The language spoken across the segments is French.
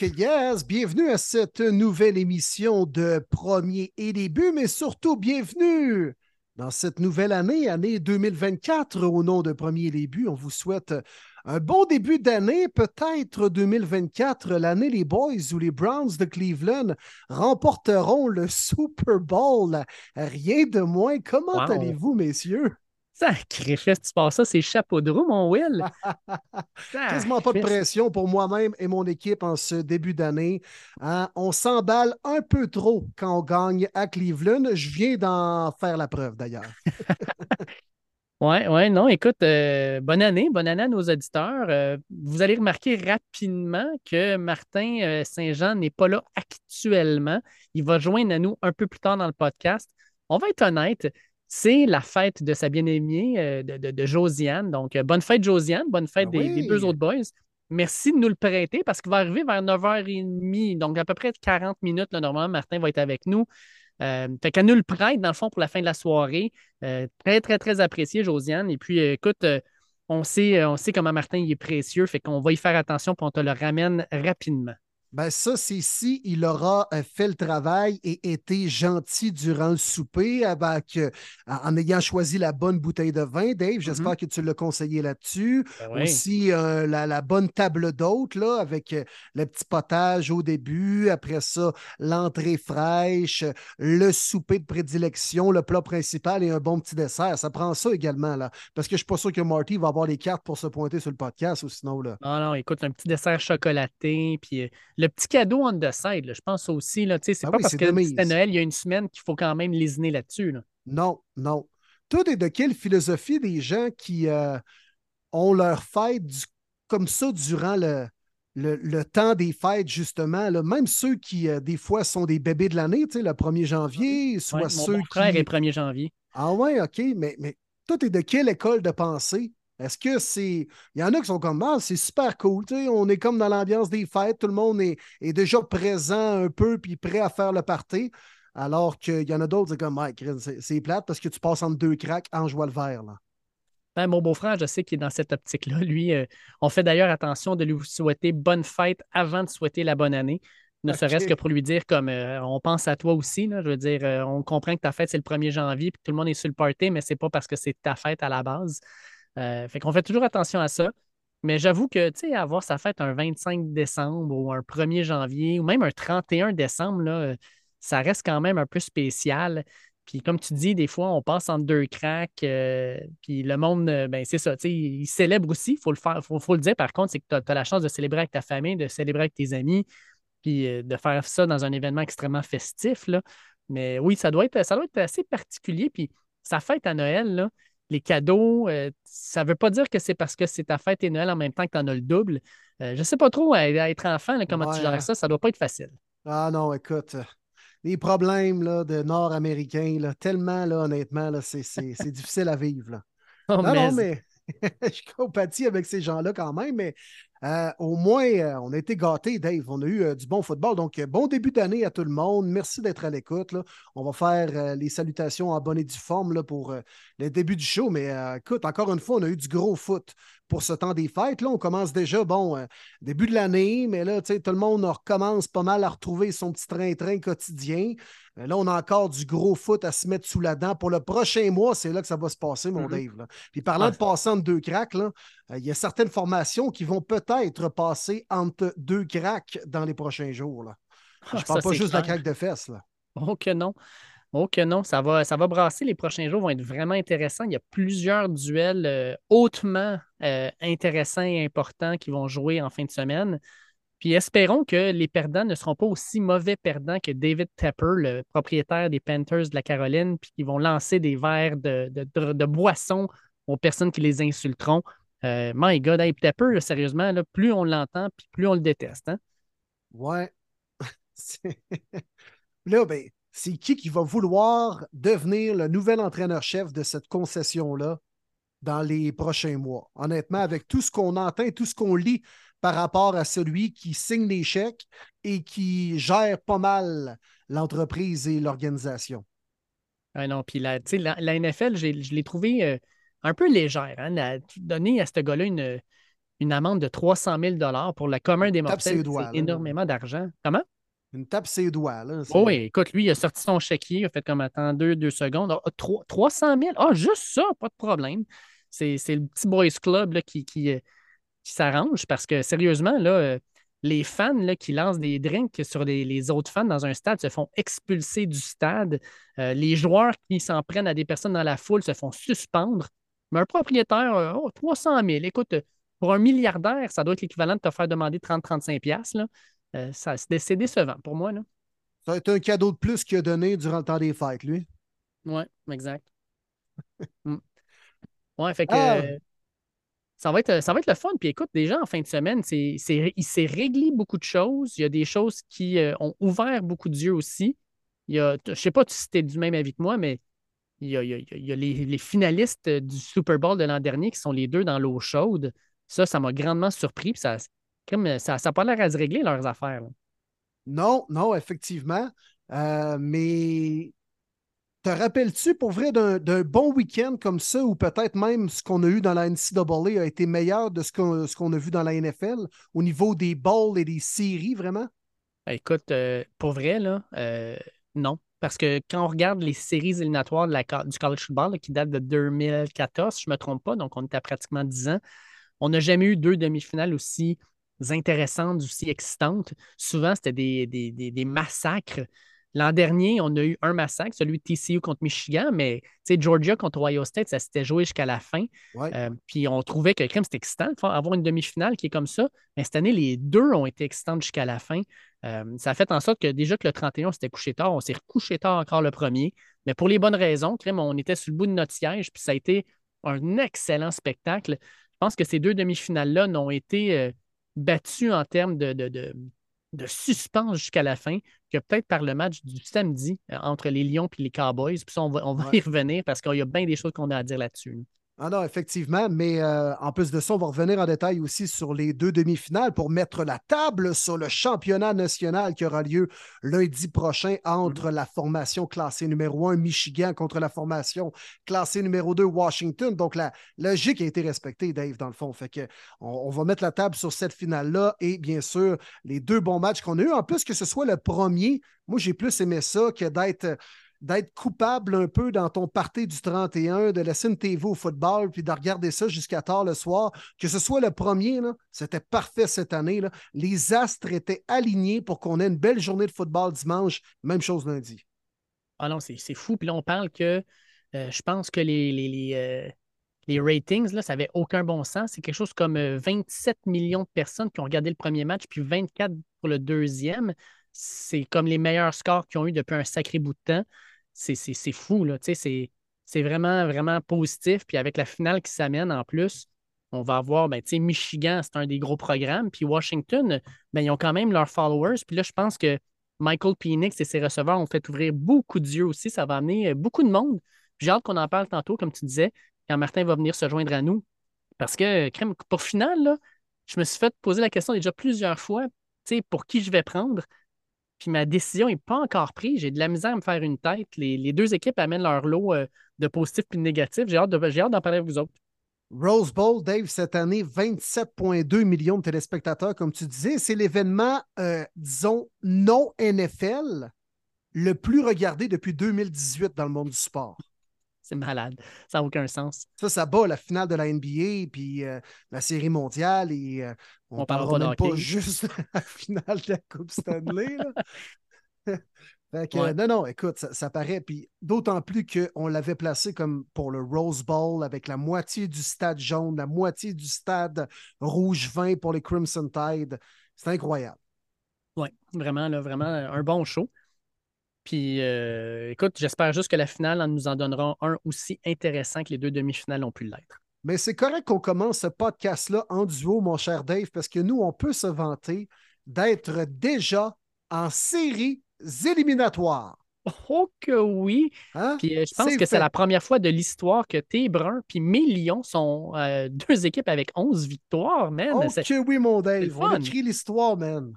Bienvenue à cette nouvelle émission de Premier et buts, mais surtout bienvenue dans cette nouvelle année, année 2024, au nom de Premier Début. On vous souhaite un bon début d'année, peut-être 2024, l'année les Boys ou les Browns de Cleveland remporteront le Super Bowl. Rien de moins. Comment Wow. allez-vous, messieurs? Sacrifice, tu passes ça, c'est chapeau de roue, mon Will. Quasiment pas de pression pour moi-même et mon équipe en ce début d'année. Hein, on s'emballe un peu trop quand on gagne à Cleveland. Je viens d'en faire la preuve d'ailleurs. Ouais, ouais, non, écoute, euh, bonne année, bonne année à nos auditeurs. Euh, vous allez remarquer rapidement que Martin euh, Saint-Jean n'est pas là actuellement. Il va joindre à nous un peu plus tard dans le podcast. On va être honnête, c'est la fête de sa bien-aimée, euh, de, de- de Josiane. Donc, euh, bonne fête, Josiane, bonne fête Ah des, deux autres boys. Merci de nous le prêter parce qu'il va arriver vers 9h30, donc à peu près 40 minutes. Là, normalement, Martin va être avec nous. Euh, fait qu'elle nous le prête, dans le fond, pour la fin de la soirée. Euh, très, très, très apprécié, Josiane. Et puis, euh, écoute, on sait, on sait comment Martin il est précieux, fait qu'on va y faire attention, puis on te le ramène rapidement. Ben ça, c'est si il aura euh, fait le travail et été gentil durant le souper avec, euh, en ayant choisi la bonne bouteille de vin. Dave, j'espère que tu l'as conseillé là-dessus. Aussi, euh, la, la bonne table d'hôte, là, avec le petit potage au début. Après ça, l'entrée fraîche, le souper de prédilection, le plat principal et un bon petit dessert. Ça prend ça également, là. Parce que je ne suis pas sûr que Marty va avoir les cartes pour se pointer sur le podcast ou sinon, là. Non, non, écoute, un petit dessert chocolaté, puis le petit cadeau on the side, là, je pense aussi, c'est Ah pas oui, parce que c'était Noël il y a une semaine qu'il faut quand même lésiner là-dessus. là. Non, non. Tout est de quelle philosophie des gens qui euh, ont leur fête du- comme ça durant le, le, le temps des fêtes, justement. là? Même ceux qui, euh, des fois, sont des bébés de l'année, tu sais, le 1er janvier, soit Ouais, mon, ceux mon frère qui... est 1er janvier. Ah ouais, OK, mais, mais tout est de quelle école de pensée? Est-ce que c'est. Il y en a qui sont comme, ah, c'est super cool, on est comme dans l'ambiance des fêtes, tout le monde est, est déjà présent un peu puis prêt à faire le party. Alors qu'il y en a d'autres, c'est comme, Mike, c'est c'est plate parce que tu passes entre deux cracks en joie le vert, là. Ben, mon beau-frère, je sais qu'il est dans cette optique-là. Lui, euh, on fait d'ailleurs attention de lui souhaiter bonne fête avant de souhaiter la bonne année. Ne serait-ce que pour lui dire comme euh, on pense à toi aussi. là. je veux dire, euh, on comprend que ta fête, c'est le 1er janvier, puis tout le monde est sur le party, mais c'est pas parce que c'est ta fête à la base. Euh, fait qu'on fait toujours attention à ça. Mais j'avoue que, tu sais, avoir sa fête un 25 décembre ou un 1er janvier ou même un 31 décembre, euh, ça reste quand même un peu spécial. Puis comme tu dis, des fois, on passe entre deux cracks, euh, puis le monde, euh, ben, c'est ça, tu il célèbre aussi, il faut le dire par contre, c'est que tu as, la chance de célébrer avec ta famille, de célébrer avec tes amis, puis de faire ça dans un événement extrêmement festif. Mais oui, ça doit être, ça doit être assez particulier, puis sa fête à Noël, là, les cadeaux, euh, ça ne veut pas dire que c'est parce que c'est ta fête et Noël en même temps que tu en as le double. Euh, je ne sais pas trop, à, à être enfant, là, comment tu Ouais. gères ça, ça ne doit pas être facile. Ah non, écoute, euh, les problèmes là, de Nord-Américains, là, tellement, là, honnêtement, là, c'est, c'est- c'est difficile à vivre. Là. Oh, Non, non, mais- mais je compatis avec ces gens-là quand même, mais euh, au moins, euh, on a été gâtés, Dave. On a eu euh, du bon football. Donc, bon début d'année à tout le monde. Merci d'être à l'écoute. On va faire les salutations en bonne et due forme là, pour le début du show. Mais écoute, encore une fois, on a eu du gros foot pour ce temps des fêtes. Là, on commence déjà, bon, début de l'année, mais là, tu sais, tout le monde recommence pas mal à retrouver son petit train-train quotidien. Là, on a encore du gros foot à se mettre sous la dent. Pour le prochain mois, c'est là que ça va se passer, mon Mhm. Dave. là. Puis parlant Ah. de passer entre deux cracks, là, il y a certaines formations qui vont peut-être passer entre deux cracks dans les prochains jours. Là. Je parle pas juste de la craque de fesses. Là. Oh que non. Oh que non, ça va, ça va brasser. Les prochains jours vont être vraiment intéressants. Il y a plusieurs duels euh, hautement euh, intéressants et importants qui vont jouer en fin de semaine. Puis espérons que les perdants ne seront pas aussi mauvais perdants que David Tepper, le propriétaire des Panthers de la Caroline, puis qui vont lancer des verres de, de, boissons aux personnes qui les insulteront. Euh, my God, David Tepper, sérieusement, là, plus on l'entend, puis plus on le déteste. Hein? Ouais. là, ben, c'est qui qui va vouloir devenir le nouvel entraîneur-chef de cette concession-là dans les prochains mois? Honnêtement, avec tout ce qu'on entend et tout ce qu'on lit par rapport à celui qui signe les chèques et qui gère pas mal l'entreprise et l'organisation. Ah non, puis la, la, NFL, je l'ai trouvé euh, un peu légère. Hein, donner à ce gars-là une, une amende de 300 000 pour le commun des mortels, c'est énormément d'argent. Comment? Une tape ses doigts. Là, oh oui, écoute, lui, il a sorti son chéquier, il a fait comme attends deux, deux secondes. 300 000, ah, juste ça, pas de problème. C'est le petit boys club qui, qui, euh, qui s'arrange parce que sérieusement, là, euh, les fans là, qui lancent des drinks sur les, autres fans dans un stade se font expulser du stade. Euh, les joueurs qui s'en prennent à des personnes dans la foule se font suspendre. Mais un propriétaire, oh, 300 000, écoute, pour un milliardaire, ça doit être l'équivalent de te faire demander 30-35$. Euh, c'est décevant pour moi. Là. Ça va être un cadeau de plus qu'il a donné durant le temps des fêtes, lui. Oui, exact. Mm. Ouais, fait que ah! ça, va être, ça va être le fun. Puis écoute, déjà en fin de semaine, il s'est réglé beaucoup de choses. Il y a des choses qui euh, ont ouvert beaucoup d'yeux aussi. Il y a, je ne sais pas si tu es du même avis que moi, mais il y a, les, les, finalistes du Super Bowl de l'an dernier qui sont les deux dans l'eau chaude. Ça, ça m'a grandement surpris. Puis ça, ça n'a pas l'air à se régler leurs affaires. Non, non, effectivement. Euh, mais te rappelles-tu pour vrai d'un bon week-end comme ça, ou peut-être même ce qu'on a eu dans la NCAA a été meilleur de ce qu'on a vu dans la NFL au niveau des bowls et des séries, vraiment? Écoute, euh, pour vrai, là, euh, non. Parce que quand on regarde les séries éliminatoires du college football qui datent de 2014, je ne me trompe pas, donc on était à pratiquement 10 ans, on n'a jamais eu deux demi-finales aussi intéressantes, aussi excitantes. Souvent, c'était des, massacres. L'an dernier, on a eu un massacre, celui de TCU contre Michigan, mais Georgia contre Ohio State, ça s'était joué jusqu'à la fin. Euh, puis on trouvait que crème, c'était excitant avoir une demi-finale qui est comme ça. Mais cette année, les deux ont été excitantes jusqu'à la fin. Euh, ça a fait en sorte que déjà que le 31, on s'était couché tard, on s'est recouché tard encore le premier. Mais pour les bonnes raisons, crème, on était sur le bout de notre siège, puis ça a été un excellent spectacle. Je pense que ces deux demi-finales-là n'ont été euh, battu en termes de, de, de, suspense jusqu'à la fin que peut-être par le match du samedi euh, entre les Lions et les Cowboys. Puis ça, on va, on va y revenir parce qu'il y a bien des choses qu'on a à dire là-dessus. Ah non, effectivement, mais euh, en plus de ça, on va revenir en détail aussi sur les deux demi-finales pour mettre la table sur le championnat national qui aura lieu lundi prochain entre mm-hmm. la formation classée numéro 1 Michigan contre la formation classée numéro 2 Washington. Donc la logique a été respectée, Dave, dans le fond. Fait que on, va mettre la table sur cette finale-là et bien sûr les deux bons matchs qu'on a eu. En plus que ce soit le premier, moi j'ai plus aimé ça que d'être d'être coupable un peu dans ton party du 31, de laisser une TV au football, puis de regarder ça jusqu'à tard le soir. Que ce soit le premier, c'était parfait cette année. Là. Les astres étaient alignés pour qu'on ait une belle journée de football dimanche. Même chose lundi. Ah non, c'est fou. Puis là, on parle que euh, je pense que les, les, euh, les, ratings, là, ça n'avait aucun bon sens. C'est quelque chose comme 27 euh, millions de personnes qui ont regardé le premier match, puis 24 pour le deuxième. C'est comme les meilleurs scores qu'ils ont eu depuis un sacré bout de temps c'est fou, là. C'est vraiment, vraiment positif. Puis avec la finale qui s'amène en plus, on va avoir, ben, Michigan, c'est un des gros programmes. Puis Washington, ben, ils ont quand même leurs followers. Puis là, je pense que Michael Penix et ses receveurs ont fait ouvrir beaucoup d'yeux aussi. Ça va amener euh, beaucoup de monde. J'ai hâte qu'on en parle tantôt, comme tu disais, quand Martin va venir se joindre à nous. Parce que, pour finale, je me suis fait poser la question déjà plusieurs fois, pour qui je vais prendre. Puis ma décision n'est pas encore prise. J'ai de la misère à me faire une tête. Les, deux équipes amènent leur lot euh, de positifs et de négatifs. J'ai hâte, d'en parler avec vous autres. Rose Bowl, Dave, cette année, 27,2 millions de téléspectateurs, comme tu disais. C'est l'événement, euh, disons, non NFL le plus regardé depuis 2018 dans le monde du sport. C'est malade. Ça n'a aucun sens. Ça, ça bat la finale de la NBA, puis euh, la série mondiale, et euh, on, On ne parlera pas de pas juste de la finale de la Coupe Stanley. là. Fait que, Ouais. Non, non, écoute, ça, ça paraît. Puis d'autant plus qu'on l'avait placé comme pour le Rose Bowl avec la moitié du stade jaune, la moitié du stade rouge vin pour les Crimson Tide. C'est incroyable. Oui, vraiment, là, vraiment un bon show. Puis, euh, écoute, j'espère juste que la finale en nous en donnera un aussi intéressant que les deux demi-finales ont pu l'être. Mais c'est correct qu'on commence ce podcast-là en duo, mon cher Dave, parce que nous, on peut se vanter d'être déjà en séries éliminatoires. Oh que oui! Hein? Puis euh, je pense que c'est la première fois de l'histoire que T Brun puis Mes Lions sont euh, deux équipes avec 11 victoires, man. Oh que oui, mon Dave. On écrit l'histoire, man.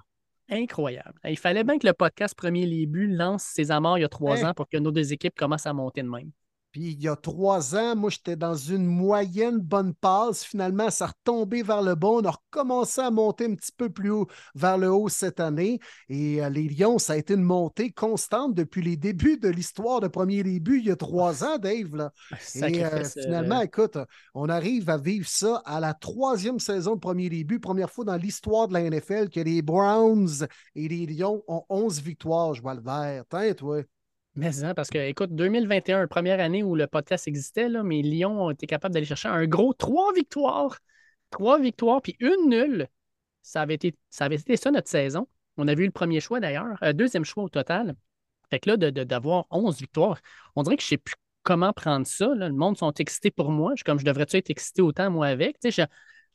Incroyable. Il fallait bien que le podcast Premier Les Buts lance ses amarres il y a trois Hey. ans pour que nos deux équipes commencent à monter de même. Puis il y a trois ans, moi, j'étais dans une moyenne bonne passe. Finalement, ça a retombé vers le bas. On a recommencé à monter un petit peu plus haut vers le haut cette année. Et euh, les Lions, ça a été une montée constante depuis les débuts de l'histoire de premier début, il y a trois ans, Dave. Là. Et euh, finalement, écoute, on arrive à vivre ça à la troisième saison de premier début, première fois dans l'histoire de la NFL que les Browns et les Lions ont 11 victoires, je vois le vert. Tiens, toi? Mais hein, parce que, écoute, 2021, première année où le podcast existait, là, mais Lyon ont été capables d'aller chercher un gros trois victoires. Trois victoires, puis une nulle. Ça avait été ça, avait été ça notre saison. On avait eu le premier choix d'ailleurs, euh, deuxième choix au total. Fait que là, de- de- d'avoir 11 victoires, on dirait que je ne sais plus comment prendre ça. Le monde sont excités pour moi. Comme je devrais-tu être excité autant moi avec? J'ai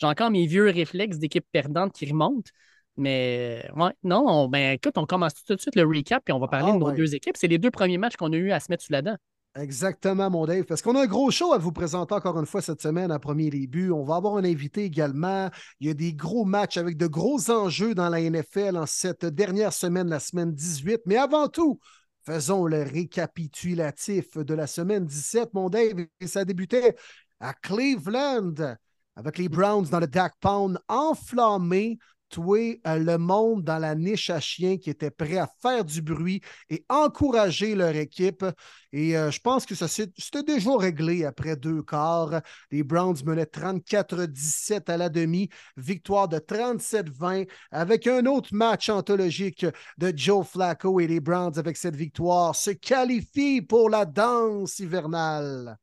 encore mes vieux réflexes d'équipe perdante qui remontent. Mais ouais, non, on- ben écoute, on commence tout de suite le recap puis on va parler Ah de nos ouais. deux équipes. C'est les deux premiers matchs qu'on a eu à se mettre sous la dent. Exactement, mon Dave, parce qu'on a un gros show à vous présenter encore une fois cette semaine à premier début. On va avoir un invité également. Il y a des gros matchs avec de gros enjeux dans la NFL en cette dernière semaine, la semaine 18. Mais avant tout, faisons le récapitulatif de la semaine 17, mon Dave. Et ça débutait à Cleveland avec les Browns dans le Dak Pound enflammé. Tuer euh, le monde dans la niche à chiens qui était prêt à faire du bruit et encourager leur équipe. Et euh, je pense que ça c'était déjà réglé après deux quarts. Les Browns menaient 34-17 à la demi, victoire de 37-20 avec un autre match anthologique de Joe Flacco et les Browns avec cette victoire se qualifient pour la danse hivernale.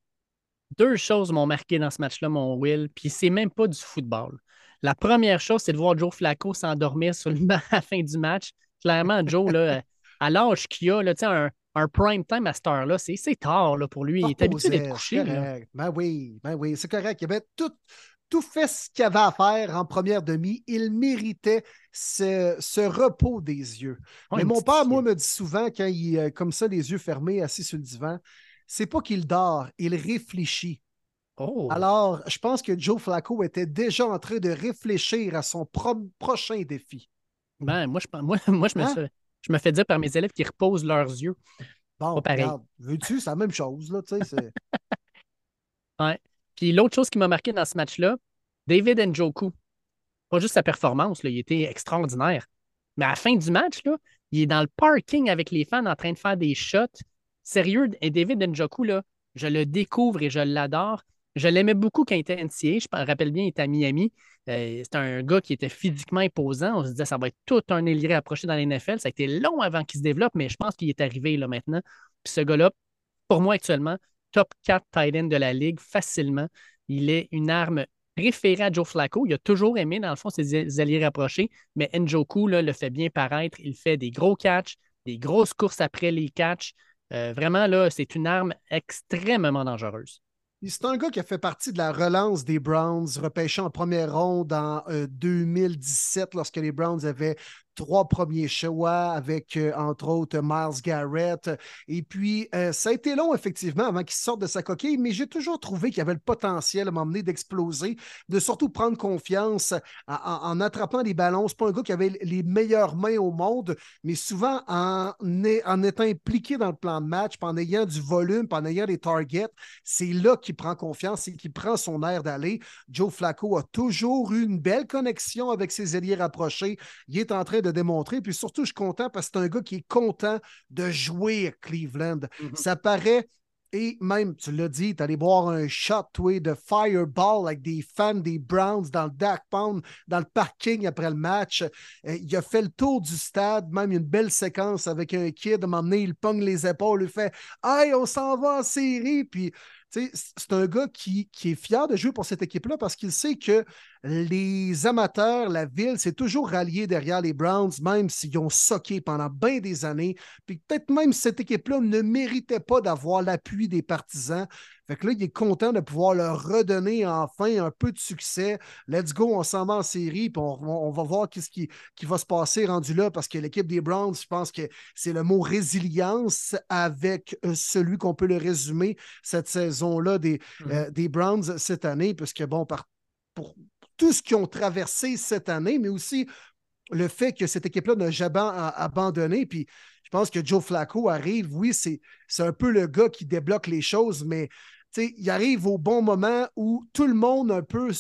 Deux choses m'ont marqué dans ce match-là, mon Will, puis c'est même pas du football. La première chose, c'est de voir Joe Flacco s'endormir sur le banc à la fin du match. Clairement, Joe, là, à l'âge qu'il a, là, un, un prime time à cette heure-là, c'est tard là, pour lui. Il est habitué d'être couché. là. Ben oui, ben oui, c'est correct. Il avait tout, tout fait ce qu'il avait à faire en première demi. Il méritait ce, ce repos des yeux. Mais mon père, moi, me dit souvent, quand il est comme ça, les yeux fermés, assis sur le divan, c'est pas qu'il dort, il réfléchit. Oh. Alors, je pense que Joe Flacco était déjà en train de réfléchir à son pro- prochain défi. Ben, moi, je, moi, moi, je, me, Hein? fais- je me fais dire par mes élèves qu'ils reposent leurs yeux. Bon, regarde, veux-tu, c'est la même chose, là, tu sais, Ouais. Puis l'autre chose qui m'a marqué dans ce match-là, David Njoku. Pas juste sa performance, là, il était extraordinaire. Mais à la fin du match, là, il est dans le parking avec les fans en train de faire des shots. Sérieux, et David Njoku, là, je le découvre et je l'adore. Je l'aimais beaucoup quand il était NCA. Je me rappelle bien, il était à Miami. Euh, C'était un gars qui était physiquement imposant. On se disait, ça va être tout un ailier approché dans la NFL. Ça a été long avant qu'il se développe, mais je pense qu'il est arrivé là maintenant. Puis ce gars-là, pour moi actuellement, top 4 tight end de la ligue facilement. Il est une arme préférée à Joe Flacco. Il a toujours aimé, dans le fond, ses alliés rapprochés, mais Njoku le fait bien paraître. Il fait des gros catchs, des grosses courses après les catchs. Euh, vraiment, là, c'est une arme extrêmement dangereuse. C'est un gars qui a fait partie de la relance des Browns, repêché en première ronde en euh, 2017 lorsque les Browns avaient trois premiers choix avec, euh, entre autres, Miles Garrett. Et puis, ça a été long, effectivement, avant qu'il sorte de sa coquille, mais j'ai toujours trouvé qu'il avait le potentiel à m'emmener d'exploser, de surtout prendre confiance en, attrapant des ballons. C'est pas un gars qui avait les meilleures mains au monde, mais souvent en, en étant impliqué dans le plan de match, en ayant du volume, en ayant des targets, c'est là qu'il prend confiance et qu'il prend son air d'aller. Joe Flacco a toujours eu une belle connexion avec ses alliés rapprochés. Il est en train de démontrer. Puis surtout, je suis content parce que c'est un gars qui est content de jouer à Cleveland. Mhm. Ça paraît Et même, tu l'as dit, tu allé boire un shot, toi, de fireball avec des fans des Browns dans le Dark Pound, dans le parking après le match. Euh, il a fait le tour du stade, même une belle séquence avec un kid. À un moment donné, il pogne les épaules, il fait Hey, on s'en va en série. Puis c'est un gars qui, est fier de jouer pour cette équipe-là parce qu'il sait que les amateurs, la ville, c'est toujours rallié derrière les Browns, même s'ils ont soqué pendant bien des années. Peut-être même cette équipe-là ne méritait pas d'avoir l'appui des partisans. Fait que là, il est content de pouvoir leur redonner enfin un peu de succès. Let's go, on s'en va en série, puis on, va voir ce qui, qui, va se passer rendu là, parce que l'équipe des Browns, je pense que c'est le mot résilience avec euh, celui qu'on peut le résumer cette saison-là des, mm-hmm. euh, des Browns cette année, puisque bon, pour tout ce qu'ils ont traversé cette année, mais aussi le fait que cette équipe-là n'a jamais abandonné. Puis je pense que Joe Flacco arrive, oui, c'est un peu le gars qui débloque les choses, mais il arrive au bon moment où tout le monde un peu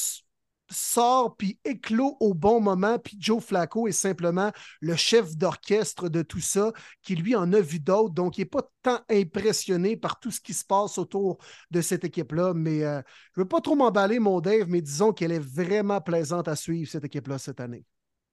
sort puis éclot au bon moment, puis Joe Flacco est simplement le chef d'orchestre de tout ça, qui lui en a vu d'autres, donc il n'est pas tant impressionné par tout ce qui se passe autour de cette équipe-là. Mais euh, je ne veux pas trop m'emballer, mon Dave, mais disons qu'elle est vraiment plaisante à suivre, cette équipe-là, cette année.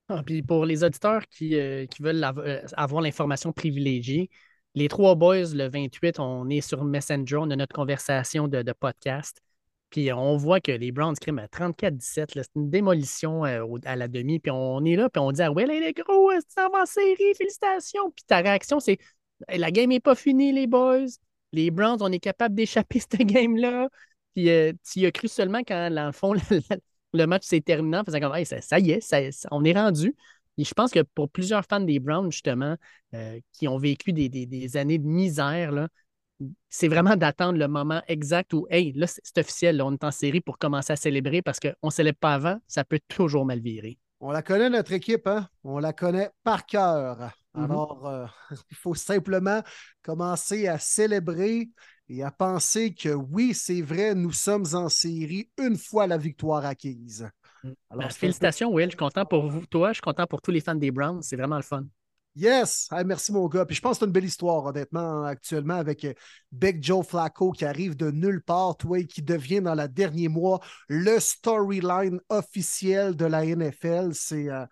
Ah, puis pour les auditeurs qui, euh, veulent euh, avoir l'information privilégiée, les trois boys, le 28, on est sur Messenger, on a notre conversation de, podcast. Puis on voit que les Browns criment à 34-17. C'est une démolition euh, à la demi. Puis on est là, puis on dit Ah ouais, les gros, c'est en série, félicitations. Puis ta réaction, c'est La game n'est pas finie, les boys. Les Browns, on est capable d'échapper cette game-là. Puis euh, tu y as cru seulement quand, dans le fond, le, match s'est terminé en faisant comme ça, y est, on est rendu. Et je pense que pour plusieurs fans des Browns, justement, euh, qui ont vécu des, années de misère, c'est vraiment d'attendre le moment exact où, hey, là, c'est officiel, on est en série pour commencer à célébrer parce qu'on ne célèbre pas avant, ça peut toujours mal virer. On la connaît, notre équipe, hein? On la connaît par cœur. Mm-hmm. Alors, euh, il faut simplement commencer à célébrer et à penser que oui, c'est vrai, nous sommes en série une fois la victoire acquise. Alors, félicitations, Will. Je suis content pour vous, toi. Je suis content pour tous les fans des Browns. C'est vraiment le fun. Yes! merci, mon gars. Puis je pense que c'est une belle histoire, honnêtement, actuellement, avec euh, Big Joe Flacco qui arrive de nulle part, toi, et qui devient dans le dernier mois le storyline officiel de la NFL. C'est. Euh,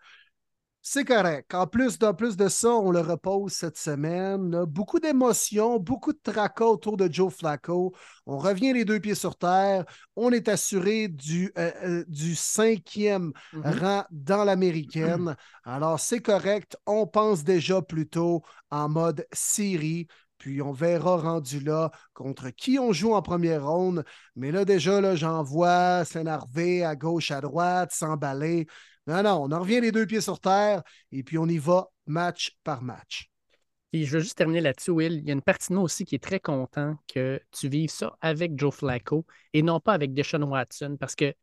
c'est correct. En plus, de, plus de ça, on le repose cette semaine. Beaucoup d'émotions, beaucoup de tracas autour de Joe Flacco. On revient les deux pieds sur terre. On est assuré du, euh, euh, du cinquième mm-hmm. rang dans l'américaine. Alors, c'est correct. On pense déjà plutôt en mode série. Puis on verra rendu là contre qui on joue en première ronde. Mais là, déjà, là, j'en vois s'énerver à gauche, à droite, s'emballer. Non, non, on en revient les deux pieds sur terre et puis on y va match par match. Et je veux juste terminer là-dessus, Will. Il y a une partie de nous aussi qui est très content que tu vives ça avec Joe Flacco et non pas avec Deshaun Watson. Parce que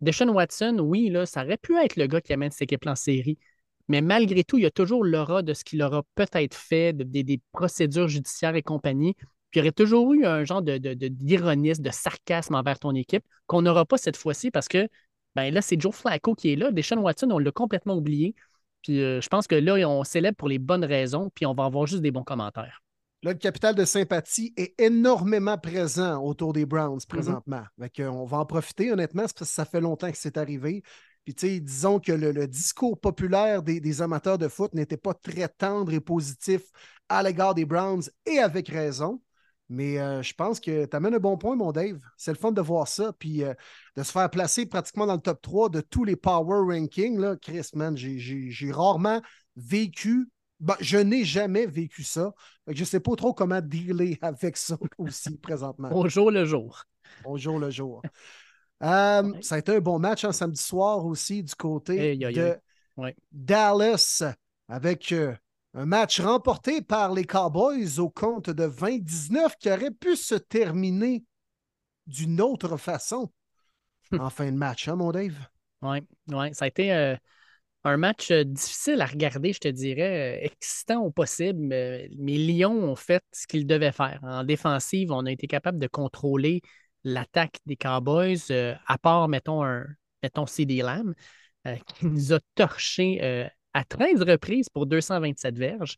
Deshaun Watson, oui, ça aurait pu être le gars qui amène cette équipe en série. Mais malgré tout, il y a toujours l'aura de ce qu'il aura peut-être fait, des procédures judiciaires et compagnie. Puis il y aurait toujours eu un genre de, d'ironisme, de, de, sarcasme envers ton équipe qu'on n'aura pas cette fois-ci parce que ben là, c'est Joe Flacco qui est là. Deshaun Watson, on l'a complètement oublié. Puis euh, je pense que là, on célèbre pour les bonnes raisons, puis on va avoir juste des bons commentaires. Là, le capital de sympathie est énormément présent autour des Browns présentement. on va en profiter, honnêtement, parce que ça fait longtemps que c'est arrivé. Puis, disons que le, discours populaire des, des, amateurs de foot n'était pas très tendre et positif à l'égard des Browns, et avec raison. Mais euh, je pense que tu amènes un bon point, mon Dave. C'est le fun de voir ça. Puis euh, de se faire placer pratiquement dans le top 3 de tous les power rankings. Là. Chris, man, j'ai rarement vécu. Ben, je n'ai jamais vécu ça. je ne sais pas trop comment dealer avec ça aussi présentement. Bonjour le jour. Bonjour le jour. Euh, ça a été un bon match un samedi soir aussi du côté de Dallas avec un match remporté par les Cowboys au compte de 20-19 qui aurait pu se terminer d'une autre façon en fin de match, hein, mon Dave? Oui, ouais. ça a été euh, un match euh, difficile à regarder, je te dirais, euh, excitant au possible. Mais les Lions ont fait ce qu'ils devaient faire. En défensive, on a été capable de contrôler l'attaque des Cowboys, à part, mettons, un, mettons CD Lamb, qui nous a torché à 13 reprises pour 227 verges.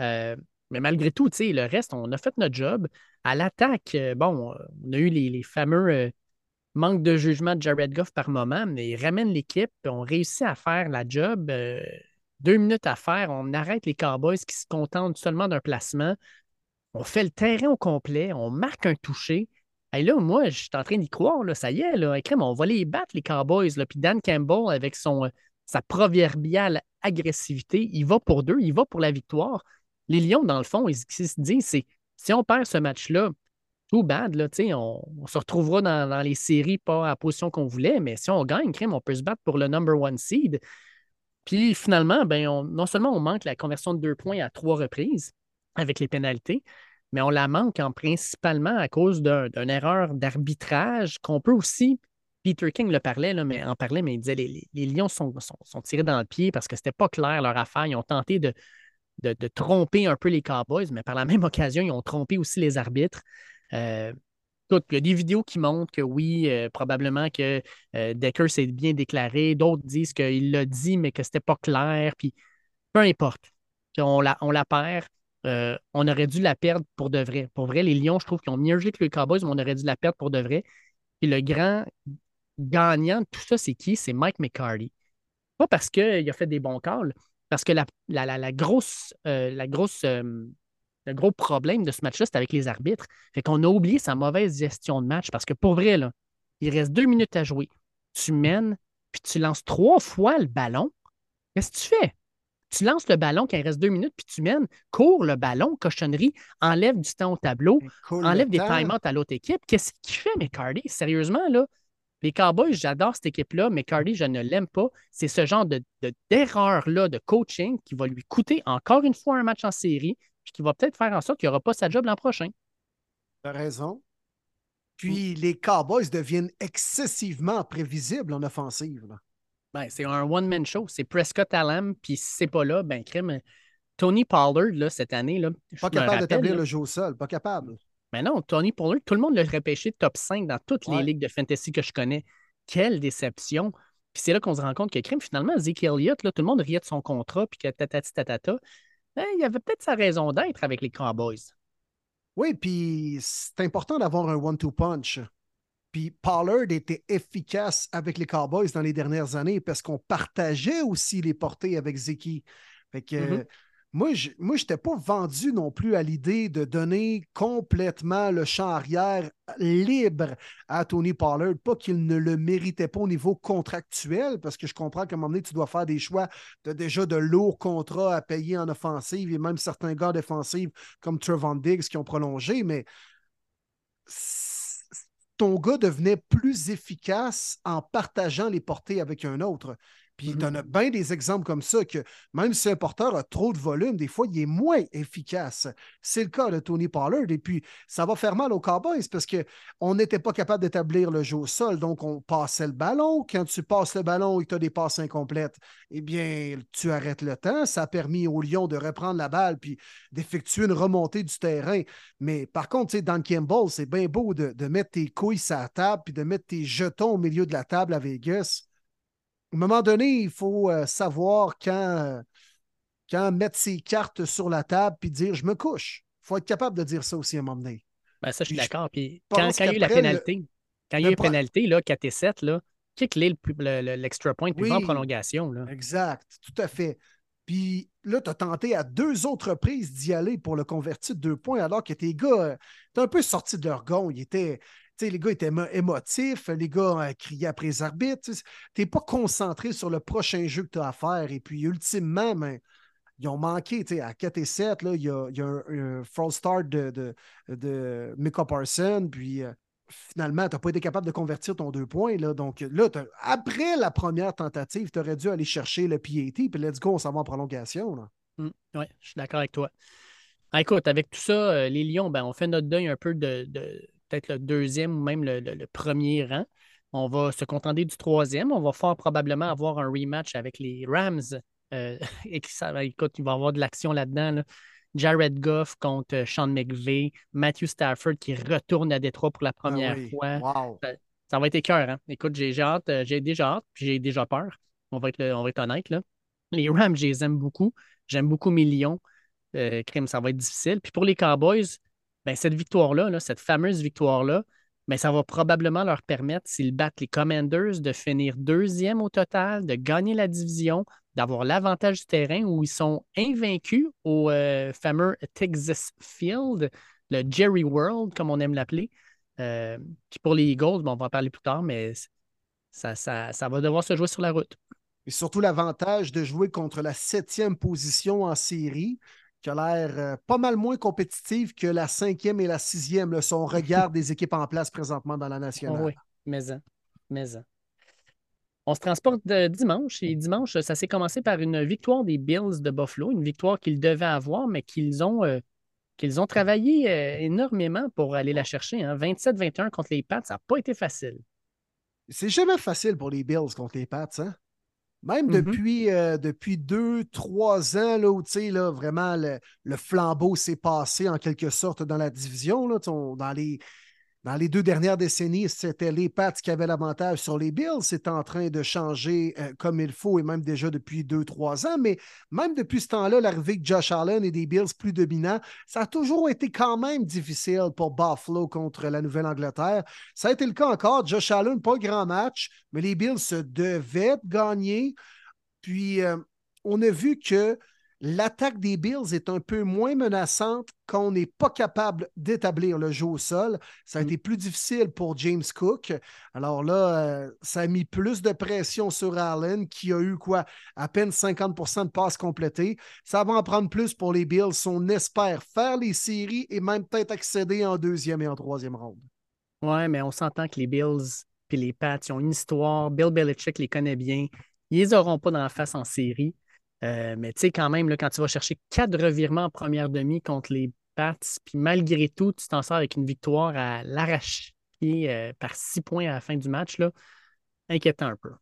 Euh, mais malgré tout, le reste, on a fait notre job. À l'attaque, bon, on a eu les, fameux manques de jugement de Jared Goff par moment, mais il ramène l'équipe, on réussit à faire la job. deux minutes à faire, on arrête les Cowboys qui se contentent seulement d'un placement. On fait le terrain au complet, on marque un toucher. Et là, moi, je suis en train d'y croire, là, ça y est, là, on va les battre, les Cowboys. Puis Dan Campbell, avec son, sa proverbiale agressivité, il va pour deux, il va pour la victoire. Les Lions, dans le fond, ils, se disent, c'est si on perd ce match-là, tout bad, là, on, on se retrouvera dans, les séries pas à la position qu'on voulait, mais si on gagne, crème, on peut se battre pour le number one seed. Puis finalement, ben, non seulement on manque la conversion de deux points à trois reprises avec les pénalités, mais on la manque en principalement à cause d'une erreur d'arbitrage qu'on peut aussi. Peter King le parlait, là, mais en parlait, mais il disait les, les Lions sont, tirés dans le pied parce que c'était pas clair leur affaire. Ils ont tenté de, tromper un peu les Cowboys, mais par la même occasion, ils ont trompé aussi les arbitres. Euh, il y a des vidéos qui montrent que oui, euh, probablement que euh, Decker s'est bien déclaré. D'autres disent qu'il l'a dit, mais que c'était pas clair. Peu importe. On la, on perd. on aurait dû la perdre pour de vrai. Pour vrai, les Lions, je trouve qu'ils ont mieux joué que les Cowboys, mais on aurait dû la perdre pour de vrai. Puis le grand gagnant de tout ça, c'est qui? C'est Mike McCarty. Pas parce qu'il a fait des bons calls, parce que la, la, grosse, la grosse euh, euh, le gros problème de ce match-là, c'est avec les arbitres. Fait qu'on a oublié sa mauvaise gestion de match parce que pour vrai, là, il reste deux minutes à jouer. Tu mènes, puis tu lances trois fois le ballon. Qu'est-ce que tu fais? Tu lances le ballon quand il reste deux minutes, puis tu mènes, cours le ballon, cochonnerie, enlève du temps au tableau, enlève des time à l'autre équipe. Qu'est-ce qu'il fait, McCarty? Sérieusement, là, les Cowboys, j'adore cette équipe-là, mais Cardi, je ne l'aime pas. C'est ce genre de, d'erreur-là de, coaching qui va lui coûter encore une fois un match en série, puis qui va peut-être faire en sorte qu'il n'y aura pas sa job l'an prochain. Tu as raison. Puis les Cowboys deviennent excessivement prévisibles en offensive. Ben, c'est un one-man show. C'est Prescott Allen, puis si c'est pas là, ben crème. Tony Pollard, là, cette année, là, pas capable d'établir le jeu au sol, pas capable. Mais non, Tony Pollard, tout le monde l'a repêché top 5 dans toutes les ligues de fantasy que je connais. Quelle déception. Puis c'est là qu'on se rend compte que crime, finalement, Zeke Elliott, là, tout le monde riait de son contrat, puis que tatati tatata. Ben, il y avait peut-être sa raison d'être avec les Cowboys. Oui, puis c'est important d'avoir un one-two punch. Puis Pollard était efficace avec les Cowboys dans les dernières années parce qu'on partageait aussi les portées avec Zeke. Fait que mm-hmm moi, je n'étais pas vendu non plus à l'idée de donner complètement le champ arrière libre à Tony Pollard. Pas qu'il ne le méritait pas au niveau contractuel, parce que je comprends qu'à un moment donné, tu dois faire des choix. de déjà de lourds contrats à payer en offensive et même certains gars défensifs comme Trevon Diggs qui ont prolongé, mais ton gars devenait plus efficace en partageant les portées avec un autre. Puis en a bien des exemples comme ça que même si un porteur a trop de volume, des fois, il est moins efficace. C'est le cas de Tony Pollard. Et puis, ça va faire mal aux Cowboys parce qu'on n'était pas capable d'établir le jeu au sol. Donc, on passait le ballon. Quand tu passes le ballon et que tu as des passes incomplètes, eh bien, tu arrêtes le temps. Ça a permis aux Lions de reprendre la balle puis d'effectuer une remontée du terrain. Mais par contre, tu sais, dans Campbell, c'est bien beau de, de, mettre tes couilles sur la table puis de mettre tes jetons au milieu de la table à Vegas un moment donné, il faut euh, savoir quand, euh, quand mettre ses cartes sur la table puis dire je me couche. Il faut être capable de dire ça aussi à un moment donné. Ben ça, je suis d'accord. Puis quand, il y a eu la pénalité, quand il y a eu la pénalité, là, 4 et 7, là, l'extra point, puis en prolongation. Là. Exact, tout à fait. Puis là, tu as tenté à deux autres reprises d'y aller pour le convertir de deux points, alors que tes gars, euh, tu un peu sorti de leur gond. Ils étaient, les gars étaient émotifs, les gars euh, criaient après les arbitres. Tu n'es pas concentré sur le prochain jeu que tu as à faire. Et puis, ultimement, ben, ils ont manqué. À 4 et 7, là, il y a, un, false start de, de, de Mika Parson. Puis, euh, finalement, tu n'as pas été capable de convertir ton deux points. Là. Donc, là, après la première tentative, tu aurais dû aller chercher le PAT. Puis, let's go, on s'en va en prolongation. Mmh, oui, je suis d'accord avec toi. Ah, écoute, avec tout ça, euh, les Lions, ben, on fait notre deuil un peu de peut-être le deuxième ou même le, premier rang. On va se contenter du troisième. On va fort probablement avoir un rematch avec les Rams. Euh, et qui, ça, écoute, il va y avoir de l'action là-dedans. Jared Goff contre Sean McVay, Matthew Stafford qui retourne à Détroit pour la ah première fois. Ça, va être écœur. Hein? Écoute, j'ai hâte, euh, j'ai déjà hâte, puis j'ai déjà peur. On va être, on va être honnête. Là. Les Rams, je les aime beaucoup. J'aime beaucoup mes Lions. Euh, crime, ça va être difficile. Puis pour les Cowboys, ben, cette victoire-là, cette fameuse victoire-là, ben, ça va probablement leur permettre, s'ils battent les Commanders, de finir deuxième au total, de gagner la division, d'avoir l'avantage du terrain où ils sont invaincus au euh, fameux Texas Field, le Jerry World, comme on aime l'appeler. Euh, pour les Eagles, on va en parler plus tard, mais ça, ça, ça, va devoir se jouer sur la route. Et surtout l'avantage de jouer contre la septième position en série, qui a l'air euh, pas mal moins compétitive que la cinquième et la sixième, si on regarde des équipes en place présentement dans la nationale. oui, mais, mais on se transporte de dimanche et dimanche, ça s'est commencé par une victoire des Bills de Buffalo, une victoire qu'ils devaient avoir, mais qu'ils ont, euh, qu'ils ont travaillé euh, énormément pour aller la chercher. 27-21 hein. contre les Pats, ça n'a pas été facile. C'est jamais facile pour les Bills contre les Pats. Hein? Même mm-hmm. depuis, euh, depuis deux, trois ans, là, où là, vraiment le, le flambeau s'est passé en quelque sorte dans la division, là, dans les dans les deux dernières décennies, c'était les Pats qui avaient l'avantage sur les Bills. C'est en train de changer euh, comme il faut et même déjà depuis deux, trois ans. Mais même depuis ce temps-là, l'arrivée de Josh Allen et des Bills plus dominants, ça a toujours été quand même difficile pour Buffalo contre la Nouvelle-Angleterre. Ça a été le cas encore. Josh Allen, pas grand match, mais les Bills se devaient gagner. Puis, euh, on a vu que L'attaque des Bills est un peu moins menaçante quand on n'est pas capable d'établir le jeu au sol. Ça a mm. été plus difficile pour James Cook. Alors là, euh, ça a mis plus de pression sur Allen, qui a eu quoi? À peine 50% de passes complétées. Ça va en prendre plus pour les Bills. On espère faire les séries et même peut-être accéder en deuxième et en troisième ronde. Ouais, mais on s'entend que les Bills et les Pats, ils ont une histoire. Bill Belichick les connaît bien. Ils les auront pas dans la face en série. Euh, mais tu sais, quand même, là, quand tu vas chercher quatre revirements en première demi contre les Pats, puis malgré tout, tu t'en sors avec une victoire à l'arrache euh, par six points à la fin du match, là, inquiétant un peu.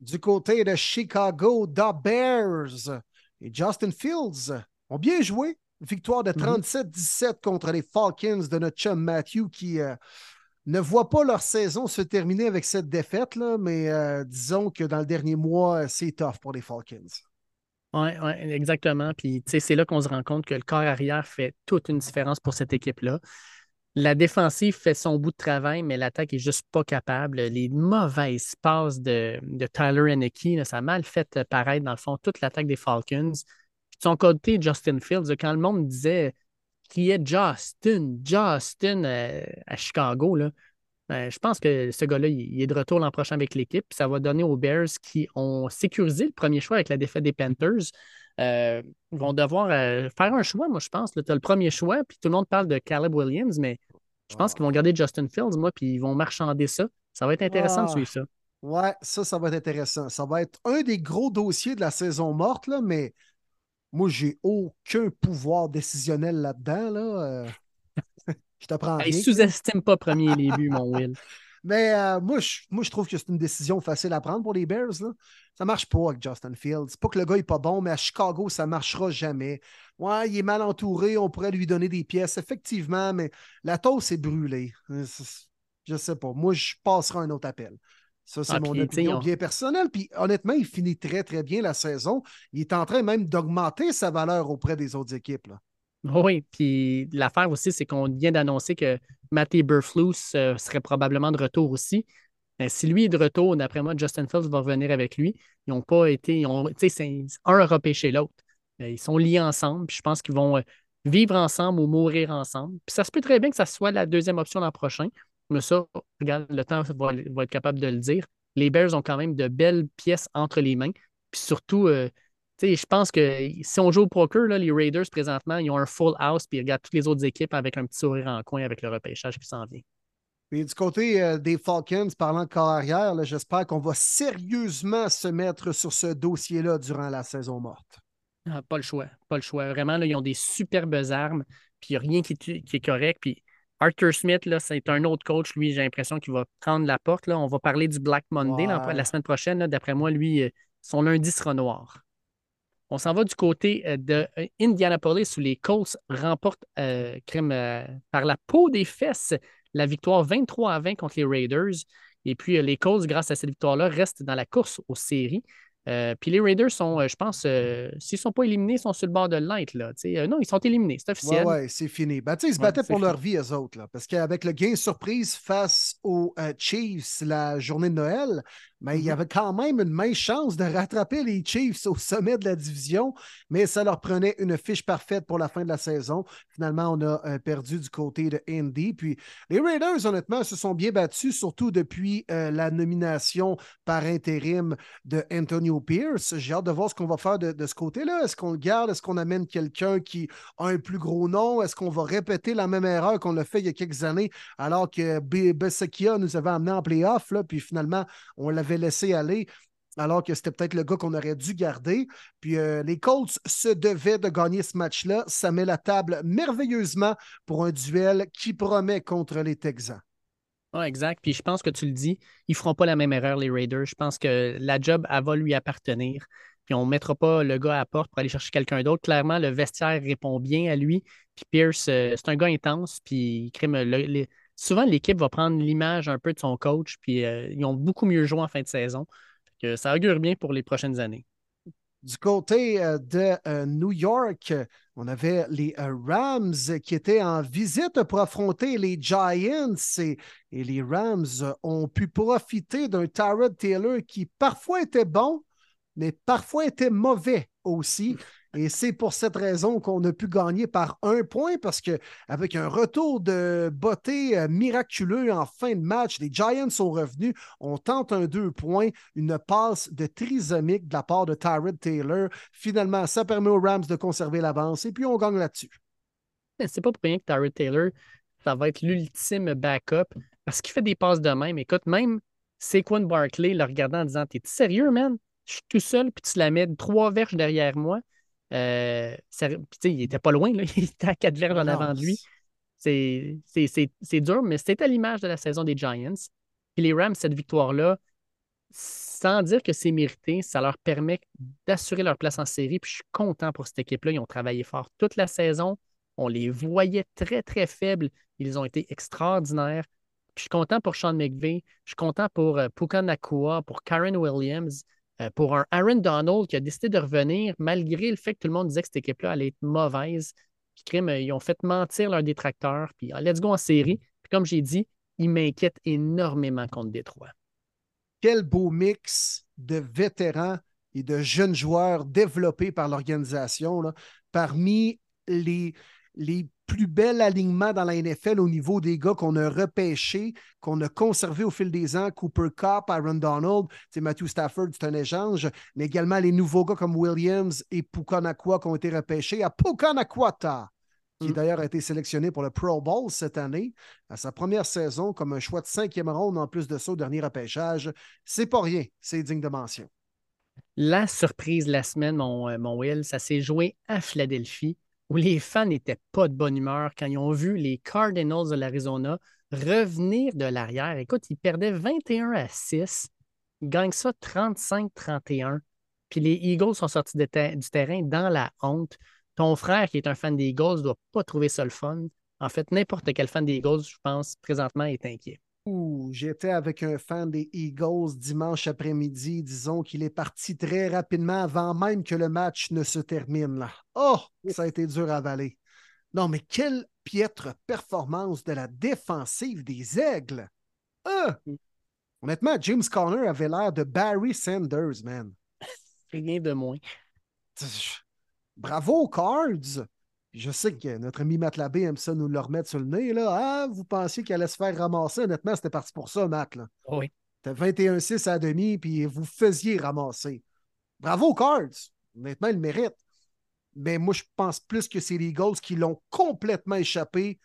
Du côté de Chicago, The Bears et Justin Fields ont bien joué. Victoire de 37-17 mhm. contre les Falcons de notre chum Matthew qui euh, ne voit pas leur saison se terminer avec cette défaite, là, mais euh, disons que dans le dernier mois, c'est tough pour les Falcons. Oui, ouais, exactement. Puis c'est là qu'on se rend compte que le corps arrière fait toute une différence pour cette équipe-là. La défensive fait son bout de travail, mais l'attaque est juste pas capable. Les mauvaises passes de, Tyler Henneke, ça a mal fait paraître, dans le fond, toute l'attaque des Falcons. de son côté, Justin Fields, quand le monde disait qui est Justin, Justin euh, à Chicago, là, ben, je pense que ce gars-là, il est de retour l'an prochain avec l'équipe. Ça va donner aux Bears qui ont sécurisé le premier choix avec la défaite des Panthers. Euh, vont devoir euh, faire un choix, moi, je pense. Tu as le premier choix, puis tout le monde parle de Caleb Williams, mais je pense qu'ils vont garder Justin Fields, moi, puis ils vont marchander ça. Ça va être intéressant de suivre ça. Ouais, ça, ça va être intéressant. Ça va être un des gros dossiers de la saison morte, là, mais moi, j'ai aucun pouvoir décisionnel là-dedans. Là. Euh. je t'apprends hey, Sous-estime pas premier les buts, mon Will. Mais euh, moi, je, moi, je trouve que c'est une décision facile à prendre pour les Bears. Là. Ça marche pas avec Justin Fields. Pas que le gars n'est pas bon, mais à Chicago, ça ne marchera jamais. Ouais, il est mal entouré, on pourrait lui donner des pièces, effectivement, mais la tosse est brûlée. Je sais pas. Moi, je passerai un autre appel. Ça, c'est ah, mon opinion bien personnelle. Puis honnêtement, il finit très, très bien la saison. Il est en train même d'augmenter sa valeur auprès des autres équipes. Là. Oui, puis l'affaire aussi, c'est qu'on vient d'annoncer que Matty Burflus euh, serait probablement de retour aussi. Mais si lui est de retour, d'après moi, Justin Fields va revenir avec lui. Ils n'ont pas été. sais, un a repêché l'autre. Ils sont liés ensemble. Puis je pense qu'ils vont euh, vivre ensemble ou mourir ensemble. Puis ça se peut très bien que ça soit la deuxième option l'an prochain. Mais ça, regarde, le temps va, être capable de le dire. Les Bears ont quand même de belles pièces entre les mains. Puis surtout, euh, je pense que si on joue au poker, là, les Raiders, présentement, ils ont un full house, puis ils regardent toutes les autres équipes avec un petit sourire en coin avec le repêchage qui s'en vient. Et du côté euh, des Falcons, parlant de carrière, j'espère qu'on va sérieusement se mettre sur ce dossier-là durant la saison morte. Ah, pas le choix. Pas le choix. Vraiment, là, ils ont des superbes armes, puis il n'y a rien qui, qui, est correct. Puis Arthur Smith, là, c'est un autre coach. Lui, j'ai l'impression qu'il va prendre la porte. Là. On va parler du Black Monday la semaine prochaine. D'après moi, lui, euh, son lundi sera noir. On s'en va du côté euh, de euh, Indianapolis où les Colts remportent crème, par la peau des fesses la victoire 23 à 20 contre les Raiders. Et puis les Colts, grâce à cette victoire-là, restent dans la course aux séries. Euh, puis les Raiders sont, euh, je pense, euh, s'ils ne sont pas éliminés, ils sont sur le bord de l'être. Là. non, ils sont éliminés, c'est officiel. Oui, ouais, c'est fini. Ben, ils se battaient pour leur vie, eux autres. Là, parce qu'avec le gain surprise face aux Chiefs la journée de Noël, mais il y mm-hmm. avait quand même une mince chance de rattraper les Chiefs au sommet de la division, mais ça leur prenait une fiche parfaite pour la fin de la saison. Finalement, on a euh, perdu du côté de Indy. Puis les Raiders, honnêtement, se sont bien battus, surtout depuis euh, la nomination par intérim de Antonio Pierce. J'ai hâte de voir ce qu'on va faire de, ce côté-là. Est-ce qu'on le garde? Est-ce qu'on amène quelqu'un qui a un plus gros nom? Est-ce qu'on va répéter la même erreur qu'on a fait il y a quelques années alors que Besekia nous avait amené en playoff, puis finalement, on l'avait laissé aller alors que c'était peut-être le gars qu'on aurait dû garder. Puis euh, les Colts se devaient de gagner ce match-là. Ça met la table merveilleusement pour un duel qui promet contre les Texans. Oui, exact. Puis je pense que tu le dis, ils ne feront pas la même erreur, les Raiders. Je pense que la job, elle va lui appartenir. Puis on ne mettra pas le gars à porte pour aller chercher quelqu'un d'autre. Clairement, le vestiaire répond bien à lui. Puis Pierce, euh, c'est un gars intense. Puis le, souvent, l'équipe va prendre l'image un peu de son coach, puis euh, ils ont beaucoup mieux joué en fin de saison. Ça augure bien pour les prochaines années. Du côté euh, de euh, New York, on avait les Rams qui étaient en visite pour affronter les Giants et les Rams ont pu profiter d'un Tyrod Taylor qui parfois était bon, mais parfois était mauvais aussi. Et c'est pour cette raison qu'on a pu gagner par un point parce qu'avec un retour de beauté euh, miraculeux en fin de match, les Giants sont revenus. On tente un deux points, une passe de trisomique de la part de Tyrod Taylor. Finalement, ça permet aux Rams de conserver l'avance et puis on gagne là-dessus. C'est pas pour rien que Tyrod Taylor, ça va être l'ultime backup parce qu'il fait des passes de même. Écoute, même Saquon Barkley le regardant en disant T'es sérieux, man? Je suis tout seul, puis tu la mets trois verges derrière moi. Euh, il n'était pas loin, il était à quatre verges en avant de lui. C'est dur, mais c'était à l'image de la saison des Giants. Puis les Rams, cette victoire-là, sans dire que c'est mérité, ça leur permet d'assurer leur place en série. Puis je suis content pour cette équipe-là. Ils ont travaillé fort toute la saison. On les voyait très, très faibles. Ils ont été extraordinaires. je suis content pour Sean McVay. Je suis content pour euh, Puka Nakua, pour Karen Williams. Euh, pour un Aaron Donald qui a décidé de revenir malgré le fait que tout le monde disait que cette équipe-là allait être mauvaise. Puis, euh, ils ont fait mentir leurs détracteurs. Puis, ah, let's go en série. Puis, comme j'ai dit, ils m'inquiètent énormément contre Détroit. Quel beau mix de vétérans et de jeunes joueurs développés par l'organisation. Parmi les, les plus bel alignement dans la NFL au niveau des gars qu'on a repêchés, qu'on a conservés au fil des ans. Cooper Cup, Aaron Donald, Matthew Stafford, c'est un échange, mais également les nouveaux gars comme Williams et Pukanakwa qui ont été repêchés à Pukanakwata, qui mm. d'ailleurs a été sélectionné pour le Pro Bowl cette année, à sa première saison comme un choix de cinquième ronde en plus de ça au dernier repêchage. C'est pas rien, c'est digne de mention. La surprise la semaine, mon, euh, mon Will, ça s'est joué à Philadelphie où les fans n'étaient pas de bonne humeur quand ils ont vu les Cardinals de l'Arizona revenir de l'arrière. Écoute, ils perdaient 21 à 6, ils gagnent ça 35-31. Puis les Eagles sont sortis du terrain dans la honte. Ton frère, qui est un fan des Eagles, ne doit pas trouver ça le fun. En fait, n'importe quel fan des Eagles, je pense, présentement, est inquiet. J'étais avec un fan des Eagles dimanche après-midi. Disons qu'il est parti très rapidement avant même que le match ne se termine. Là. Oh, ça a été dur à avaler. Non, mais quelle piètre performance de la défensive des Aigles. Ah! Honnêtement, James Conner avait l'air de Barry Sanders, man. Rien de moins. Bravo, Cards! Je sais que notre ami Matt Labbé aime ça nous le remettre sur le nez. Là. Ah, vous pensiez qu'il allait se faire ramasser. Honnêtement, c'était parti pour ça, Matt. Là. Oui. C'était 21-6 à demi, puis vous faisiez ramasser. Bravo, Cards. Honnêtement, il mérite. Mais moi, je pense plus que c'est les Eagles qui l'ont complètement échappé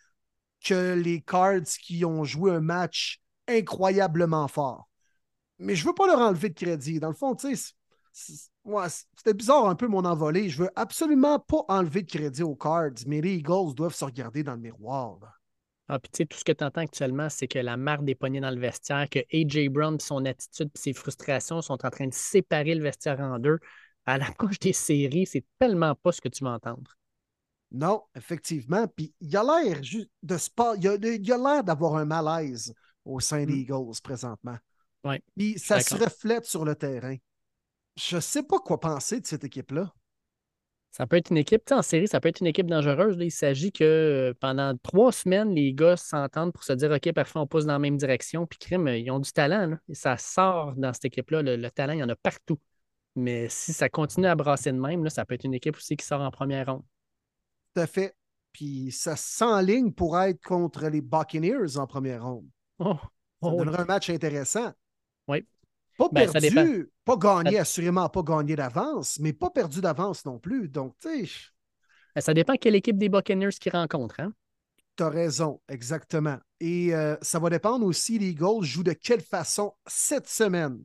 que les Cards qui ont joué un match incroyablement fort. Mais je ne veux pas leur enlever de crédit. Dans le fond, tu sais, c'était bizarre un peu mon envolée. Je veux absolument pas enlever de crédit aux Cards, mais les Eagles doivent se regarder dans le miroir. Ah, puis tu sais, tout ce que tu entends actuellement, c'est que la marque des poignets dans le vestiaire, que A.J. Brown, son attitude et ses frustrations sont en train de séparer le vestiaire en deux. À la couche des séries, c'est tellement pas ce que tu vas entendre. Non, effectivement. Puis il a l'air de sport. Il a l'air d'avoir un malaise au sein des mm. Eagles présentement. Ouais, Puis ça se reflète sur le terrain. Je ne sais pas quoi penser de cette équipe-là. Ça peut être une équipe, en série, ça peut être une équipe dangereuse. Il s'agit que euh, pendant trois semaines, les gars s'entendent pour se dire OK, parfait, on pousse dans la même direction. Puis crime, ils ont du talent. et ça sort dans cette équipe-là. Le, talent, il y en a partout. Mais si ça continue à brasser de même, là, ça peut être une équipe aussi qui sort en première ronde. Tout à fait. Puis ça s'enligne pour être contre les Buccaneers en première ronde. Oh. Ça oh un match intéressant. Oui. Pas ben, perdu, pas gagné, assurément pas gagné d'avance, mais pas perdu d'avance non plus. Donc, tu sais. Ben, ça dépend quelle équipe des Buccaneers qu'ils rencontrent. Hein? Tu as raison, exactement. Et euh, ça va dépendre aussi, les Eagles jouent de quelle façon cette semaine.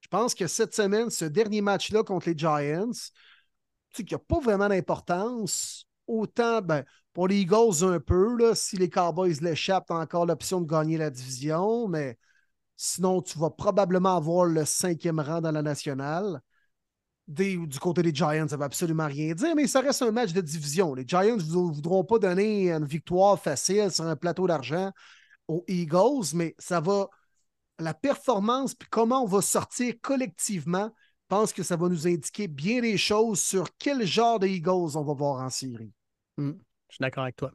Je pense que cette semaine, ce dernier match-là contre les Giants, tu sais, qui n'a pas vraiment d'importance. Autant, ben, pour les Eagles, un peu, là, si les Cowboys l'échappent, encore l'option de gagner la division, mais Sinon, tu vas probablement avoir le cinquième rang dans la nationale. du côté des Giants, ça ne va absolument rien dire, mais ça reste un match de division. Les Giants ne voudront pas donner une victoire facile sur un plateau d'argent aux Eagles, mais ça va. La performance, puis comment on va sortir collectivement, je pense que ça va nous indiquer bien les choses sur quel genre de Eagles on va voir en série. Hmm, je suis d'accord avec toi.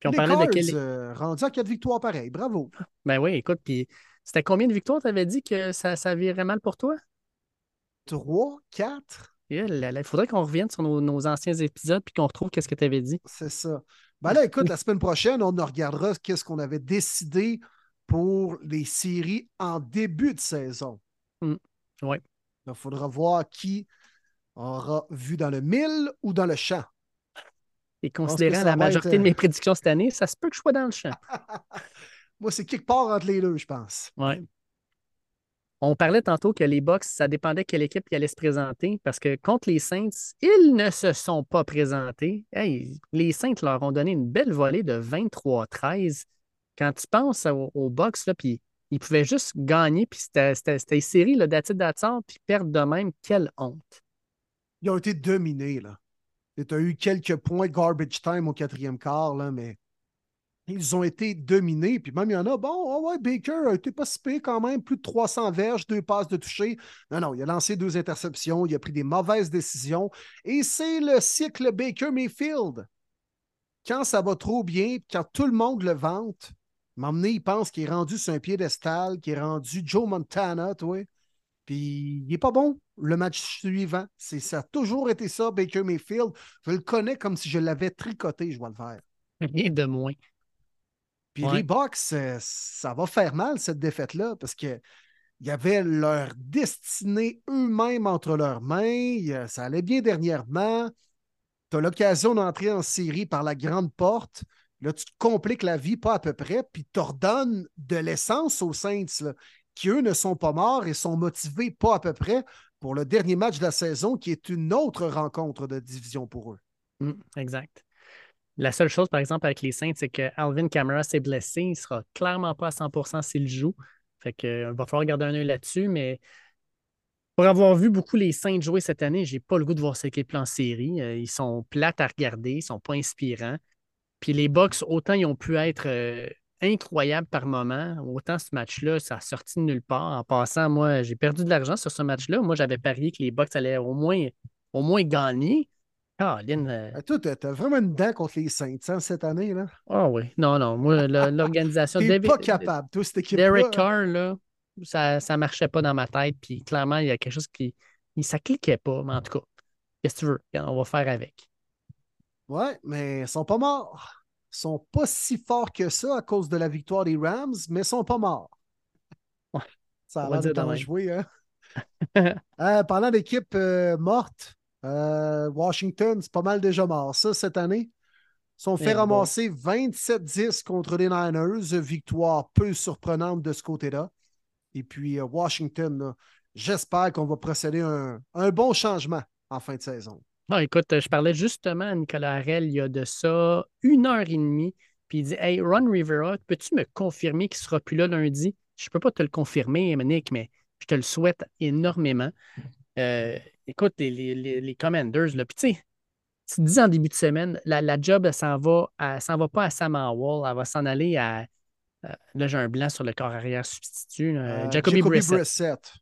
Puis on parlait de quel... Euh, rendu à quatre victoires pareil. Bravo. Ben oui, écoute, puis c'était combien de victoires, tu avais dit que ça, ça virait mal pour toi? Trois, quatre. Il faudrait qu'on revienne sur nos, anciens épisodes puis qu'on retrouve qu'est-ce que tu avais dit. C'est ça. Ben là, écoute, la semaine prochaine, on regardera qu'est-ce qu'on avait décidé pour les séries en début de saison. Hmm. Oui. Il faudra voir qui aura vu dans le mille ou dans le champ. Et considérant la majorité de mes prédictions cette année, ça se peut que je sois dans le champ. Moi, c'est quelque part entre les deux, je pense. Oui. On parlait tantôt que les Bucks, ça dépendait quelle équipe qui allait se présenter parce que contre les Saints, ils ne se sont pas présentés. les Saints leur ont donné une belle volée de 23-13. Quand tu penses aux, aux Bucks, là, puis ils pouvaient juste gagner, puis c'était une série d'attitude d'attente, puis perdre de même, quelle honte. Ils ont été dominés, là. Tu as eu quelques points garbage time au quatrième quart, mais ils ont été dominés. Puis même, il y en a, bon, oh ouais, Baker a été pas quand même, plus de 300 verges, deux passes de toucher. Non, non, il a lancé deux interceptions, il a pris des mauvaises décisions. Et c'est le cycle Baker-Mayfield. Quand ça va trop bien, quand tout le monde le vante, m'emmener, il pense qu'il est rendu sur un piédestal, qu'il est rendu Joe Montana, toi. Puis il n'est pas bon le match suivant. Ça a toujours été ça, Baker Mayfield. Je le connais comme si je l'avais tricoté, je vois le faire. Rien de moins. Puis les Bucks, euh, ça va faire mal, cette défaite-là, parce qu'il y avait leur destinée eux-mêmes entre leurs mains. Ça allait bien dernièrement. Tu as l'occasion d'entrer en série par la grande porte. Là, tu te compliques la vie pas à peu près, puis tu ordonnes de l'essence aux Saints, qui eux ne sont pas morts et sont motivés pas à peu près pour le dernier match de la saison, qui est une autre rencontre de division pour eux. Mmh, exact. La seule chose, par exemple, avec les Saints, c'est que Alvin Kamara s'est blessé. Il ne sera clairement pas à 100% s'il joue. Fait que, euh, va falloir garder un œil là-dessus. Mais pour avoir vu beaucoup les Saints jouer cette année, j'ai pas le goût de voir cette équipe en série. Euh, ils sont plates à regarder, ils sont pas inspirants. Puis les Bucks, autant ils ont pu être euh, incroyables par moment, autant ce match-là, ça a sorti de nulle part. En passant, moi, j'ai perdu de l'argent sur ce match-là. Moi, j'avais parié que les Bucks allaient au moins, au moins gagner. Ah, Lynn. Toi, tu as vraiment une dent contre les Saints hein, cette année. là. Ah oui. Non, non. Moi, l'organisation. Tu pas capable, toi, cette équipe Derek Carr, là, ça ne marchait pas dans ma tête. Puis clairement, il y a quelque chose qui. Ça cliquait pas, mais en tout cas, qu'est-ce que tu veux? On va faire avec. Ouais, mais ils sont pas morts. Sont pas si forts que ça à cause de la victoire des Rams, mais sont pas morts. Ouais, ça a l'air de t'en jouer, hein? euh, parlant d'équipe euh, morte, euh, Washington, c'est pas mal déjà mort. Ça, cette année, ils sont fait ramasser 27-10 contre les Niners. Victoire peu surprenante de ce côté-là. Et puis, euh, Washington, j'espère qu'on va procéder à un, bon changement en fin de saison. Ah, écoute, je parlais justement à Nicolas Harel il y a de ça une heure et demie. Puis il dit Hey, Ron Rivera, peux-tu me confirmer qu'il ne sera plus là lundi? Je ne peux pas te le confirmer, Nick, mais je te le souhaite énormément. Euh, écoute, les, les, Commanders, là, puis tu sais, tu dis en début de semaine, la, la job, elle s'en va, s'en va pas à Sam Howell, elle va s'en aller à. Euh, là, j'ai un blanc sur le corps arrière substitut. Euh, Jacoby, Brissett.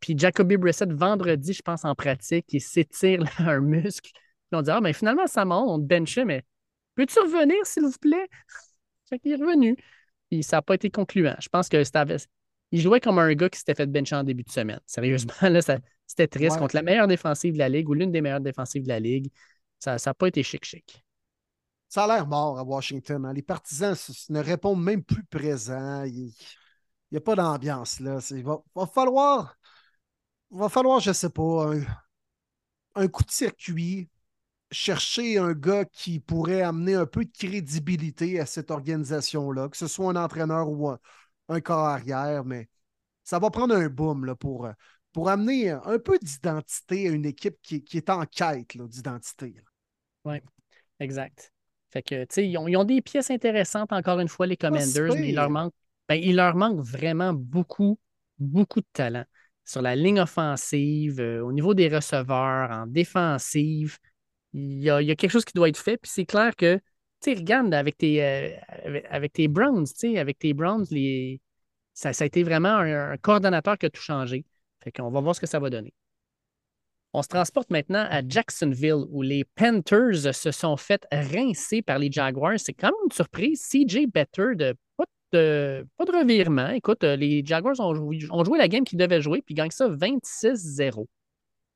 Puis Jacoby Brissett, vendredi, je pense, en pratique, il s'étire un muscle. Puis on dit Ah, mais ben, finalement, ça monte, on te benchait, mais peux-tu revenir, s'il vous plaît? Fait qu'il est revenu. Puis ça n'a pas été concluant. Je pense que. Il jouait comme un gars qui s'était fait bencher en début de semaine. Sérieusement, là, c'était triste contre la meilleure défensive de la Ligue ou l'une des meilleures défensives de la Ligue. Ça n'a pas été chic-chic. Ça a l'air mort à Washington. Hein. Les partisans ne répondent même plus présents. N'y a pas d'ambiance là. Il va, falloir, va falloir, je ne sais pas, un, coup de circuit, chercher un gars qui pourrait amener un peu de crédibilité à cette organisation-là, que ce soit un entraîneur ou un, corps arrière, mais ça va prendre un boom là, pour, pour amener un peu d'identité à une équipe qui, est en quête d'identité. Oui, exact. Fait que, tu sais, ils ont, des pièces intéressantes, encore une fois, les Commanders, mais il leur manque, ben, il leur manque vraiment beaucoup, beaucoup de talent. Sur la ligne offensive, euh, au niveau des receveurs, en défensive, il y, a, quelque chose qui doit être fait. Puis c'est clair que, tu sais, regarde, avec tes, euh, avec, tes Browns, tu sais, avec tes Browns, les, ça, a été vraiment un, coordonnateur qui a tout changé. Fait qu'on va voir ce que ça va donner. On se transporte maintenant à Jacksonville où les Panthers se sont fait rincer par les Jaguars. C'est quand même une surprise. CJ Better de pas de, pas de revirement. Écoute, les Jaguars ont joué, ont joué la game qu'ils devaient jouer puis gagnent ça 26-0.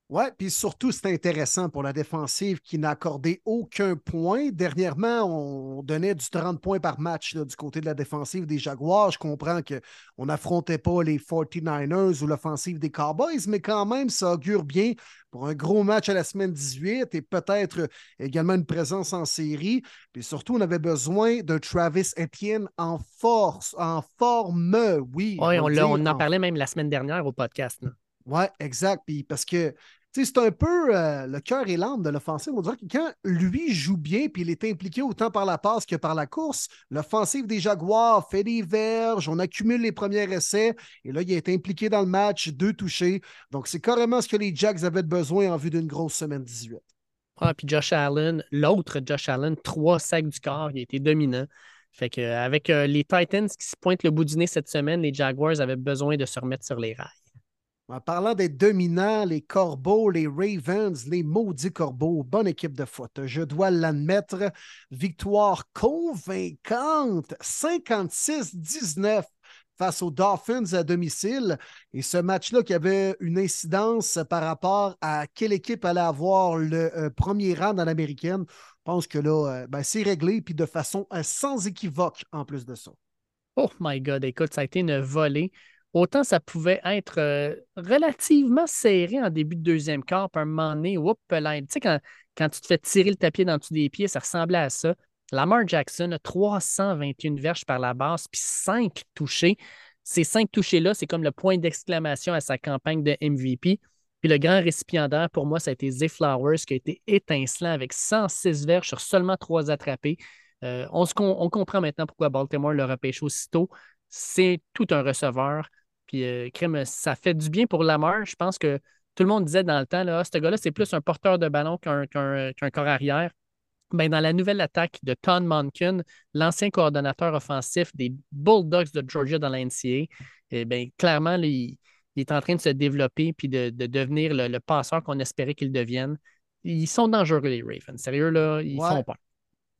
Oui, puis surtout, c'est intéressant pour la défensive qui n'a accordé aucun point. Dernièrement, on donnait du 30 points par match du côté de la défensive des Jaguars. Je comprends qu'on n'affrontait pas les 49ers ou l'offensive des Cowboys, mais quand même, ça augure bien pour un gros match à la semaine 18 et peut-être également une présence en série. Puis surtout, on avait besoin d'un Travis Etienne en force, en forme, oui. Oui, on, on, en parlait même la semaine dernière au podcast. Oui, exact. Puis parce que c'est un peu euh, le cœur et l'âme de l'offensive. On dirait que quand lui joue bien, puis il est impliqué autant par la passe que par la course, l'offensive des Jaguars fait des verges, on accumule les premiers essais, et là, il est impliqué dans le match, deux touchés. Donc, c'est carrément ce que les Jacks avaient besoin en vue d'une grosse semaine 18. Ah, puis Josh Allen, l'autre Josh Allen, trois sacs du corps, il a été dominant. Fait qu'avec euh, les Titans qui se pointent le bout du nez cette semaine, les Jaguars avaient besoin de se remettre sur les rails. En parlant des dominants, les Corbeaux, les Ravens, les maudits Corbeaux, bonne équipe de foot. Je dois l'admettre. Victoire convaincante, 56-19 face aux Dolphins à domicile. Et ce match-là qui avait une incidence par rapport à quelle équipe allait avoir le euh, premier rang dans l'américaine, je pense que là, euh, ben, c'est réglé, puis de façon euh, sans équivoque en plus de ça. Oh my God, écoute, ça a été une volée. Autant ça pouvait être euh, relativement serré en début de deuxième quart, puis un moment donné, tu sais, quand, quand tu te fais tirer le tapis dans dessous des pieds, ça ressemblait à ça. Lamar Jackson a 321 verges par la base, puis 5 touchés. Ces 5 touchés-là, c'est comme le point d'exclamation à sa campagne de MVP. Puis le grand récipiendaire, pour moi, ça a été Zay Flowers, qui a été étincelant avec 106 verges sur seulement 3 attrapés. Euh, on, on, comprend maintenant pourquoi Baltimore le repêché aussitôt. C'est tout un receveur. Puis, euh, crème, ça fait du bien pour Lamar. Je pense que tout le monde disait dans le temps, là, ah, ce gars-là, c'est plus un porteur de ballon qu'un corps arrière. Ben, dans la nouvelle attaque de Tom Monken, l'ancien coordonnateur offensif des Bulldogs de Georgia dans la NCA, eh ben, clairement, il, est en train de se développer puis de, devenir le, passeur qu'on espérait qu'il devienne. Ils sont dangereux, les Ravens. Sérieux, là, ils font peur.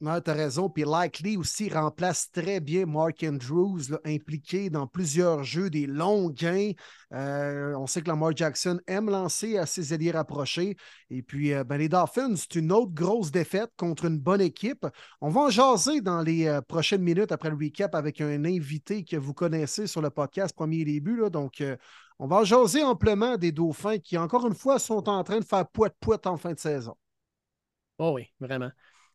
Non, tu as raison. Puis Likely aussi remplace très bien Mark Andrews, impliqué dans plusieurs jeux, des longs gains. Euh, on sait que Lamar Jackson aime lancer à ses alliés rapprochés. Et puis, euh, ben, les Dolphins, c'est une autre grosse défaite contre une bonne équipe. On va en jaser dans les euh, prochaines minutes après le recap avec un invité que vous connaissez sur le podcast Premier Début. Donc, on va en jaser amplement des Dauphins qui, encore une fois, sont en train de faire poète-poète en fin de saison. Oh oui, vraiment.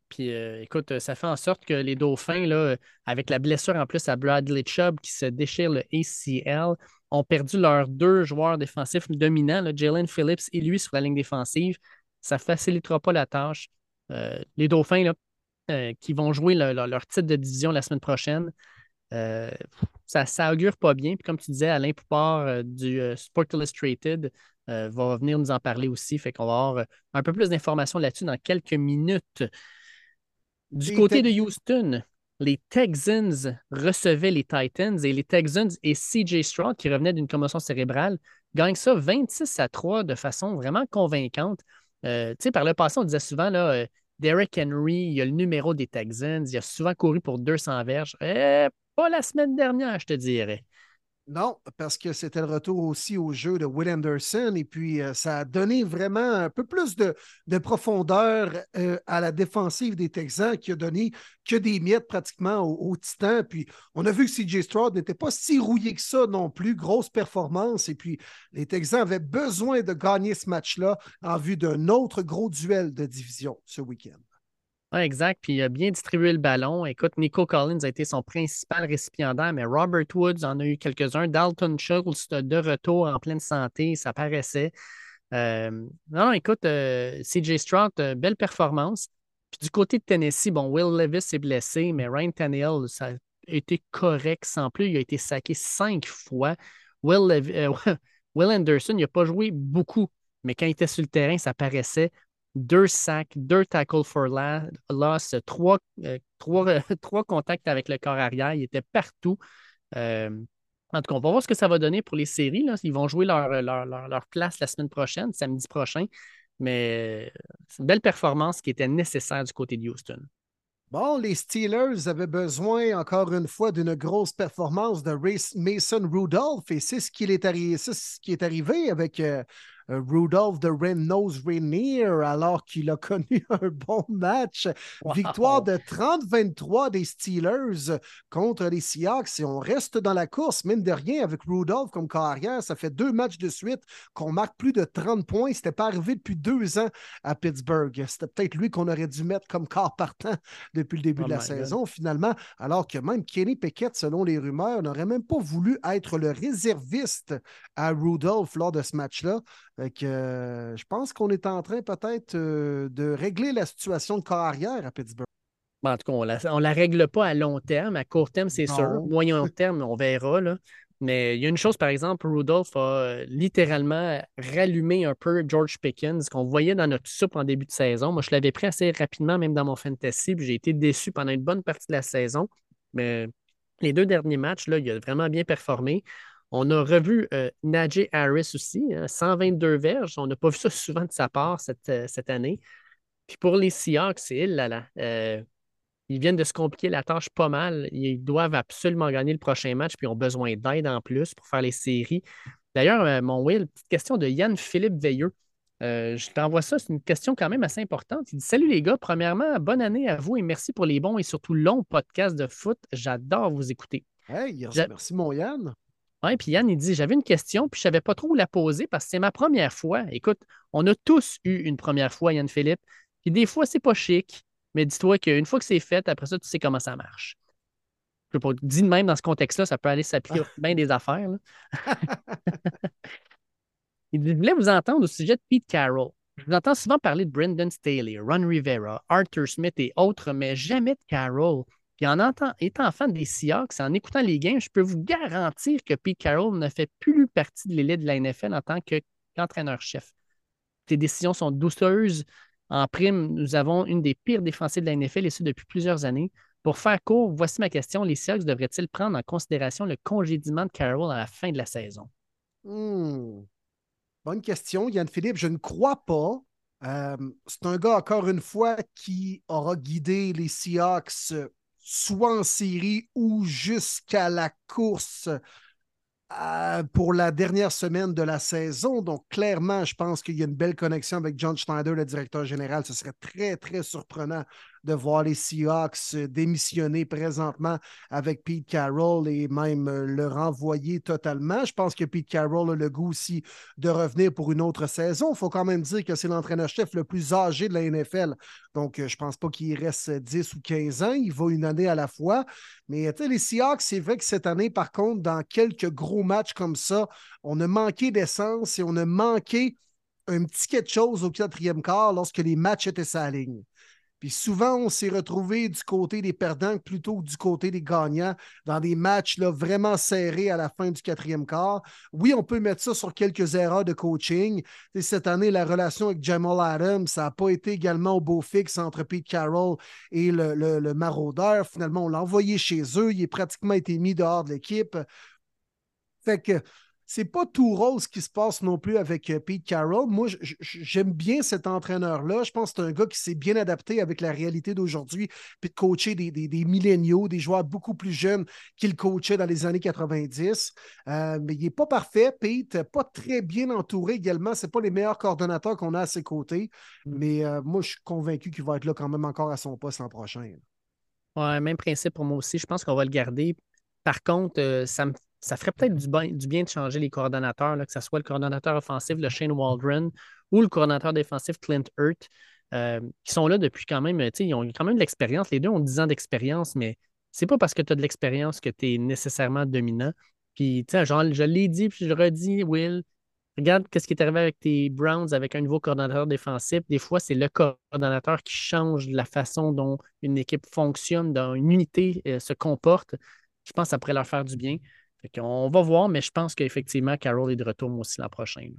Puis euh, écoute, ça fait en sorte que les Dauphins, là, avec la blessure en plus à Bradley Chubb qui se déchire le ACL, ont perdu leurs deux joueurs défensifs dominants, Jalen Phillips et lui sur la ligne défensive. Ça ne facilitera pas la tâche. Euh, les Dauphins là, euh, qui vont jouer leur titre de division la semaine prochaine, ça, ça augure pas bien. Puis comme tu disais, Alain Poupard du Sport Illustrated va venir nous en parler aussi. Fait qu'on va avoir un peu plus d'informations là-dessus dans quelques minutes. Du côté de Houston, les Texans recevaient les Titans et les Texans et CJ Stroud, qui revenait d'une commotion cérébrale, gagnent ça 26 à 3 de façon vraiment convaincante. Euh, par le passé, on disait souvent, là, euh, Derek Henry, il a le numéro des Texans, il a souvent couru pour 200 verges. Eh, pas la semaine dernière, je te dirais. Non, parce que c'était le retour aussi au jeu de Will Anderson et puis euh, ça a donné vraiment un peu plus de, profondeur euh, à la défensive des Texans qui a donné que des miettes pratiquement au, Titan. Puis on a vu que CJ Stroud n'était pas si rouillé que ça non plus. Grosse performance. Et puis les Texans avaient besoin de gagner ce match-là en vue d'un autre gros duel de division ce week-end exact. Puis il a bien distribué le ballon. Écoute, Nico Collins a été son principal récipiendaire, mais Robert Woods en a eu quelques-uns. Dalton Schultz de retour en pleine santé, ça paraissait. Euh, non, écoute, euh, CJ Stroud, euh, belle performance. Puis du côté de Tennessee, bon, Will Levis est blessé, mais Ryan Tannehill, ça a été correct sans plus. Il a été saqué cinq fois. Will, Will Anderson, il n'a pas joué beaucoup, mais quand il était sur le terrain, ça paraissait deux sacs, deux tackles for loss, trois, euh, euh, trois, contacts avec le corps arrière. Il était partout. Euh, en tout cas, on va voir ce que ça va donner pour les séries. Ils vont jouer leur, place la semaine prochaine, samedi prochain. Mais c'est une belle performance qui était nécessaire du côté de Houston. Bon, les Steelers avaient besoin encore une fois d'une grosse performance de Mason Rudolph et c'est ce qui est, arrivé, avec Rudolph de Red-Nose Rainier alors qu'il a connu un bon match. Victoire de 30-23 des Steelers contre les Seahawks et on reste dans la course, mine de rien, avec Rudolph comme carrière. Ça fait deux matchs de suite qu'on marque plus de 30 points. C'était pas arrivé depuis deux ans à Pittsburgh. C'était peut-être lui qu'on aurait dû mettre comme corps partant depuis le début oh de la saison, finalement, alors que même Kenny Pickett, selon les rumeurs, n'aurait même pas voulu être le réserviste à Rudolph lors de ce match-là. Euh, je pense qu'on est en train peut-être euh, de régler la situation de carrière à Pittsburgh. en tout cas, on ne la, règle pas à long terme. À court terme, c'est sûr. Moyen terme, on verra. Là. Mais il y a une chose, par exemple, Rudolph a euh, littéralement rallumé un peu George Pickens, qu'on voyait dans notre soupe en début de saison. Moi, je l'avais pris assez rapidement, même dans mon fantasy, puis j'ai été déçu pendant une bonne partie de la saison. Mais les deux derniers matchs, là, il a vraiment bien performé. On a revu euh, Najee Harris aussi, 122 hein, verges. On n'a pas vu ça souvent de sa part cette, euh, cette année. Puis pour les Seahawks, c'est là, là. Euh, ils viennent de se compliquer la tâche pas mal. Ils doivent absolument gagner le prochain match, puis ils ont besoin d'aide en plus pour faire les séries. D'ailleurs, mon Will, petite question de Yann-Philippe Veilleux. je t'envoie ça, c'est une question quand même assez importante. Il dit Salut les gars, premièrement, bonne année à vous et merci pour les bons et surtout longs podcasts de foot. J'adore vous écouter. Hey, merci mon Yann. Oui, puis Yann, il dit J'avais une question, puis je ne savais pas trop où la poser parce que c'est ma première fois. Écoute, on a tous eu une première fois, Yann Philippe. Puis des fois, c'est pas chic, mais dis-toi qu'une fois que c'est fait, après ça, tu sais comment ça marche. Je peux pas dire de même dans ce contexte-là, ça peut aller s'appliquer bien des affaires. il dit Je voulais vous entendre au sujet de Pete Carroll. Je vous entends souvent parler de Brendan Staley, Ron Rivera, Arthur Smith et autres, mais jamais de Carroll. Puis en étant fan des Seahawks, en écoutant les games, je peux vous garantir que Pete Carroll ne fait plus partie de l'élite de la NFL en tant qu'entraîneur-chef. Ses décisions sont douceuses. En prime, nous avons une des pires défensives de la NFL et ce depuis plusieurs années. Pour faire court, voici ma question. Les Seahawks devraient-ils prendre en considération le congédiement de Carroll à la fin de la saison? Hmm. Bonne question, Yann Philippe. Je ne crois pas. Euh, c'est un gars, encore une fois, qui aura guidé les Seahawks soit en série ou jusqu'à la course euh, pour la dernière semaine de la saison. Donc, clairement, je pense qu'il y a une belle connexion avec John Schneider, le directeur général. Ce serait très, très surprenant de voir les Seahawks démissionner présentement avec Pete Carroll et même euh, le renvoyer totalement. Je pense que Pete Carroll a le goût aussi de revenir pour une autre saison. Il faut quand même dire que c'est l'entraîneur-chef le plus âgé de la NFL. Donc, euh, je ne pense pas qu'il reste 10 ou 15 ans. Il va une année à la fois. Mais les Seahawks, c'est vrai que cette année, par contre, dans quelques gros matchs comme ça, on a manqué d'essence et on a manqué un petit quelque chose au quatrième quart lorsque les matchs étaient sa. Puis souvent, on s'est retrouvé du côté des perdants plutôt que du côté des gagnants dans des matchs là, vraiment serrés à la fin du quatrième quart. Oui, on peut mettre ça sur quelques erreurs de coaching. cette année, la relation avec Jamal Adams, ça n'a pas été également au beau fixe entre Pete Carroll et le, le maraudeur. Finalement, on l'a envoyé chez eux. Il est pratiquement été mis dehors de l'équipe. Fait que c'est pas tout rose qui se passe non plus avec euh, Pete Carroll. Moi, j'aime bien cet entraîneur-là. Je pense que c'est un gars qui s'est bien adapté avec la réalité d'aujourd'hui, puis de coacher des, milléniaux, des joueurs beaucoup plus jeunes qu'il coachait dans les années 90. Euh, mais il n'est pas parfait. Pete, pas très bien entouré également. Ce pas les meilleurs coordonnateurs qu'on a à ses côtés. Mais euh, moi, je suis convaincu qu'il va être là quand même encore à son poste l'an prochain. Même principe pour moi aussi. Je pense qu'on va le garder. Par contre, ça me ça ferait peut-être du, bien, de changer les coordonnateurs, que ce soit le coordonnateur offensif, le Shane Waldron, ou le coordonnateur défensif, Clint Hurt, euh, qui sont là depuis quand même, ils ont quand même de l'expérience. Les deux ont 10 ans d'expérience, mais c'est pas parce que tu as de l'expérience que tu es nécessairement dominant. Puis, tu sais, je l'ai dit, puis je le redis, Will, regarde ce qui est arrivé avec tes Browns avec un nouveau coordonnateur défensif. Des fois, c'est le coordonnateur qui change la façon dont une équipe fonctionne, dont une unité euh, se comporte. Je pense que ça pourrait leur faire du bien. On va voir, mais je pense qu'effectivement, Carroll est de retour aussi l'an prochain.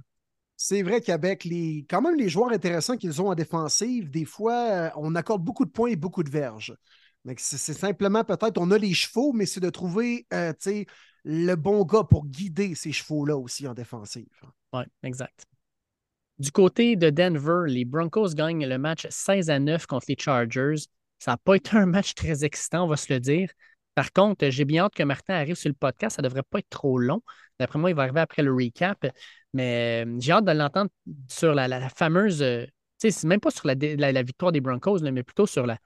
C'est vrai qu'avec les quand même les joueurs intéressants qu'ils ont en défensive, des fois, euh, on accorde beaucoup de points et beaucoup de verges. C'est simplement peut-être, on a les chevaux, mais c'est de trouver euh, le bon gars pour guider ces chevaux-là aussi en défensive. Oui, exact. Du côté de Denver, les Broncos gagnent le match 16 à 9 contre les Chargers. Ça n'a pas été un match très excitant, on va se le dire. Par contre, j'ai bien hâte que Martin arrive sur le podcast. Ça ne devrait pas être trop long. D'après moi, il va arriver après le recap. Mais euh, j'ai hâte de l'entendre sur la, fameuse. Euh, tu sais, même pas sur la, victoire des Broncos, mais plutôt sur la,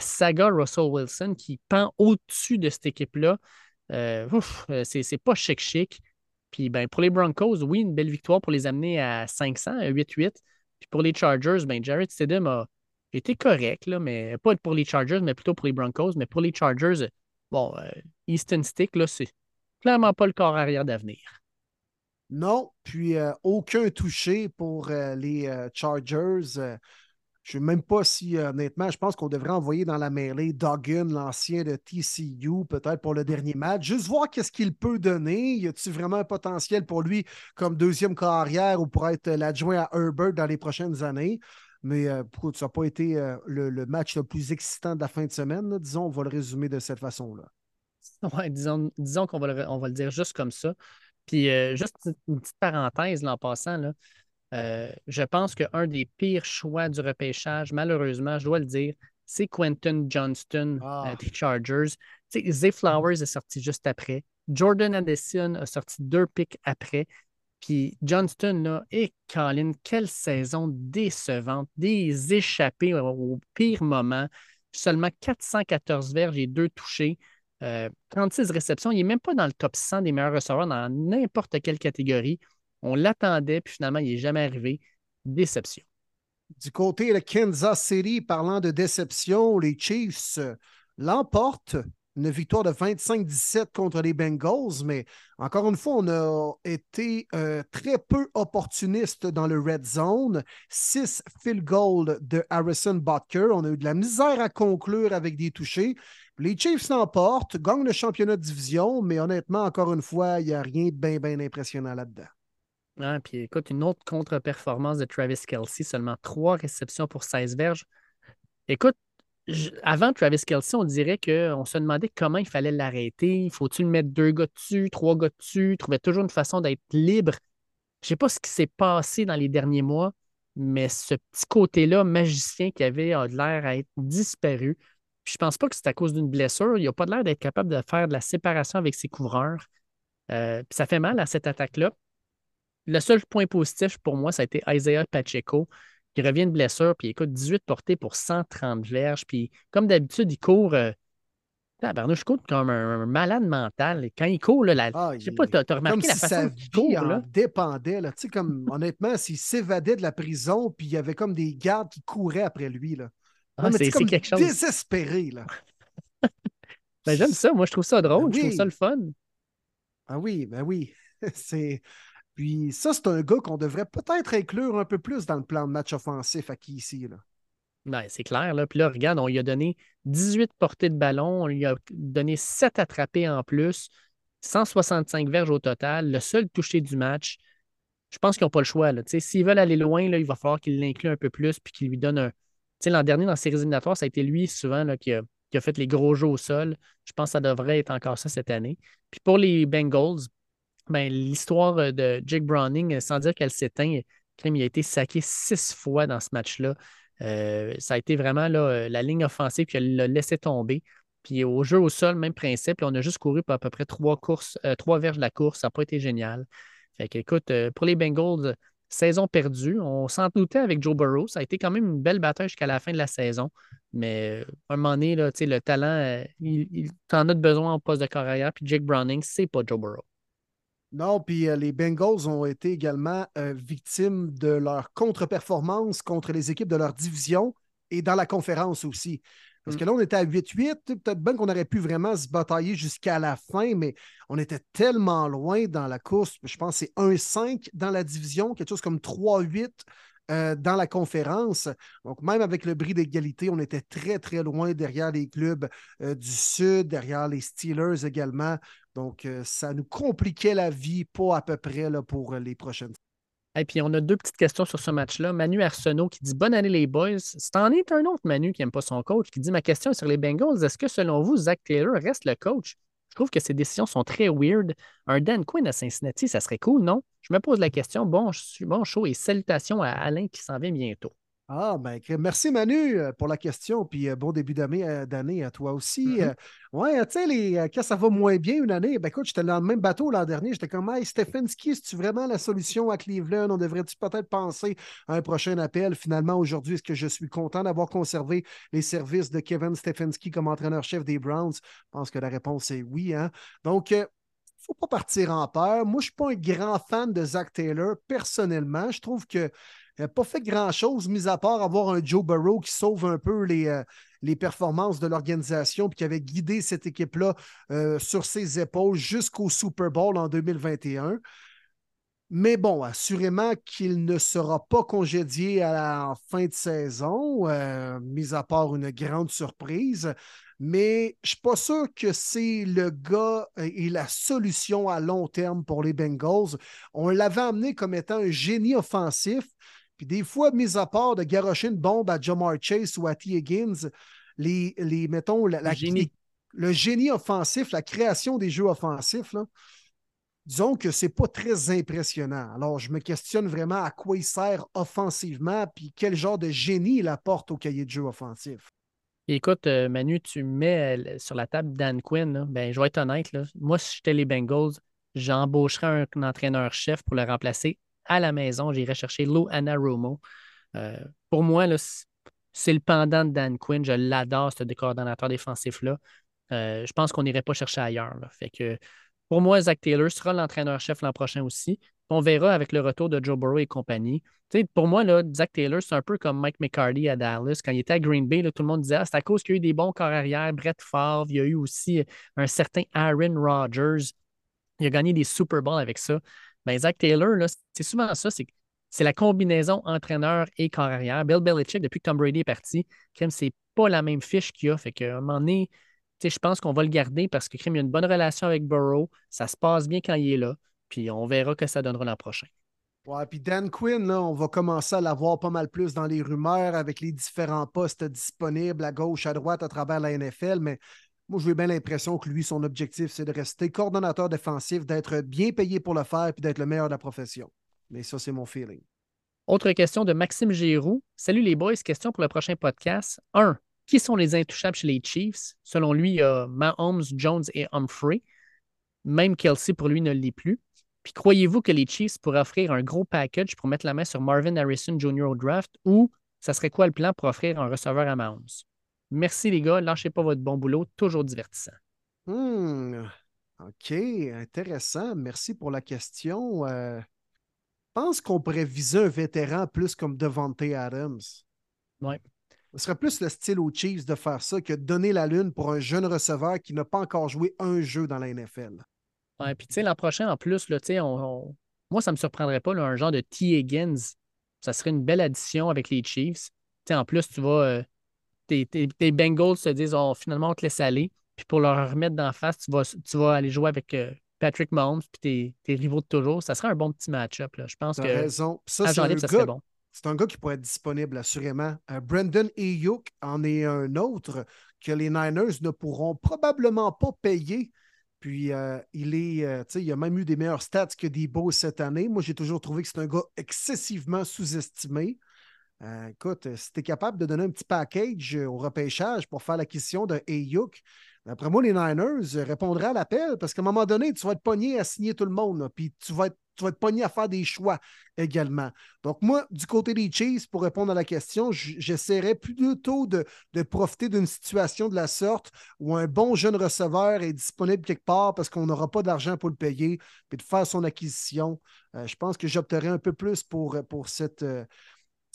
saga Russell Wilson qui pend au-dessus de cette équipe-là. Euh, c'est pas chic-chic. Puis ben, pour les Broncos, oui, une belle victoire pour les amener à 500, à 8-8. Puis pour les Chargers, ben, Jared Stidham a été correct, mais pas pour les Chargers, mais plutôt pour les Broncos. Mais pour les Chargers, bon, euh, Easton Stick, là, c'est clairement pas le corps arrière d'avenir. Non, puis euh, aucun touché pour euh, les Chargers. je ne sais même pas si, honnêtement, je pense qu'on devrait envoyer dans la mêlée Duggan, l'ancien de TCU, peut-être pour le dernier match. Juste voir qu'est-ce qu'il peut donner. Y a-t-il vraiment un potentiel pour lui comme deuxième carrière ou pour être l'adjoint à Herbert dans les prochaines années? Mais euh, ça n'a pas été euh, le, match le plus excitant de la fin de semaine. disons, on va le résumer de cette façon-là. Ouais, disons, disons qu'on va, le, on va le dire juste comme ça. Puis, euh, juste une petite parenthèse en passant, là, je pense qu'un des pires choix du repêchage, malheureusement, je dois le dire, c'est Quentin Johnston ah. des Chargers. Zay Flowers est sorti juste après. Jordan Addison a sorti deux picks après. Puis Johnston, et Colin, quelle saison décevante, des échappées au, pire moment. Seulement 414 verges et deux touchés. 36 euh, réceptions. Il n'est même pas dans le top 100 des meilleurs receveurs dans n'importe quelle catégorie. On l'attendait, puis finalement, il n'est jamais arrivé. Déception. Du côté de Kansas City, parlant de déception, les Chiefs l'emportent une victoire de 25-17 contre les Bengals, mais encore une fois, on a été euh, très peu opportuniste dans le red zone. Six field goals de Harrison Butker. On a eu de la misère à conclure avec des touchés. Les Chiefs l'emportent, gagnent le championnat de division, mais honnêtement, encore une fois, il n'y a rien de bien, bien impressionnant là-dedans. Ah, puis écoute, une autre contre-performance de Travis Kelsey, seulement trois réceptions pour 16 verges. Écoute, avant Travis Kelsey, on dirait qu'on se demandait comment il fallait l'arrêter. Faut-il mettre deux gars dessus, trois gars dessus? Il trouvait toujours une façon d'être libre. Je ne sais pas ce qui s'est passé dans les derniers mois, mais ce petit côté-là, magicien qui avait l'air à être disparu. je ne pense pas que c'est à cause d'une blessure. Il n'a pas l'air d'être capable de faire de la séparation avec ses couvreurs. Euh, ça fait mal à cette attaque-là. Le seul point positif pour moi, ça a été Isaiah Pacheco il revient de blessure, puis écoute, 18 portées pour 130 verges. Puis comme d'habitude, il court. Euh, je court comme un, malade mental. Et quand il court, là, la, ah, je sais pas, tu as, remarqué la façon qu'il court. Là? dépendait. Là. Tu sais, comme, honnêtement, s'il s'évadait de la prison, puis il y avait comme des gardes qui couraient après lui. Là. Ah, c'est quelque chose. Désespéré. Là. ben, J'aime ça. Moi, je trouve ça drôle. Je trouve ça le fun. Ah oui, ben oui. c'est. Puis ça, c'est un gars qu'on devrait peut-être inclure un peu plus dans le plan de match offensif à qui ici. Là. Ben, c'est clair. Là. Puis là, regarde, on lui a donné 18 portées de ballon, on lui a donné 7 attrapés en plus, 165 verges au total, le seul touché du match. Je pense qu'ils n'ont pas le choix. S'ils veulent aller loin, il va falloir qu'ils l'incluent un peu plus puis qu'ils lui donnent un. L'an dernier, dans ses éliminatoires, ça a été lui souvent là, qui, a, qui a fait les gros jeux au sol. Je pense que ça devrait être encore ça cette année. Puis pour les Bengals, ben, l'histoire de Jake Browning, sans dire qu'elle s'éteint, il a été saqué six fois dans ce match-là. Euh, ça a été vraiment la ligne offensive qui l'a laissé tomber. Puis au jeu au sol, même principe. on a juste couru à peu près trois courses, euh, trois verges de la course. Ça n'a pas été génial. Fait écoute, euh, pour les Bengals, saison perdue. On s'en doutait avec Joe Burrow. Ça a été quand même une belle bataille jusqu'à la fin de la saison. Mais à un moment donné, le talent, il, il en a besoin en poste de carrière. Puis Jake Browning, c'est pas Joe Burrow. Non, puis euh, les Bengals ont été également euh, victimes de leur contre-performance contre les équipes de leur division et dans la conférence aussi. Parce mm. que là, on était à 8-8. Peut-être bien qu'on aurait pu vraiment se batailler jusqu'à la fin, mais on était tellement loin dans la course. Je pense que c'est 1-5 dans la division, quelque chose comme 3-8 euh, dans la conférence. Donc, même avec le bris d'égalité, on était très, très loin derrière les clubs du Sud, derrière les Steelers également. Donc, euh, ça nous compliquait la vie, pas à peu près là, pour euh, les prochaines. Et puis, on a deux petites questions sur ce match-là. Manu Arsenault qui dit Bonne année, les boys. C'est en est un autre Manu qui n'aime pas son coach qui dit Ma question est sur les Bengals. Est-ce que selon vous, Zach Taylor reste le coach? Je trouve que ses décisions sont très weird. Un Dan Quinn à Cincinnati, ça serait cool, non? Je me pose la question. Bon, je suis bon chaud et salutations à Alain qui s'en vient bientôt. Ah, ben, merci Manu euh, pour la question, puis euh, bon début euh, d'année à toi aussi. Mm-hmm. ouais, tu sais, quand ça va moins bien une année, ben écoute, j'étais dans le même bateau l'an dernier, j'étais comme, hey, Stefanski, est-ce vraiment la solution à Cleveland? On devrait-tu peut-être penser à un prochain appel? Finalement, aujourd'hui, est-ce que je suis content d'avoir conservé les services de Kevin Stefanski comme entraîneur-chef des Browns? Je pense que la réponse est oui, hein? Donc, il ne faut pas partir en peur. Moi, je ne suis pas un grand fan de Zach Taylor, personnellement. Je trouve que pas fait grand-chose, mis à part avoir un Joe Burrow qui sauve un peu les, euh, les performances de l'organisation, puis qui avait guidé cette équipe-là euh, sur ses épaules jusqu'au Super Bowl en 2021. Mais bon, assurément qu'il ne sera pas congédié à la fin de saison, euh, mis à part une grande surprise. Mais je ne suis pas sûr que c'est le gars et la solution à long terme pour les Bengals. On l'avait amené comme étant un génie offensif, puis des fois, mis à part de garocher une bombe à Jamar Chase ou à T. Higgins, les, les mettons, la, génie. le génie offensif, la création des jeux offensifs, disons que ce n'est pas très impressionnant. Alors, je me questionne vraiment à quoi il sert offensivement, puis quel genre de génie il apporte au cahier de jeu offensif. Écoute, euh, Manu, tu mets euh, sur la table Dan Quinn. Ben, je vais être honnête. Moi, si j'étais les Bengals, j'embaucherais un entraîneur-chef pour le remplacer à la maison, j'irai chercher Lou Anna Romo. Euh, pour moi, c'est le pendant de Dan Quinn. Je l'adore, ce coordonnateur défensif-là. Euh, je pense qu'on n'irait pas chercher ailleurs. Fait que pour moi, Zach Taylor sera l'entraîneur-chef l'an prochain aussi. On verra avec le retour de Joe Burrow et compagnie. pour moi, là, Zach Taylor, c'est un peu comme Mike McCarty à Dallas. Quand il était à Green Bay, tout le monde disait ah, c'est à cause qu'il y a eu des bons corps arrière, Brett Favre, il y a eu aussi un certain Aaron Rodgers. Il a gagné des Super Bowls avec ça. Ben, Zach Taylor, c'est souvent ça, c'est la combinaison entraîneur et corps arrière. Bill Belichick, depuis que Tom Brady est parti, c'est pas la même fiche qu'il a. Fait qu'à un moment donné, je pense qu'on va le garder parce que il a une bonne relation avec Burrow. Ça se passe bien quand il est là. Puis on verra que ça donnera l'an prochain. Ouais, puis Dan Quinn, on va commencer à l'avoir pas mal plus dans les rumeurs avec les différents postes disponibles à gauche, à droite, à travers la NFL. Mais moi, j'ai bien l'impression que lui, son objectif, c'est de rester coordonnateur défensif, d'être bien payé pour le faire puis d'être le meilleur de la profession. Mais ça, c'est mon feeling. Autre question de Maxime Giroux. Salut les boys, question pour le prochain podcast. 1. Qui sont les intouchables chez les Chiefs? Selon lui, il y a Mahomes, Jones et Humphrey. Même Kelsey, pour lui, ne l'est plus. Puis croyez-vous que les Chiefs pourraient offrir un gros package pour mettre la main sur Marvin Harrison Jr. au draft ou ça serait quoi le plan pour offrir un receveur à Mahomes? Merci les gars, lâchez pas votre bon boulot, toujours divertissant. Hmm, OK, intéressant. Merci pour la question. Euh, je pense qu'on pourrait viser un vétéran plus comme Devante Adams. Oui. Ce serait plus le style aux Chiefs de faire ça que de donner la lune pour un jeune receveur qui n'a pas encore joué un jeu dans la NFL. Ouais, puis tu sais, l'an prochain, en plus, là, on, moi, ça ne me surprendrait pas, un genre de T. Higgins. Ça serait une belle addition avec les Chiefs. en plus, tu vas, euh, tes, Bengals se disent oh, finalement, on te laisse aller. Puis pour leur remettre d'en face, tu vas, tu vas aller jouer avec euh, Patrick Mahomes puis tes, rivaux de toujours. Ça serait un bon petit match-up. Je pense que. raison. Ça, c'est un, gars, bon. un gars qui pourrait être disponible, assurément. Euh, Brandon Ayuk en est un autre que les Niners ne pourront probablement pas payer Puis euh, il est, euh, il a même eu des meilleurs stats que Debo cette année. Moi, j'ai toujours trouvé que c'est un gars excessivement sous-estimé. Euh, écoute, si tu es capable de donner un petit package au repêchage pour faire l'acquisition d'un Ayuk, après moi, les Niners répondraient à l'appel parce qu'à un moment donné, tu vas être pogné à signer tout le monde, puis tu vas, être, tu vas être pogné à faire des choix également. Donc, moi, du côté des Chiefs, pour répondre à la question, j'essaierais plutôt de, de profiter d'une situation de la sorte où un bon jeune receveur est disponible quelque part parce qu'on n'aura pas d'argent pour le payer, puis de faire son acquisition. Euh, je pense que j'opterais un peu plus pour, pour cette. Euh,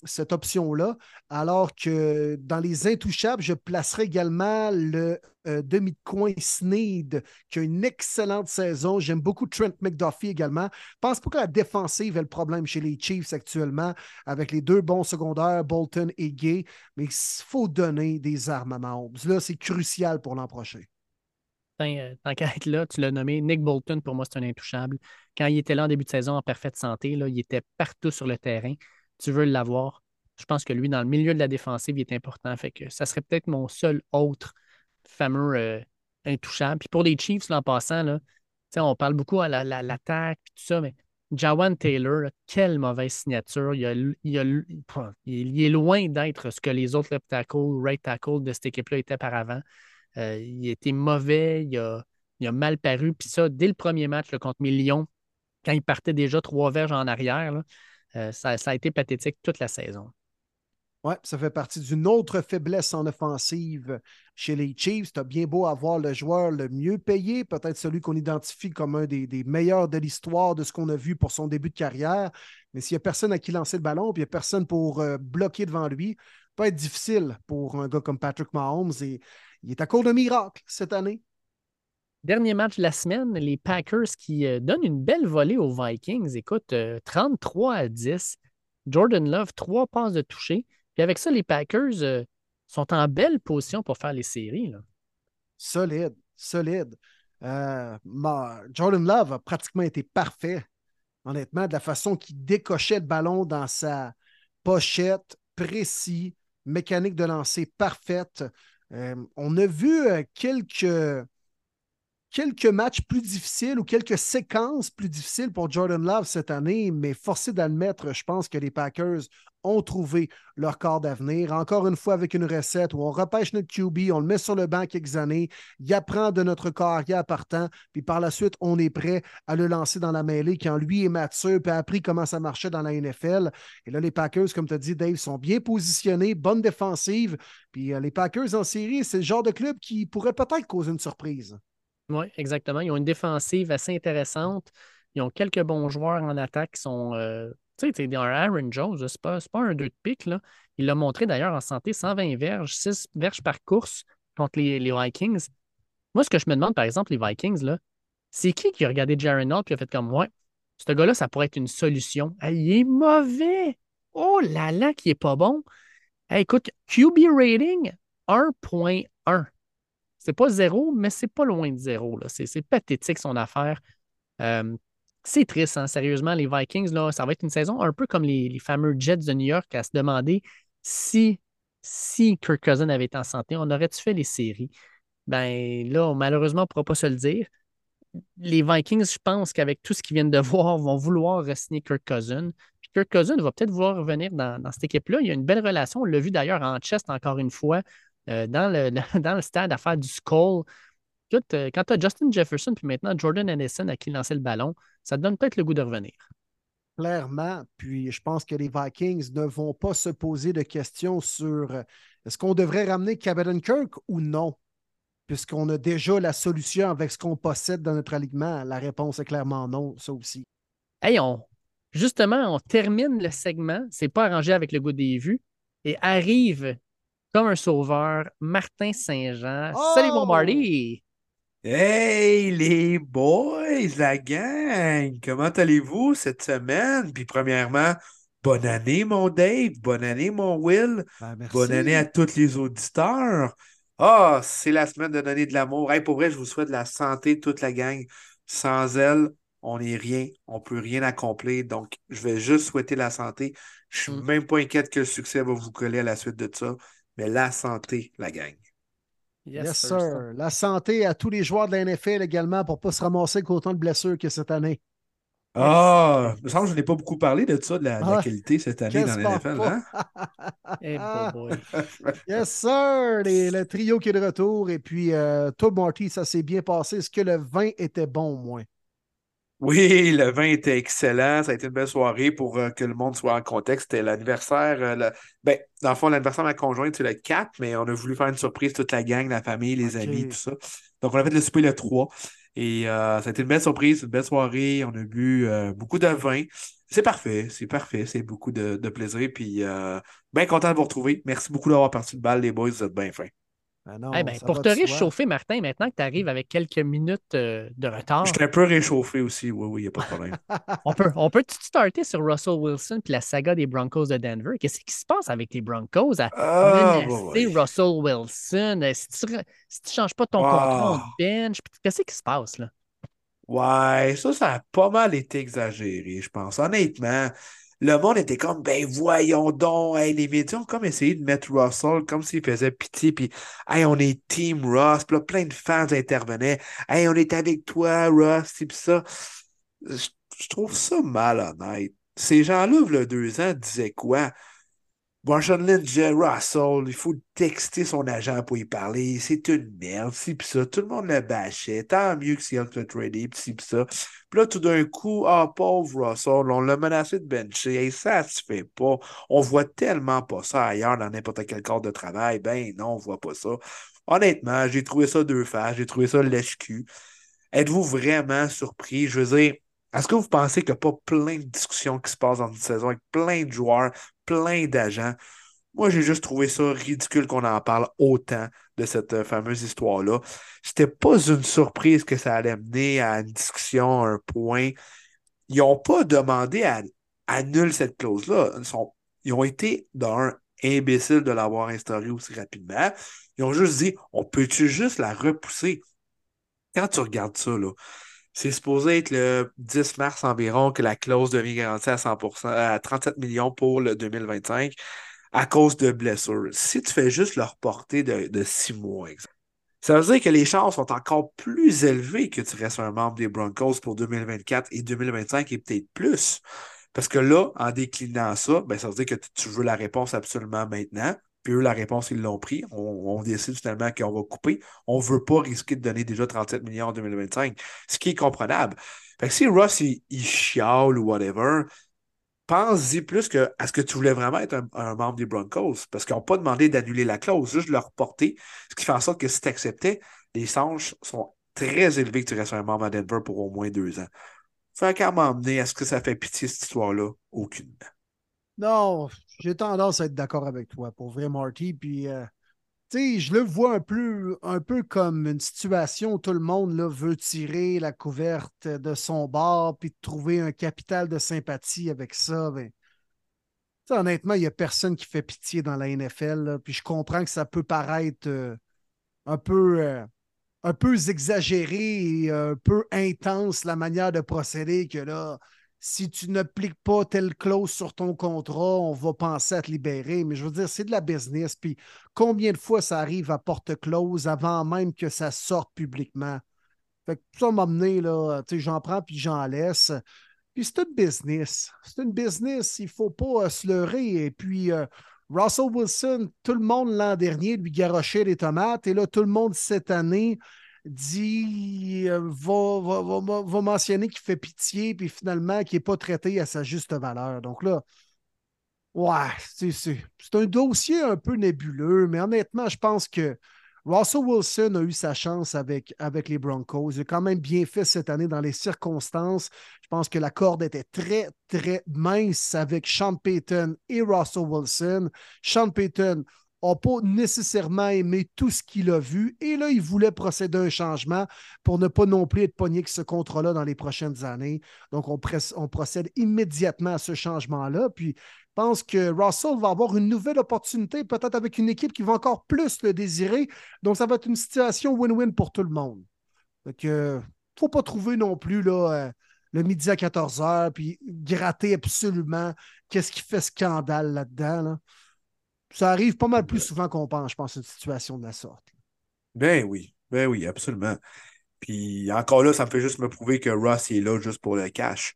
cette option-là, alors que dans les intouchables, je placerai également le euh, demi de coin Sneed, qui a une excellente saison. J'aime beaucoup Trent McDuffie également. Je pense pas que la défensive est le problème chez les Chiefs actuellement, avec les deux bons secondaires, Bolton et Gay, mais il faut donner des armes à Mahomes. Là, c'est crucial pour l'an prochain. Euh, tant qu'à être là, tu l'as nommé, Nick Bolton, pour moi, c'est un intouchable. Quand il était là en début de saison en parfaite santé, là, il était partout sur le terrain tu veux l'avoir. Je pense que lui, dans le milieu de la défensive, il est important. Fait que ça serait peut-être mon seul autre fameux euh, intouchable. Puis pour les Chiefs, en passant, là, on parle beaucoup à l'attaque et tout ça, mais Jawan Taylor, quelle mauvaise signature. Il, est loin d'être ce que les autres left tackle, right tackle de cette équipe-là étaient par avant. Euh, il était mauvais, il a, mal paru. Puis ça, dès le premier match contre Million, quand il partait déjà trois verges en arrière, euh, ça, a été pathétique toute la saison. Oui, ça fait partie d'une autre faiblesse en offensive chez les Chiefs. Tu as bien beau avoir le joueur le mieux payé, peut-être celui qu'on identifie comme un des, meilleurs de l'histoire de ce qu'on a vu pour son début de carrière. Mais s'il n'y a personne à qui lancer le ballon, puis il n'y a personne pour euh, bloquer devant lui, ça peut être difficile pour un gars comme Patrick Mahomes. Et il est à court de miracle cette année. Dernier match de la semaine, les Packers qui euh, donnent une belle volée aux Vikings. Écoute, 33 euh, à 10. Jordan Love, trois passes de toucher. Puis avec ça, les Packers euh, sont en belle position pour faire les séries. Là. Solide, solide. Jordan Love a pratiquement été parfait, honnêtement, de la façon qu'il décochait le ballon dans sa pochette, précis, mécanique de lancer parfaite. on a vu quelques quelques matchs plus difficiles ou quelques séquences plus difficiles pour Jordan Love cette année, mais forcé d'admettre, je pense que les Packers ont trouvé leur corps d'avenir. Encore une fois, avec une recette où on repêche notre QB, on le met sur le banc quelques années, il apprend de notre carrière partant, puis par la suite, on est prêt à le lancer dans la mêlée quand lui est mature, puis a appris comment ça marchait dans la NFL. Et là, les Packers, comme tu as dit, Dave, sont bien positionnés, bonne défensive. Puis euh, les Packers en série, c'est le genre de club qui pourrait peut-être causer une surprise. Oui, exactement. Ils ont une défensive assez intéressante. Ils ont quelques bons joueurs en attaque qui sont. Euh, tu sais, un Aaron Jones, c'est pas, pas un 2 de pique. Là. Il l'a montré d'ailleurs en santé 120 verges, 6 verges par course contre les, Vikings. Moi, ce que je me demande, par exemple, les Vikings, là, c'est qui qui a regardé Jaron Hall et a fait comme Ouais, ce gars-là, ça pourrait être une solution. il est mauvais. Oh là là, qui est pas bon. écoute, QB rating 1.1. C'est pas zéro, mais c'est pas loin de zéro. C'est pathétique son affaire. Euh, c'est triste, hein, sérieusement. Les Vikings, là, ça va être une saison un peu comme les, fameux Jets de New York à se demander si, si Kirk Cousin avait été en santé, on aurait-tu fait les séries? Ben là, malheureusement, on ne pourra pas se le dire. Les Vikings, je pense qu'avec tout ce qu'ils viennent de voir, vont vouloir signer Kirk Cousin. Puis Kirk Cousin va peut-être vouloir revenir dans, dans cette équipe-là. Il y a une belle relation. On l'a vu d'ailleurs en chest encore une fois. Euh, dans, le, dans le stade à faire du skull. Euh, quand tu as Justin Jefferson puis maintenant Jordan Anderson à qui lancer le ballon, ça te donne peut-être le goût de revenir. Clairement, puis je pense que les Vikings ne vont pas se poser de questions sur euh, est-ce qu'on devrait ramener Cameron Kirk ou non, puisqu'on a déjà la solution avec ce qu'on possède dans notre alignement. La réponse est clairement non, ça aussi. Hey, on, justement, on termine le segment, c'est pas arrangé avec le goût des vues, et arrive comme un sauveur, Martin Saint-Jean. Salut mon Marty! Hey les boys, la gang! Comment allez-vous cette semaine? Puis premièrement, bonne année mon Dave, bonne année mon Will, ben, bonne année à tous les auditeurs. Ah, c'est la semaine de donner de l'amour. Hey, pour vrai, je vous souhaite de la santé, toute la gang. Sans elle, on n'est rien, on ne peut rien accomplir. Donc, je vais juste souhaiter la santé. Je ne suis mm. même pas inquiète que le succès va vous coller à la suite de ça mais la santé, la gang. Yes, sir. La santé à tous les joueurs de la NFL également pour ne pas se ramasser avec autant de blessures que cette année. Ah, il me semble que je n'ai pas beaucoup parlé de ça, de la, ah, qualité cette année dans la NFL. Hein? hey, yes, sir. le trio qui est de retour. Et puis, euh, toi, Marty, ça s'est bien passé. Est-ce que le vin était bon au moins? Oui, le vin était excellent. Ça a été une belle soirée pour euh, que le monde soit en contexte. C'était l'anniversaire. Euh, ben, dans le fond, l'anniversaire de ma conjointe, c'est le 4, mais on a voulu faire une surprise, toute la gang, la famille, les amis, tout ça. Donc, on a fait le souper le 3. Et euh, ça a été une belle surprise, une belle soirée. On a bu beaucoup de vin. C'est parfait, c'est parfait. C'est beaucoup de, plaisir. Puis, bien content de vous retrouver. Merci beaucoup d'avoir parti de balle, les boys. Vous êtes bien fins. Ben eh ben, pour te réchauffer, Martin, maintenant que tu arrives avec quelques minutes euh, de retard. Je suis un peu réchauffé aussi, oui, oui, il n'y a pas de problème. on peut, on peut starter sur Russell Wilson et la saga des Broncos de Denver. Qu'est-ce qui se passe avec les Broncos à ah, menacer Russell Wilson? Euh, si tu ne changes pas ton contrat, on bench, qu'est-ce qui se passe là? Ouais, ça, ça a pas mal été exagéré, je pense. Honnêtement, le monde était comme, ben voyons donc, les médias ont comme essayé de mettre Russell comme s'il faisait pitié, puis hey, on est Team Russ, puis là, plein de fans intervenaient, hey, on est avec toi, Russ, puis ça. Je, trouve ça malhonnête. Ces gens-là, a deux ans, disaient quoi? Marshawn Lynch, Russell, il faut texter son agent pour y parler. C'est une merde, si pis ça. Tout le monde le bâchait. Tant mieux que Seattle soit tradé, pis si pis ça. Puis là, tout d'un coup, ah, pauvre Russell, on l'a menacé de bencher. Et ça se fait pas. On voit tellement pas ça ailleurs dans n'importe quel corps de travail. Ben non, on voit pas ça. Honnêtement, j'ai trouvé ça deux faces. J'ai trouvé ça lèche-cul. Êtes-vous vraiment surpris? Je veux dire, est-ce que vous pensez qu'il n'y a pas plein de discussions qui se passent dans une saison avec plein de joueurs, plein d'agents? Moi, j'ai juste trouvé ça ridicule qu'on en parle autant de cette euh, fameuse histoire-là. C'était pas une surprise que ça allait mener à une discussion, un point. Ils n'ont pas demandé à annuler cette clause-là. Ils, ont été, d'un, imbéciles de l'avoir instaurée aussi rapidement. Ils ont juste dit, on peut-tu juste la repousser? Quand tu regardes ça, là, c'est supposé être le 10 mars environ que la clause devient garantie à 100%, à 37 millions pour le 2025 à cause de blessures. Si tu fais juste le reporter de, de six mois, ça veut dire que les chances sont encore plus élevées que tu restes un membre des Broncos pour 2024 et 2025 et peut-être plus. Parce que là, en déclinant ça, ben, ça veut dire que tu veux la réponse absolument maintenant. Puis eux, la réponse, ils l'ont pris. On, décide finalement qu'on va couper. On ne veut pas risquer de donner déjà 37 millions en 2025, ce qui est comprenable. Fait que si Ross, il, chiale ou whatever, pense-y plus que à ce que tu voulais vraiment être un, membre des Broncos, parce qu'ils n'ont pas demandé d'annuler la clause, juste de leur porter, ce qui fait en sorte que si tu acceptais, les chances sont très élevées que tu restes un membre à Denver pour au moins deux ans. Fait qu'à m'emmener, est-ce que ça fait pitié cette histoire-là? Aucune. Non, j'ai tendance à être d'accord avec toi, pour Marty. Puis, euh, tu sais, je le vois un peu, comme une situation où tout le monde veut tirer la couverte de son bord puis trouver un capital de sympathie avec ça. Ben, honnêtement, il n'y a personne qui fait pitié dans la NFL. puis je comprends que ça peut paraître euh, un peu. Euh, un peu exagéré et un peu intense la manière de procéder que là, si tu n'appliques pas telle clause sur ton contrat, on va penser à te libérer. Mais je veux dire, c'est de la business. Puis combien de fois ça arrive à porte close avant même que ça sorte publiquement? Fait que ça m'a mené, là, tu sais, j'en prends puis j'en laisse. Puis c'est une business. C'est une business. Il ne faut pas euh, se leurrer. Et puis, euh, Russell Wilson, tout le monde l'an dernier lui garochait les tomates. Et là, tout le monde cette année dit, euh, va, mentionner qu'il fait pitié, puis finalement qu'il n'est pas traité à sa juste valeur. Donc là, ouais, c'est un dossier un peu nébuleux, mais honnêtement, je pense que Russell Wilson a eu sa chance avec, avec les Broncos. Il a quand même bien fait cette année dans les circonstances. Je pense que la corde était très, très mince avec Sean Payton et Russell Wilson. Sean Payton n'a pas nécessairement aimé tout ce qu'il a vu. Et là, il voulait procéder à un changement pour ne pas non plus être pogné avec ce contrat-là dans les prochaines années. Donc, on, procède immédiatement à ce changement-là. Puis, je pense que Russell va avoir une nouvelle opportunité, peut-être avec une équipe qui va encore plus le désirer. Donc, ça va être une situation win-win pour tout le monde. Donc, il ne faut pas trouver non plus là, euh, le midi à 14h, puis gratter absolument qu'est-ce qui fait scandale là-dedans. là dedans ça arrive pas mal plus souvent qu'on pense, je pense, une situation de la sorte. Ben oui, ben oui, absolument. Puis encore là, ça me fait juste me prouver que Ross est là juste pour le cash.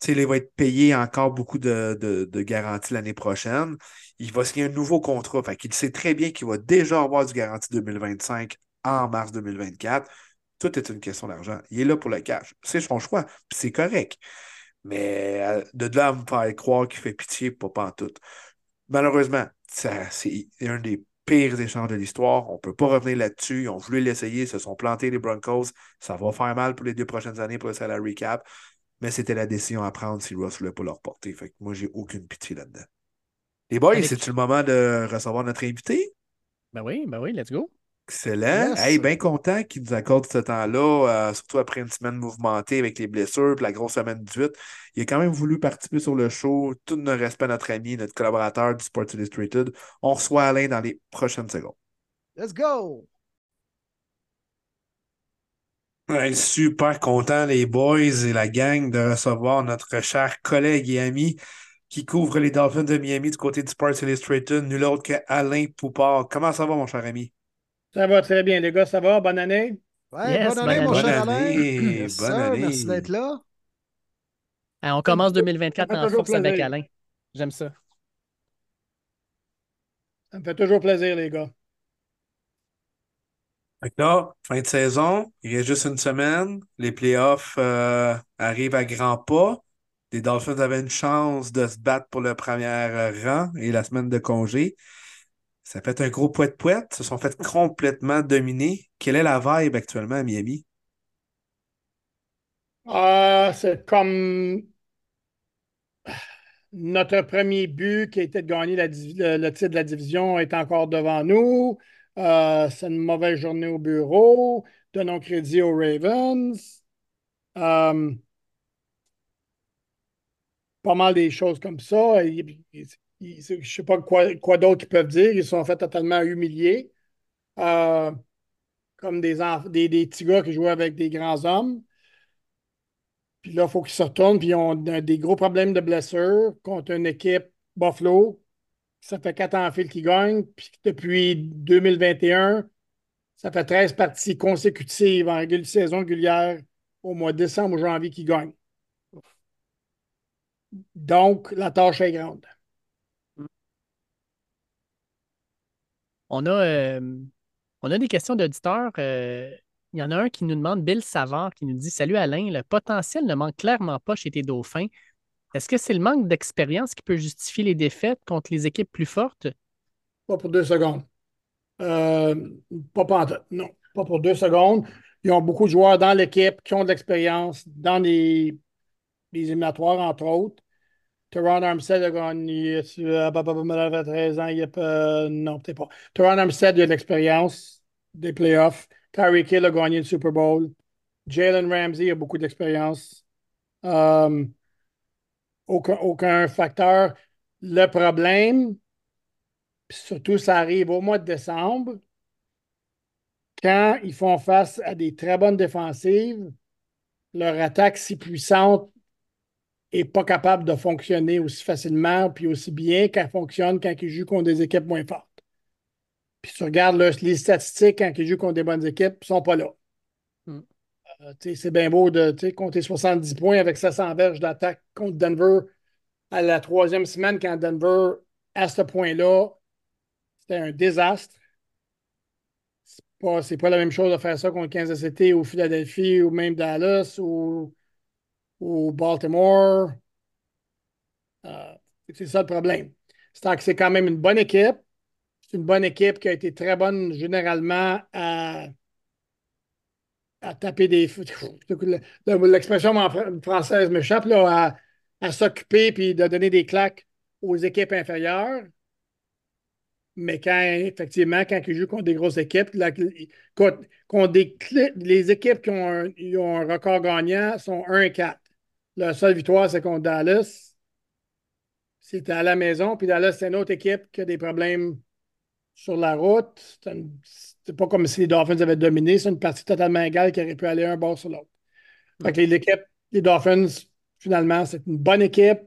Tu sais, il va être payé encore beaucoup de, de, garanties l'année prochaine. Il va signer un nouveau contrat. Fait qu'il sait très bien qu'il va déjà avoir du garantie 2025 en mars 2024. Tout est une question d'argent. Il est là pour le cash. C'est son choix. Puis c'est correct. Mais euh, de là à me faire croire qu'il fait pitié, pas, pas en tout. Malheureusement, c'est un des pires échanges de l'histoire. On ne peut pas revenir là-dessus. Ils ont voulu l'essayer, ils se sont plantés les Broncos. Ça va faire mal pour les deux prochaines années pour le salary cap. Mais c'était la décision à prendre si Ross ne voulait pas leur porter. Fait que moi, j'ai aucune pitié là-dedans. Les boys, c'est-tu le moment de recevoir notre invité? Ben oui, ben oui, let's go. Excellent. Hey, bien content qu'il nous accorde ce temps-là, euh, surtout après une semaine mouvementée avec les blessures, et la grosse semaine 18. Il a quand même voulu participer sur le show. Tout ne respect notre ami, notre collaborateur du Sports Illustrated. On reçoit Alain dans les prochaines secondes. Let's go! super content, les boys et la gang, de recevoir notre cher collègue et ami qui couvre les Dolphins de Miami du côté du Sports Illustrated, nul autre que Alain Poupard. Comment ça va, mon cher ami? Ça va très bien, les gars, ça va? Bonne année? Ouais, bonne, année, mon cher Alain. bonne année. Merci d'être là. on commence 2024 en force avec Alain. J'aime ça. Ça me fait toujours plaisir, les gars. là, fin de saison, il reste juste une semaine. Les playoffs euh, arrivent à grands pas. Les Dolphins avaient une chance de se battre pour le premier rang et la semaine de congé. Ça fait un gros poète-poète. Se sont fait complètement dominer. Quelle est la vibe actuellement à Miami? Ah, c'est comme notre premier but qui était de gagner le, titre de la division est encore devant nous. Euh, c'est une mauvaise journée au bureau. Donnons crédit aux Ravens. Euh, pas mal des choses comme ça je ne sais pas quoi, d'autre qu'ils peuvent dire. Ils sont fait totalement humiliés. Euh, comme des, des, petits gars qui jouent avec des grands hommes. Puis là, il faut qu'ils se retournent. Puis ils ont des gros problèmes de blessures contre une équipe Buffalo. Ça fait quatre ans en fil qu'ils gagnent. Puis depuis 2021, ça fait 13 parties consécutives en saison régulière au mois de décembre ou janvier qu'ils gagnent. Donc, la tâche est grande. On a, euh, on a des questions d'auditeurs. Euh, il y en a un qui nous demande, Bill Savard, qui nous dit Salut Alain, le potentiel ne manque clairement pas chez tes dauphins. Est-ce que c'est le manque d'expérience qui peut justifier les défaites contre les équipes plus fortes? Pas pour deux secondes. Euh, pas pour deux secondes. Ils ont beaucoup de joueurs dans l'équipe qui ont de l'expérience dans les, les éliminatoires, entre autres. Teron Armstead a gagné. Euh, 13 ans. Il a non, peut-être pas. Teron Armstead, a de l'expérience des playoffs. Tyreek Hill a gagné le Super Bowl. Jalen Ramsey a beaucoup d'expérience. Um, aucun, aucun facteur. Le problème, surtout, ça arrive au mois de décembre, quand ils font face à des très bonnes défensives, leur attaque si puissante n'est pas capable de fonctionner aussi facilement puis aussi bien qu'elle fonctionne quand il joue contre des équipes moins fortes. Puis tu regardes les statistiques quand il joue contre des bonnes équipes, ils ne sont pas là. Hmm. Euh, c'est bien beau de compter 70 points avec 700 verges d'attaque contre Denver à la troisième semaine quand Denver, à ce point-là, c'était un désastre. C'est pas, pas la même chose de faire ça contre Kansas City ou Philadelphie ou même Dallas ou ou Baltimore. Euh, c'est ça le problème. C'est que c'est quand même une bonne équipe. C'est une bonne équipe qui a été très bonne généralement à, à taper des. L'expression française m'échappe, à, à s'occuper puis de donner des claques aux équipes inférieures. Mais quand, effectivement, quand ils jouent contre des grosses équipes, contre, des, les équipes qui ont un, ont un record gagnant sont 1 et 4. La seule victoire, c'est contre Dallas. C'était à la maison. Puis Dallas, c'est une autre équipe qui a des problèmes sur la route. C'est pas comme si les Dolphins avaient dominé. C'est une partie totalement égale qui aurait pu aller un bord sur l'autre. Fait l'équipe, les Dolphins, finalement, c'est une bonne équipe.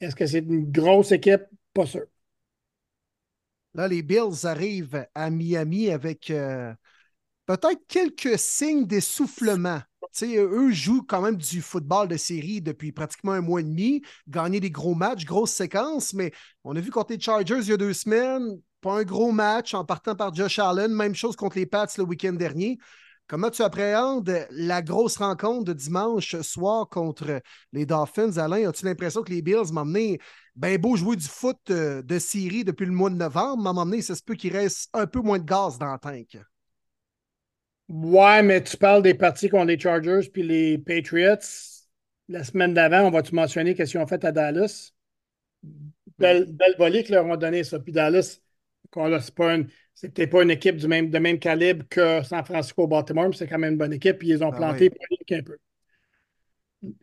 Est-ce que c'est une grosse équipe? Pas sûr. Là, les Bills arrivent à Miami avec euh, peut-être quelques signes d'essoufflement. Eux jouent quand même du football de série depuis pratiquement un mois et demi, gagner des gros matchs, grosses séquences, mais on a vu contre les Chargers il y a deux semaines, pas un gros match en partant par Josh Allen, même chose contre les Pats le week-end dernier. Comment tu appréhendes la grosse rencontre de dimanche soir contre les Dolphins? Alain, as-tu l'impression que les Bills m'ont amené bien beau jouer du foot euh, de série depuis le mois de novembre, m'ont amené, ça se peut qu'il reste un peu moins de gaz dans le tank? Ouais, mais tu parles des parties contre les Chargers puis les Patriots. La semaine d'avant, on va-tu mentionner qu'est-ce qu'ils ont fait à Dallas? Belle, belle volée qu'ils leur ont donné ça. Puis Dallas, c'est peut-être pas une équipe du même, de même calibre que San Francisco Baltimore, mais c'est quand même une bonne équipe. Puis ils ont ah planté un peu.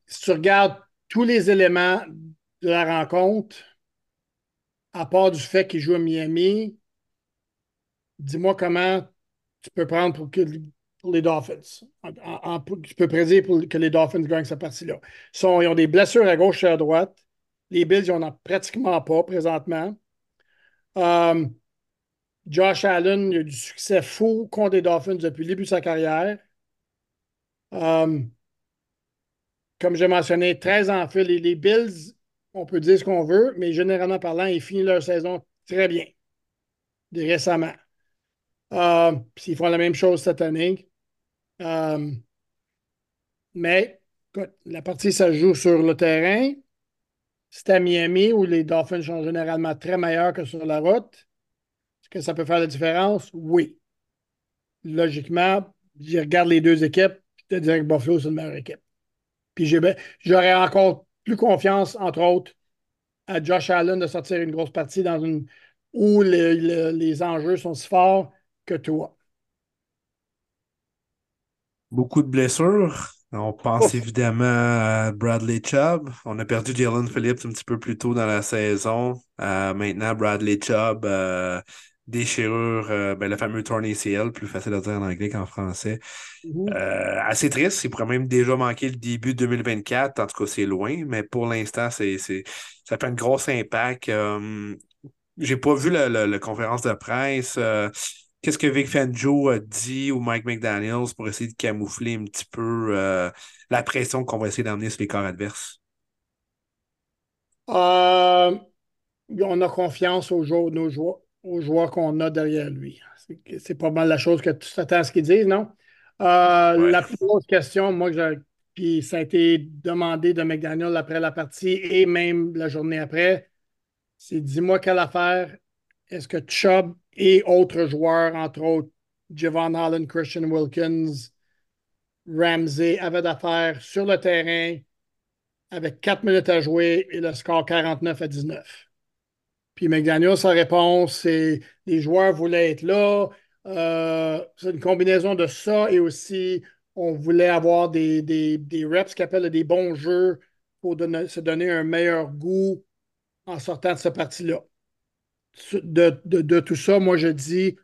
Si tu regardes tous les éléments de la rencontre, à part du fait qu'ils jouent à Miami, dis-moi comment tu peux prendre pour, que, les Dolphins. tu peux prédire pour que les Dolphins gagnent cette partie-là. Ils, ont des blessures à gauche et à droite. Les Bills, ils n'en ont pratiquement pas présentement. Euh, Josh Allen il a du succès fou contre les Dolphins depuis le début de sa carrière. Euh, comme j'ai mentionné, 13 ans en fait, les, Bills, on peut dire ce qu'on veut, mais généralement parlant, ils finissent leur saison très bien. Récemment. Euh, ils font la même chose cette année. Euh, mais la partie, ça joue sur le terrain. C'est à Miami où les Dolphins sont généralement très meilleurs que sur la route. Est-ce que ça peut faire la différence? Oui. Logiquement, je regarde les deux équipes, je te dirais que Buffalo, c'est une meilleure équipe. Puis j'aurais encore plus confiance, entre autres, à Josh Allen de sortir une grosse partie dans une où les enjeux sont si forts que toi. Beaucoup de blessures. On pense évidemment à Bradley Chubb. On a perdu Jalen Phillips un petit peu plus tôt dans la saison. Euh, maintenant, Bradley Chubb, euh, déchirure, euh, ben, le fameux torn ACL, plus facile à dire en anglais qu'en français. Mm-hmm. assez triste. Il pourrait même déjà manquer le début de 2024. En tout cas, c'est loin, mais pour l'instant, c'est, ça fait un gros impact. J'ai pas vu la, conférence de presse. Qu'est-ce que Vic Fangio a dit ou Mike McDaniels pour essayer de camoufler un petit peu euh, la pression qu'on va essayer d'amener sur les corps adverses? Euh, on a confiance aux joueurs, nos joueurs, aux joueurs qu'on a derrière lui. C'est pas mal la chose que tu t'attends à ce qu'ils disent, non? Euh, la plus grosse question, moi, puis ça a été demandé de McDaniel après la partie et même la journée après, c'est dis-moi quelle affaire est-ce que Chubb et autres joueurs, entre autres Javon Allen, Christian Wilkins, Ramsey, avaient d'affaires sur le terrain avec 4 minutes à jouer et le score 49 à 19. Puis McDaniel, sa réponse, c'est les joueurs voulaient être là. Euh, c'est une combinaison de ça et aussi on voulait avoir des, des, des reps qui appellent des bons jeux pour se donner un meilleur goût en sortant de ce parti-là de, tout ça, moi, je dis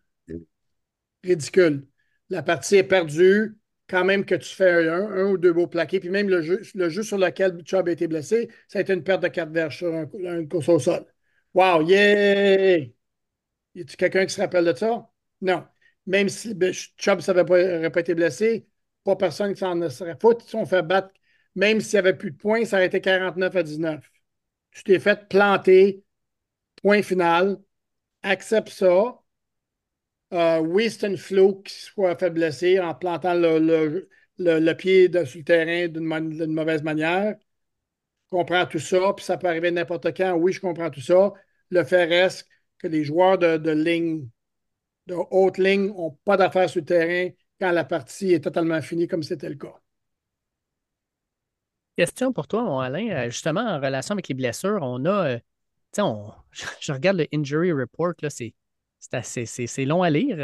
ridicule. La partie est perdue. Quand même que tu fais un, ou deux beaux plaqués, puis même le jeu, sur lequel Chubb a été blessé, ça a été une perte de quatre verges sur un, course au sol. Wow, yeah! Y a-t-il quelqu'un qui se rappelle de ça? Non. Même si ben, Chubb n'aurait pas été blessé, pas personne qui s'en serait foutu. Si on fait battre, même s'il n'y avait plus de points, ça aurait été 49 à 19. Tu t'es fait planter Point final. Accepte ça. Euh, oui, c'est une flow qui soit fait blesser en plantant le, pied sur le terrain d'une mauvaise manière. Je comprends tout ça, puis ça peut arriver n'importe quand. Oui, je comprends tout ça. Le fait reste que les joueurs de, ligne, de haute ligne, n'ont pas d'affaires sur le terrain quand la partie est totalement finie, comme c'était le cas. Question pour toi, mon Alain. Euh, justement, en relation avec les blessures, on a euh, on, je regarde le injury report, là, c'est, c'est, long à lire.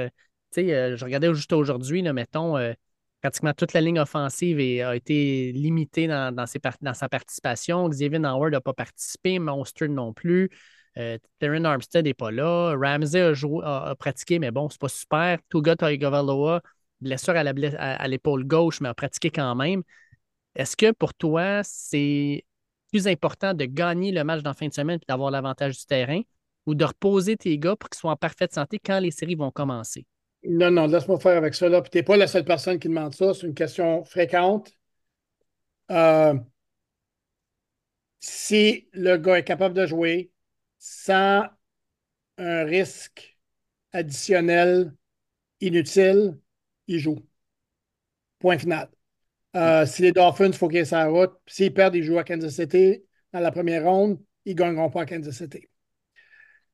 Euh, je regardais juste aujourd'hui, mettons, euh, pratiquement toute la ligne offensive a été limitée dans, dans, sa participation. Xavier Howard n'a pas participé, Monster non plus. Euh, Armstead n'est pas là. Ramsey a, joué, a, pratiqué, mais bon, c'est pas super. Tuga Tagovailoa, blessure à l'épaule gauche, mais a pratiqué quand même. Est-ce que pour toi, c'est plus important de gagner le match dans la fin de semaine et d'avoir l'avantage du terrain ou de reposer tes gars pour qu'ils soient en parfaite santé quand les séries vont commencer? Non, non, laisse-moi faire avec ça. Tu n'es pas la seule personne qui demande ça. C'est une question fréquente. Euh, si le gars est capable de jouer sans un risque additionnel inutile, il joue. Point final. Euh, si les Dolphins, il faut qu'ils aient sa route. S'ils perdent, ils jouent à Kansas City dans la première ronde, ils ne gagneront pas à Kansas City.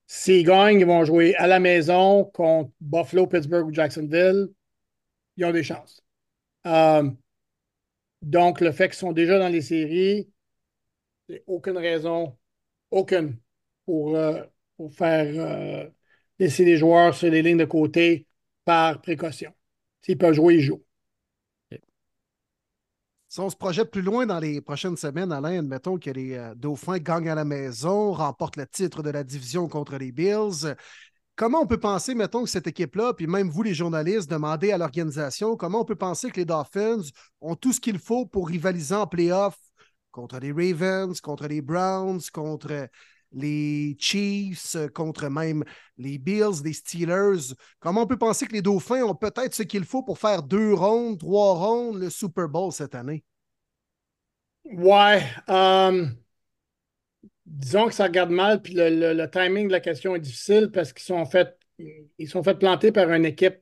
S'ils gagnent, ils vont jouer à la maison contre Buffalo, Pittsburgh ou Jacksonville. Ils ont des chances. Euh, donc, le fait qu'ils sont déjà dans les séries, c'est aucune raison, aucune, pour, euh, pour faire laisser les joueurs sur les lignes de côté par précaution. S'ils peuvent jouer, ils jouent. Si on se projette plus loin dans les prochaines semaines, Alain, admettons que les euh, Dauphins gagnent à la maison, remportent le titre de la division contre les Bills. Comment on peut penser, mettons, que cette équipe-là, puis même vous, les journalistes, demandez à l'organisation, comment on peut penser que les Dolphins ont tout ce qu'il faut pour rivaliser en playoff contre les Ravens, contre les Browns, contre les Chiefs, contre même les Bills, les Steelers. Comment on peut penser que les Dauphins ont peut-être ce qu'il faut pour faire deux rondes, trois rondes, le Super Bowl cette année? Ouais. Um, disons que ça regarde mal, puis le, timing de la question est difficile parce qu'ils sont fait, ils sont fait planter par une équipe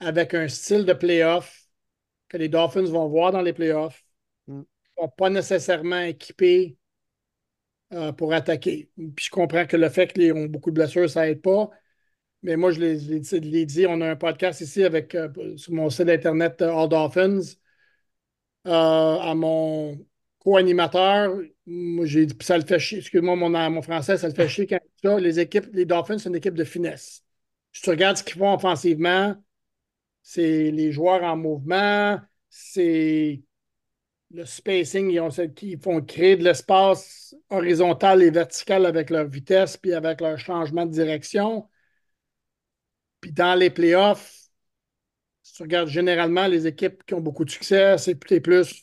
avec un style de playoff que les Dolphins vont voir dans les playoffs. Mm. Ils ne sont pas nécessairement équipés euh, pour attaquer. Puis je comprends que le fait qu'ils ont beaucoup de blessures, ça n'aide pas. Mais moi, je l'ai dit, on a un podcast ici avec, euh, sur mon site internet euh, All Dolphins. à mon co-animateur, j'ai dit, ça le fait chier. Excuse-moi, mon, français, ça le fait chier quand ça. Les équipes, les Dolphins, c'est une équipe de finesse. Si tu regardes ce qu'ils font offensivement, c'est les joueurs en mouvement, c'est le spacing, ils, font créer de l'espace horizontal et vertical avec leur vitesse puis avec leur changement de direction. Puis dans les playoffs, si tu regardes généralement les équipes qui ont beaucoup de succès, c'est plus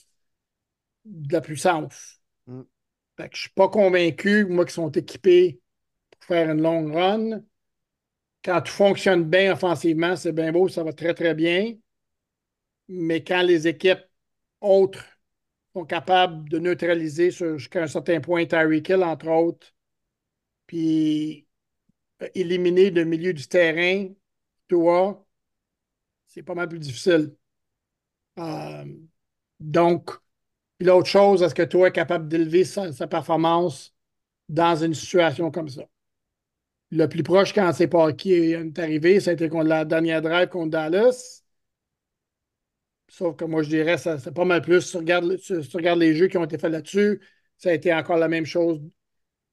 de la puissance. Mm. je ne suis pas convaincu, moi, qu'ils sont équipés pour faire une longue run. Quand tout fonctionne bien offensivement, c'est bien beau, ça va très, très bien. Mais quand les équipes autres sont capables de neutraliser jusqu'à un certain point Tyreek Hill, entre autres, puis euh, éliminer le milieu du terrain, toi, c'est pas mal plus difficile. Euh, donc, l'autre chose, est-ce que toi es capable d'élever sa, performance dans une situation comme ça? Le plus proche quand c'est pas qui est arrivé, c'était contre la dernière drive contre Dallas. Sauf que moi, je dirais, ça, c'est pas mal plus. Si tu, regardes, les jeux qui ont été faits là-dessus, ça a été encore la même chose.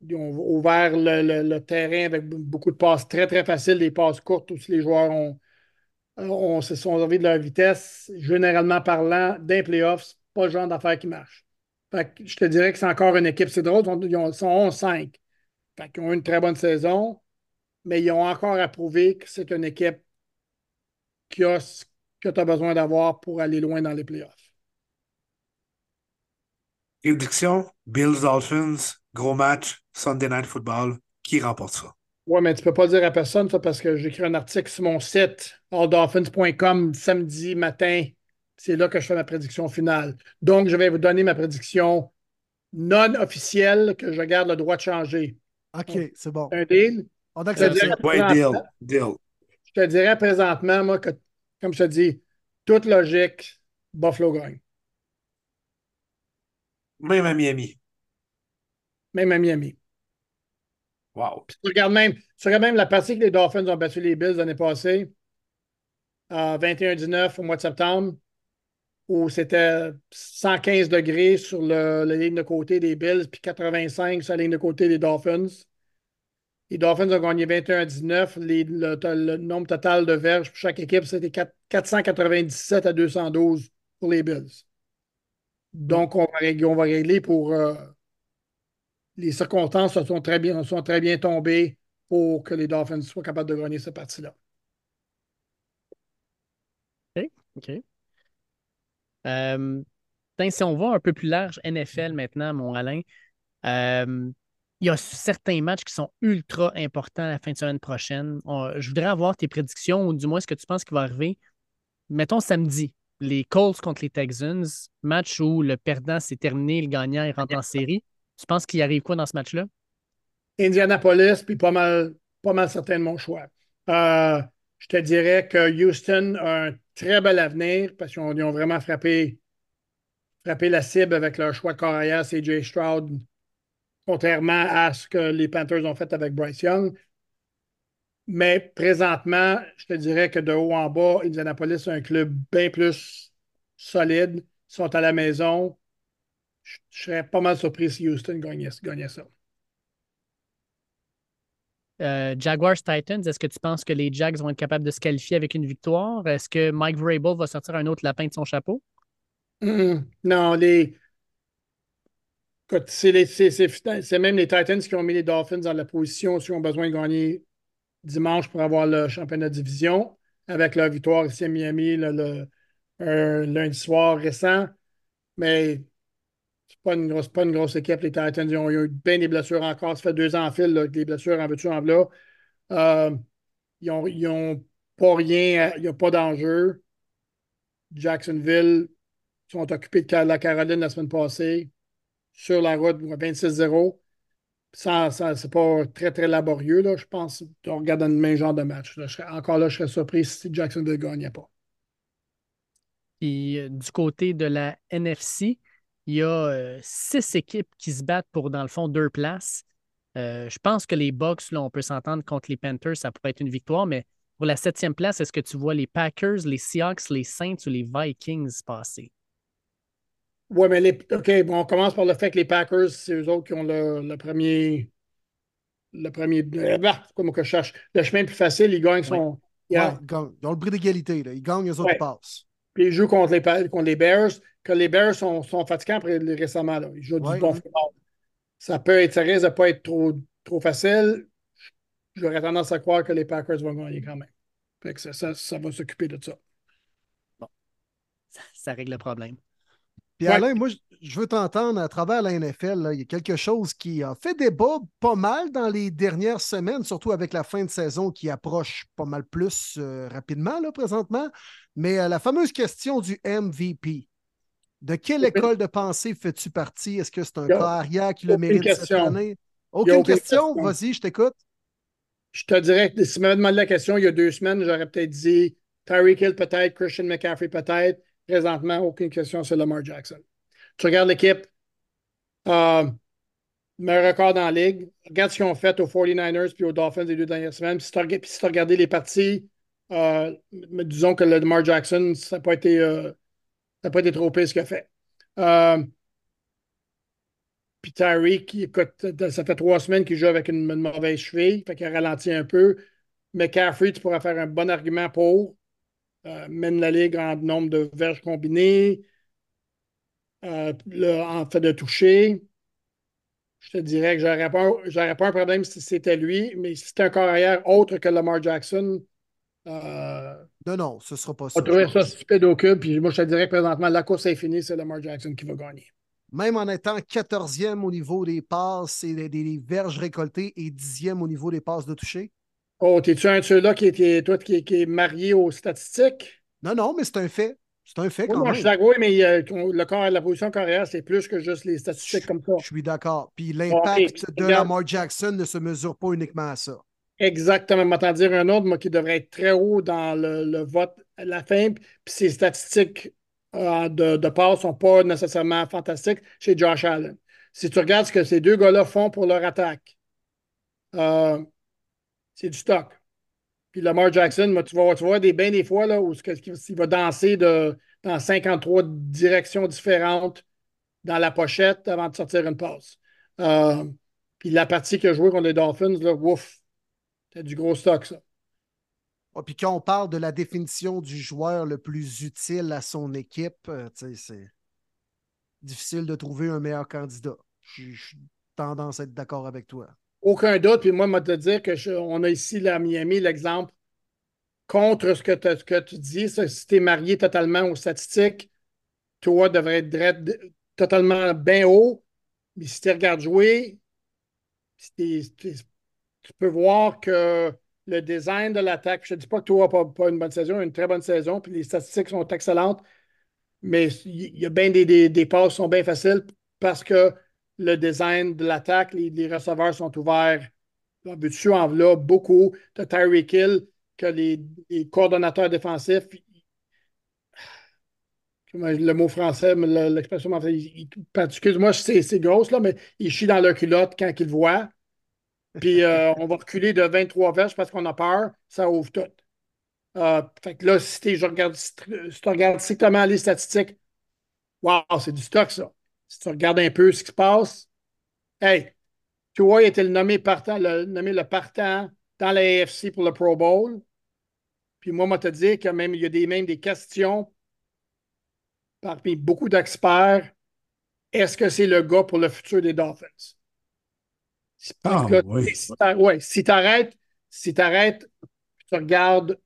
Ils ont ouvert le, terrain avec beaucoup de passes très, très faciles, des passes courtes où les joueurs ont, ont, se sont envie de leur vitesse. Généralement parlant, d'un playoffs, pas le genre d'affaires qui marche. je te dirais que c'est encore une équipe. C'est drôle, ils sont 11-5. Ils ont eu une très bonne saison, mais ils ont encore à prouver que c'est une équipe qui a que tu as besoin d'avoir pour aller loin dans les playoffs. Prédiction, Bills Dolphins, gros match, Sunday Night Football. Qui remporte ça? Oui, mais tu ne peux pas dire à personne ça parce que j'écris un article sur mon site, alldolphins.com, samedi matin. C'est là que je fais ma prédiction finale. Donc, je vais vous donner ma prédiction non officielle que je garde le droit de changer. OK, c'est bon. Un deal? On accepte deal. deal. Je te dirais présentement, moi, que comme je te dis, toute logique, Buffalo gagne. Même à Miami. Même à Miami. Wow. tu regardes même, même la partie que les Dolphins ont battu les Bills l'année passée, à 21-19 au mois de septembre, où c'était 115 degrés sur le, la ligne de côté des Bills, puis 85 sur la ligne de côté des Dolphins. Les Dolphins ont gagné 21-19. Le, nombre total de verges pour chaque équipe, c'était 497 à 212 pour les Bills. Donc, on va, régler, pour. Euh, les circonstances sont très, bien, très bien tombées pour que les Dolphins soient capables de gagner cette partie-là. OK. OK. Euh, si on va un peu plus large, NFL maintenant, mon Alain, euh, il y a certains matchs qui sont ultra importants la fin de semaine prochaine. je voudrais avoir tes prédictions ou du moins ce que tu penses qui va arriver. Mettons samedi, les Colts contre les Texans, match où le perdant s'est terminé, le gagnant est rentré en série. Tu penses qu'il arrive quoi dans ce match-là? Indianapolis, puis pas mal, pas mal certain de mon choix. Euh, je te dirais que Houston a un très bel avenir parce qu'ils ont, vraiment frappé, frappé la cible avec leur choix de carrière, c'est Jay Stroud, contrairement à ce que les Panthers ont fait avec Bryce Young. Mais présentement, je te dirais que de haut en bas, Indianapolis est un club bien plus solide. Ils sont à la maison. Je, serais pas mal surpris si Houston gagnait, ça. Euh, Jaguars Titans, est-ce que tu penses que les Jags vont être capables de se qualifier avec une victoire? Est-ce que Mike Vrabel va sortir un autre lapin de son chapeau? non, les. C'est même les Titans qui ont mis les Dolphins dans la position s'ils ont besoin de gagner dimanche pour avoir le championnat de division avec leur victoire ici à Miami le, lundi soir récent. Mais c'est pas pas une grosse équipe, les Titans. Ils ont eu bien des blessures encore. Ça fait deux ans en fil, des blessures en veux en là. Euh, ils n'ont pas rien, il n'y a pas d'enjeu. Jacksonville sont occupés de la Caroline la semaine passée sur la route 26-0 ça, ça c'est pas très, très laborieux, là, je pense. On regarde un même genre de match. encore là, je serais surpris si Jacksonville ne gagnait pas. Puis euh, du côté de la NFC, il y a euh, six équipes qui se battent pour, dans le fond, deux places. Euh, je pense que les Bucks, là, on peut s'entendre contre les Panthers, ça pourrait être une victoire, mais pour la septième place, est-ce que tu vois les Packers, les Seahawks, les Saints ou les Vikings passer? Oui, mais les, OK, bon, on commence par le fait que les Packers, c'est eux autres qui ont le, premier. Le premier. Bah, comment que je cherche? Le chemin plus facile, ils gagnent son. ils, ont le bris d'égalité. Ils gagnent, les autres passent. Puis ils jouent contre les, contre les Bears. Que les Bears sont, sont fatigants après, récemment. Là. Ils jouent du bon football. Ça peut être, ça risque de ne pas être trop, trop facile. J'aurais tendance à croire que les Packers vont gagner quand même. Fait que ça, ça, ça va s'occuper de ça. Bon. ça règle le problème. Puis Alain, moi, je veux t'entendre à travers la NFL. il y a quelque chose qui a fait débat pas mal dans les dernières semaines, surtout avec la fin de saison qui approche pas mal plus euh, rapidement là, présentement. Mais euh, la fameuse question du MVP. De quelle école de pensée fais-tu partie? Est-ce que c'est un carrière qui le mérite cette année? Aucune, question? Vas-y, je t'écoute. Je te dirais que si tu m'avais demandé la question il y a deux semaines, j'aurais peut-être dit Tyreek Hill peut-être, Christian McCaffrey peut-être. Présentement, aucune question sur Lamar Jackson. Tu regardes l'équipe, euh, meilleur record dans la ligue. Regarde ce qu'ils ont fait aux 49ers puis aux Dolphins les deux dernières semaines. Puis si tu as, regardé les parties, euh, disons que le Lamar Jackson, ça n'a pas été, euh, pas été trop pire ce qu'il a fait. Puis Tyreek, écoute, ça fait trois semaines qu'il joue avec une, mauvaise cheville, fait qu'il a ralenti un peu. Mais Caffrey, tu pourrais faire un bon argument pour. Euh, mène la ligue en nombre de verges combinées, euh, en fait de toucher. Je te dirais que j'aurais pas, pas un problème si c'était lui, mais si c'était un carrière autre que Lamar Jackson. Euh, non, non, ce ne sera pas ça. On ça stupide au cube, puis moi je te dirais que présentement, la course est finie, c'est Lamar Jackson qui va gagner. Même en étant 14e au niveau des passes et des, verges récoltées et 10e au niveau des passes de toucher? Oh, t'es-tu un de ceux-là qui, est, toi, qui, est marié aux statistiques? Non, non, mais c'est un fait. C'est un fait quand même. Je suis oui, mais euh, le corps, la position carrière, c'est plus que juste les statistiques comme ça. Je suis d'accord. Puis l'impact de Lamar Jackson ne se mesure pas uniquement à ça. Exactement. M'entends dire un autre, moi, qui devrait être très haut dans le, vote à la fin. Puis ses statistiques euh, de, de passe ne sont pas nécessairement fantastiques chez Josh Allen. Si tu regardes ce que ces deux gars-là font pour leur attaque, euh, c'est du stock. Puis Lamar Jackson, tu vas, tu voir des, bien des fois là, où il va danser dans 53 directions différentes dans la pochette avant de sortir une passe. Euh, puis la partie qu'il a joué contre les Dolphins, là, ouf, c'est du gros stock, ça. puis quand on parle de la définition du joueur le plus utile à son équipe, euh, c'est difficile de trouver un meilleur candidat. J'ai tendance à être d'accord avec toi. Aucun doute. Puis moi, je vais te dire qu'on a ici à Miami l'exemple contre ce que, que tu dis. si tu es marié totalement aux statistiques, toi, devrais être totalement bien haut. Mais si tu regardes jouer, tu peux voir que le design de l'attaque, je ne dis pas que toi n'as pas, une bonne saison, une très bonne saison, puis les statistiques sont excellentes, mais il y a bien des, des, passes qui sont bien faciles parce que le design de l'attaque, les, receveurs sont ouverts. dessus en là beaucoup. Tu as Tyreek Hill, que les, les coordonnateurs défensifs, le mot français, l'expression française, excuse-moi, c'est grosse, là, mais ils chient dans leur culotte quand ils voient. Puis euh, on va reculer de 23 verges parce qu'on a peur, ça ouvre tout. Euh, fait que là, si, je regarde, si tu regardes strictement les statistiques, wow, c'est du stock, ça. Si tu regardes un peu ce qui se passe, hey, tu vois, il était le nommé partant, le, nommé le partant dans la AFC pour le Pro Bowl. Puis moi, moi, te dire que même il y a des, même des questions parmi beaucoup d'experts. Est-ce que c'est le gars pour le futur des Dolphins? Ah, oui. Si tu arrêtes, si tu arrêtes, tu regardes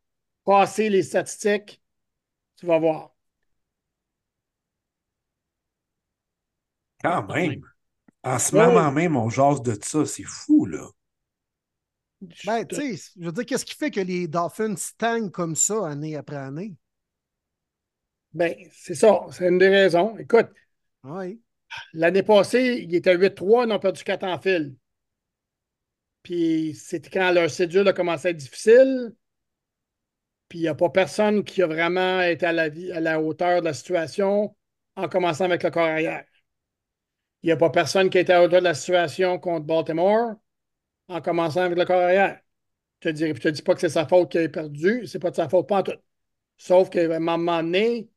passer les statistiques, tu vas voir. Quand même. En ce moment même, on jase de ça. C'est fou, là. Ben, tu sais, je veux dire, qu'est-ce qui fait que les Dolphins stagnent comme ça année après année? Ben, c'est ça. C'est une des raisons. Écoute, oui. l'année passée, ils étaient 8-3, ils ont perdu 4 en fil. Puis c'était quand leur cédule a commencé à être difficile. Puis il n'y a pas personne qui a vraiment été à la, à la hauteur de la situation en commençant avec le corps arrière. Il n'y a pas personne qui été à hauteur de la situation contre Baltimore en commençant avec le corps arrière. Je te, te dis pas que c'est sa faute qu'il ait perdu, c'est pas de sa faute, pas en tout. Sauf qu'à un moment donné,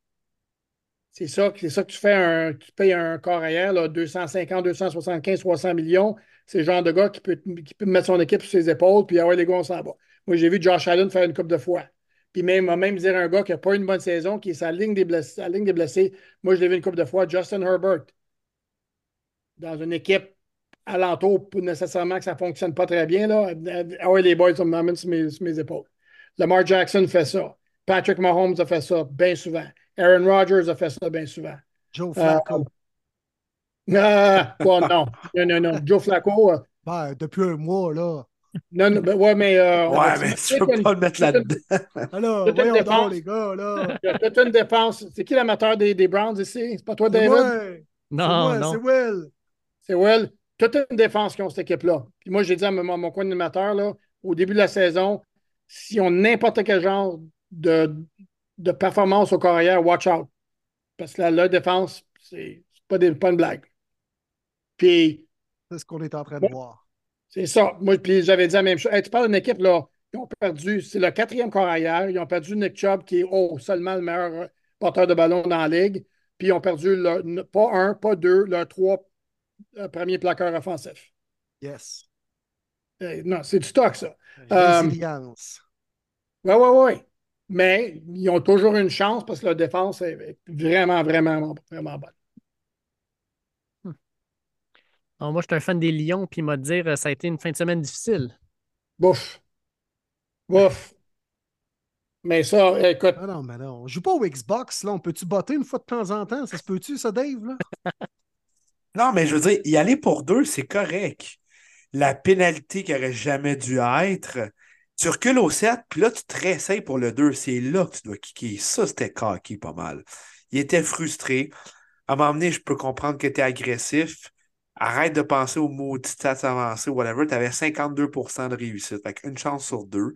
c'est ça, que tu fais un, tu payes un corps arrière, là, 250, 275, 300 millions. C'est le genre de gars qui peut, qui peut mettre son équipe sur ses épaules, puis ah ouais, les gars, on s'en va. Moi, j'ai vu Josh Allen faire une coupe de fois. Puis même, même dire un gars qui n'a pas une bonne saison, qui est sa ligne des blessés, ligne des blessés. Moi, je l'ai vu une coupe de fois, Justin Herbert. Dans une équipe alentour, pas nécessairement que ça ne fonctionne pas très bien. Là. Ah ouais, les boys, m'amène sur mes, sur mes épaules. Lamar Jackson fait ça. Patrick Mahomes a fait ça bien souvent. Aaron Rodgers a fait ça bien souvent. Joe Flacco. Ah, non. non, non, non. Joe Flacco. Euh, ben, depuis un mois, là. Non, non, ben, ouais, mais. Euh, ouais, mais tu peux pas le mettre là-dedans. Alors, voyons donc, les gars, là. T'as une défense. C'est qui l'amateur des, des Browns ici? C'est pas toi, David? Ouais. Non, non. C'est Will. C'est Will. Toute une défense qui ont cette équipe-là. Puis moi, j'ai dit à mon, mon coin d'animateur, là, au début de la saison, si on n'importe quel genre de, de performance au carrière, watch out. Parce que la, leur défense, c'est pas, pas une blague. Puis. C'est ce qu'on est en train de voir. C'est ça. Moi, puis j'avais dit la même chose. tu parles d'une équipe, là, ils ont perdu, c'est le quatrième corps arrière. Ils ont perdu Nick Chubb, qui est oh, seulement le meilleur porteur de ballon dans la ligue. Puis ils ont perdu pas un, pas deux, leurs trois euh, premiers plaqueurs offensifs. Yes. Euh, non, c'est du stock, ça. Résilience. oui, oui, oui. Mais ils ont toujours une chance parce que leur défense est vraiment, vraiment, vraiment bonne. moi, je suis un fan des Lions, puis il m'a dit que ça a été une fin de semaine difficile. Bouf. Bouf. Mais ça, écoute. Ah non, mais non. On joue pas au Xbox, là. On peut-tu botter une fois de temps en temps? Ça se peut-tu, ça, Dave? Là? non, mais je veux dire, y aller pour deux, c'est correct. La pénalité qui aurait jamais dû être, tu recules au 7, puis là, tu te réessayes pour le 2. C'est là que tu dois kicker. Ça, c'était cocky pas mal. Il était frustré. À un moment donné, je peux comprendre que tu es agressif. Arrête de penser aux maudits stats avancés ou whatever. Tu avais 52% de réussite. Fait une chance sur deux.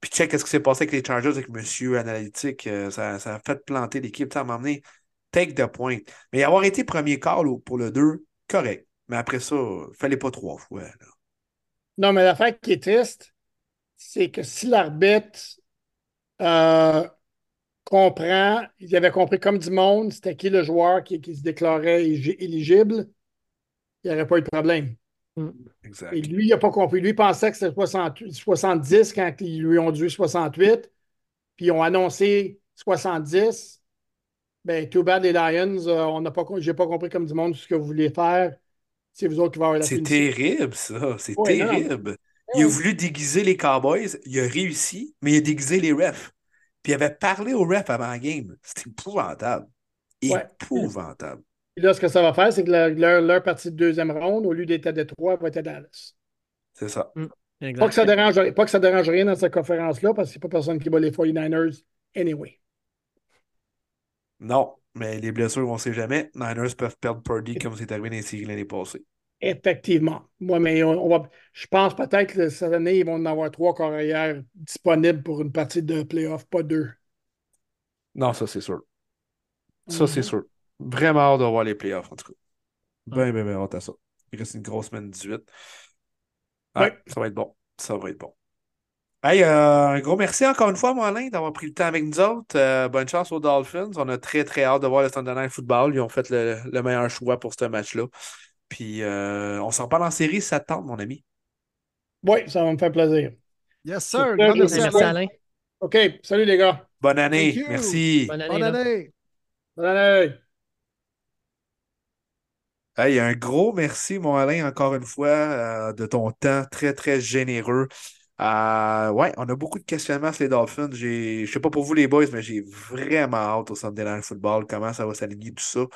Puis check qu'est-ce qui s'est passé avec les Chargers, avec Monsieur Analytique. Euh, ça, ça, a fait planter l'équipe. À un moment donné, take the point. Mais avoir été premier call pour le 2, correct. Mais après ça, il fallait pas trois fois. Non, mais l'affaire qui est triste, c'est que si l'arbitre euh, comprend, il avait compris comme du monde, c'était qui le joueur qui, se déclarait éligible, il n'y aurait pas eu de problème. Mm. Et lui, il n'a pas compris. Lui, il pensait que c'était 70 quand ils lui ont dû 68, puis ils ont annoncé 70. Ben, too bad les Lions, euh, on n'a pas, j'ai pas compris comme du monde ce que vous vouliez faire. C'est vous autres qui va avoir la C'est terrible, ça. C'est terrible. Il a voulu déguiser les Cowboys, il a réussi, mais il a déguisé les refs. Puis il avait parlé aux refs avant la game. C'était épouvantable. Épouvantable. Et là, ce que ça va faire, c'est que leur, partie de deuxième ronde, au lieu d'être à Détroit, va être à Dallas. C'est ça. Mm, Pas que, ça dérange, pas que ça dérange rien dans cette conférence-là, parce que c'est pas personne qui bat les 49ers anyway. Non, mais les blessures, on ne sait jamais. Niners peuvent perdre Purdy comme c'est arrivé dans les séries l'année passée. Effectivement. Moi, mais on, va, je pense peut-être que cette année, ils vont en avoir trois carrières disponibles pour une partie de playoff, pas deux. Non, ça, c'est sûr. Ça, c'est Mhm. sûr. Vraiment hâte de voir les playoffs, en tout cas. Ben, ben, ben, hâte à ça. Il reste une grosse semaine 18. Ouais, Ouais. ça va être bon. Ça va être bon. Hey, euh, un gros merci encore une fois, mon Alain, d'avoir pris le temps avec nous autres. Euh, bonne chance aux Dolphins. On a très, très hâte de voir le Sunday Night Football. Ils ont fait le, le meilleur choix pour ce match-là. Puis, euh, on s'en parle en série si ça te tente, mon ami. Oui, ça va me faire plaisir. Yes, sir. Grand merci, Merci, Alain. OK. Salut, les gars. Bonne année. Thank you. Merci. Bonne année. Bonne année. Bonne année. Hey, un gros merci, mon Alain, encore une fois, euh, de ton temps très, très généreux. Euh, ouais, on a beaucoup de questionnements sur les Dolphins. J'ai, je sais pas pour vous, les boys, mais j'ai vraiment hâte au Sunday Night Football, comment ça va s'aligner, tout ça.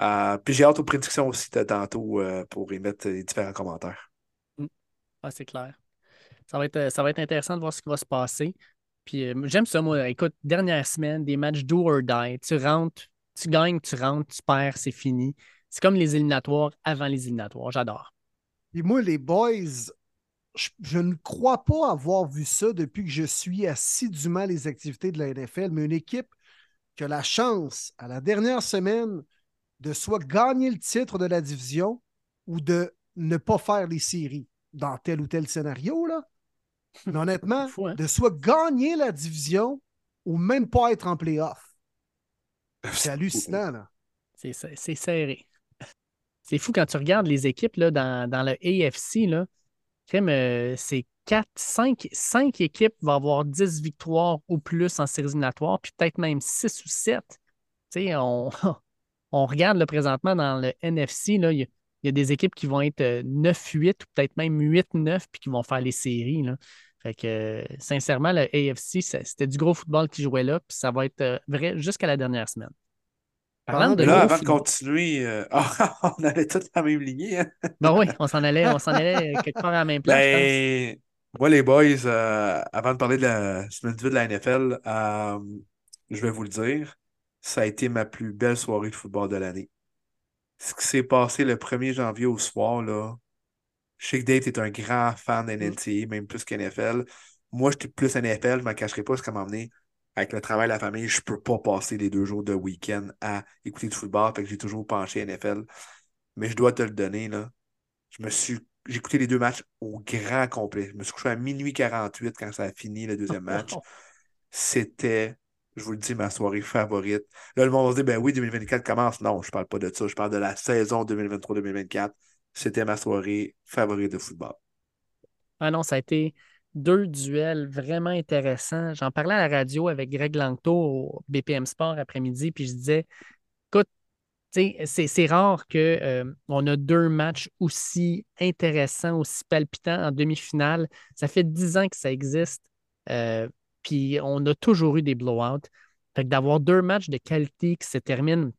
Euh, puis j'ai hâte aux prédictions aussi de tantôt euh, pour y mettre les différents commentaires. Ah, c'est clair. Ça va, être, ça va être intéressant de voir ce qui va se passer. Puis euh, j'aime ça, moi. Écoute, dernière semaine, des matchs do or die. Tu rentres, tu gagnes, tu rentres, tu perds, c'est fini. C'est comme les éliminatoires avant les éliminatoires. J'adore. Et moi, les boys, je, je ne crois pas avoir vu ça depuis que je suis assidûment les activités de la NFL, mais une équipe qui a la chance, à la dernière semaine, de soit gagner le titre de la division ou de ne pas faire les séries dans tel ou tel scénario, là. Mais honnêtement, Fou, hein? de soit gagner la division ou même pas être en playoff. C'est hallucinant, là. C'est serré. C'est fou quand tu regardes les équipes là, dans, dans le AFC. Là, euh, c'est 4, 5, 5 équipes vont avoir 10 victoires ou plus en séries éliminatoires, puis peut-être même 6 ou 7. Tu sais, on, on regarde là, présentement dans le NFC, il y, y a des équipes qui vont être euh, 9-8 ou peut-être même 8-9 puis qui vont faire les séries. Là. Fait que, euh, sincèrement, le AFC, c'était du gros football qui jouait là, puis ça va être euh, vrai jusqu'à la dernière semaine. Parlant de Là, gros avant de continuer, euh, ah, on avait toute la même lignée. Hein? Ben oui, on s'en allait, on s'en allait quelque part à la même place. Ben, moi, les boys, euh, avant de parler de la semaine 18 de la NFL, euh, je vais vous le dire, ça a été ma plus belle soirée de football de l'année. Ce qui s'est passé le 1er janvier au soir, là, je sais que Dave est un grand fan d'NNCA, même plus qu'NFL. Moi, j'étais plus NFL, je ne m'en cacherai pas, c'est comme emmener avec le travail, la famille, je peux pas passer les deux jours de week-end à écouter du football, fait que j'ai toujours penché NFL. Mais je dois te le donner, là. Je me suis. J'ai écouté les deux matchs au grand complet. Je me suis couché à minuit 48 quand ça a fini le deuxième match. C'était, je vous le dis, ma soirée favorite. Là, le monde va se dire, ben oui, 2024 commence. Non, je parle pas de ça. Je parle de la saison 2023-2024. C'était ma soirée favorite de football. Ah non, ça a été deux duels vraiment intéressants. J'en parlais à la radio avec Greg Langto au BPM Sport après-midi, puis je disais, écoute, c'est rare qu'on a deux matchs aussi intéressants, aussi palpitants en demi-finale. Ça fait dix ans que ça existe, euh, puis on a toujours eu des blowouts. Fait d'avoir deux matchs de qualité qui se terminent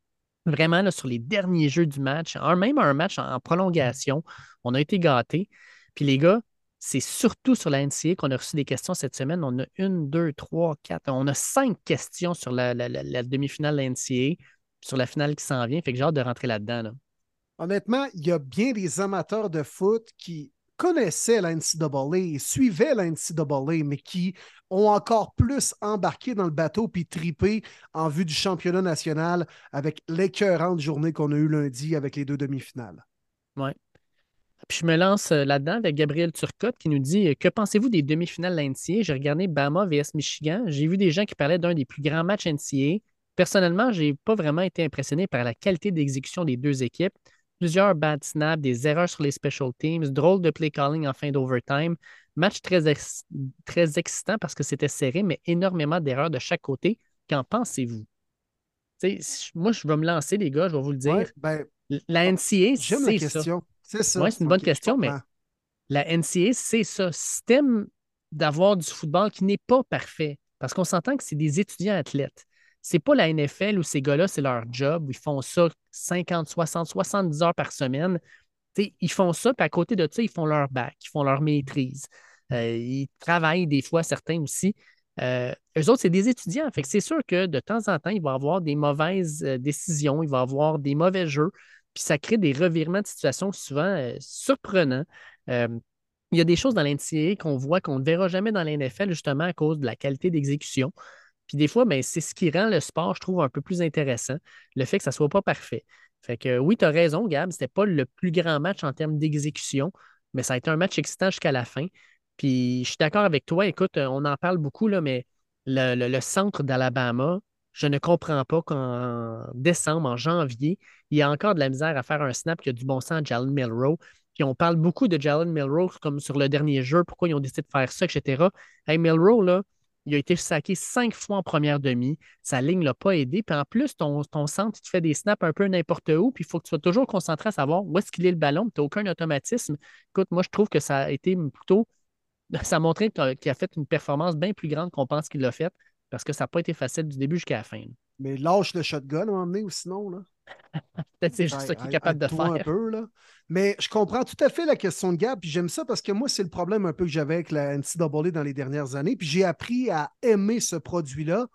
vraiment sur les derniers jeux du match, un, même un match en, en prolongation, on a été gâtés. Puis les gars, c'est surtout sur la NCA qu'on a reçu des questions cette semaine. On a une, deux, trois, quatre. On a cinq questions sur la, la- la- la demi-finale de la NCA, sur la finale qui s'en vient. Fait que j'ai hâte de rentrer là-dedans. là. Honnêtement, il y a bien des amateurs de foot qui connaissaient la NCAA et suivaient la NCAA, mais qui ont encore plus embarqué dans le bateau puis tripé en vue du championnat national avec l'écœurante journée qu'on a eue lundi avec les deux demi-finales. Puis je me lance euh, là-dedans avec Gabriel Turcotte qui nous dit euh, Que pensez-vous des demi-finales de la NCA J'ai regardé Bama vs Michigan. J'ai vu des gens qui parlaient d'un des plus grands matchs NCA. Personnellement, je n'ai pas vraiment été impressionné par la qualité d'exécution des deux équipes. Plusieurs bad snaps, des erreurs sur les special teams, drôle de play calling en fin d'overtime. Match très, ex- très excitant parce que c'était serré, mais énormément d'erreurs de chaque côté. Qu'en pensez-vous? Moi, je vais me lancer, les gars, je vais vous le dire. Ouais, ben, La NCA, j'aime la c'est ça. question. C'est ça. Ouais, c'est une bonne question, mais-. La NCA, c'est ça. Système d'avoir du football qui n'est pas parfait. Parce qu'on s'entend que c'est des étudiants athlètes. C'est pas la NFL où ces gars-là, c'est leur job, où ils font ça 50, 60, 70 heures par semaine. ils font ça, puis à côté de ça, ils font leur bac, ils font leur maîtrise. Euh, ils travaillent des fois, certains aussi. Euh, eux autres, c'est des étudiants. Fait que c'est sûr que de temps en temps, il va y avoir des mauvaises euh, décisions, il va y avoir des mauvais jeux, puis ça crée des revirements de situation souvent surprenants. il y a des choses dans l'NCAA qu'on voit qu'on ne verra jamais dans l'NFL justement à cause de la qualité d'exécution. Puis des fois, ben, c'est ce qui rend le sport, je trouve, un peu plus intéressant, le fait que ça ne soit pas parfait. Fait que oui, tu as raison, Gab, c'était pas le plus grand match en termes d'exécution, mais ça a été un match excitant jusqu'à la fin. Puis je suis d'accord avec toi, écoute, on en parle beaucoup, mais le, centre d'Alabama, je ne comprends pas qu'en décembre, en janvier, il y a encore de la misère à faire un snap qui a du bon sens à Jalen Milrow. Puis on parle beaucoup de Jalen Milrow comme sur le dernier jeu, pourquoi ils ont décidé de faire ça, etc. Hey, Milrow, là, il a été saqué cinq fois en première demi. Sa ligne ne l'a pas aidé. Puis en plus, ton, ton centre, tu fais des snaps un peu n'importe où. Puis il faut que tu sois toujours concentré à savoir où est-ce qu'il est le ballon. Tu n'as aucun automatisme. Écoute, moi, je trouve que ça a été plutôt. Ça a montré qu'il a fait une performance bien plus grande qu'on pense qu'il l'a faite parce que ça n'a pas été facile du début jusqu'à la fin. Mais lâche le shotgun à un ou sinon. Là. Peut-être c'est juste ça qu'il est capable de faire. Un peu, là. Mais je comprends tout à fait la question de Gab, puis j'aime ça parce que moi, c'est le problème un peu que j'avais avec la NCAA dans les dernières années. Puis j'ai appris à aimer ce produit-là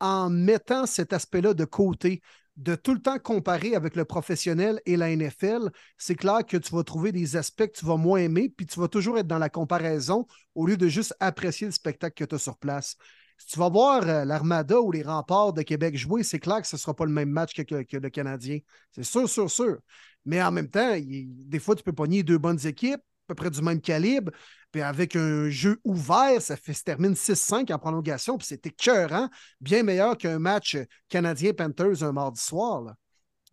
en mettant cet aspect-là de côté, de tout le temps comparer avec le professionnel et la NFL. C'est clair que tu vas trouver des aspects que tu vas moins aimer, puis tu vas toujours être dans la comparaison au lieu de juste apprécier le spectacle que tu as sur place. Si tu vas voir euh, l'Armada ou les remparts de Québec jouer, c'est clair que ce ne sera pas le même match que, le Canadien. C'est sûr, sûr, sûr. Mais en même temps, des fois, tu peux pogner deux bonnes équipes, à peu près du même calibre. Puis avec un jeu ouvert, ça fait, se termine 6-5 en prolongation. Puis c'est écœurant, bien meilleur qu'un match Canadien-Panthers un mardi soir.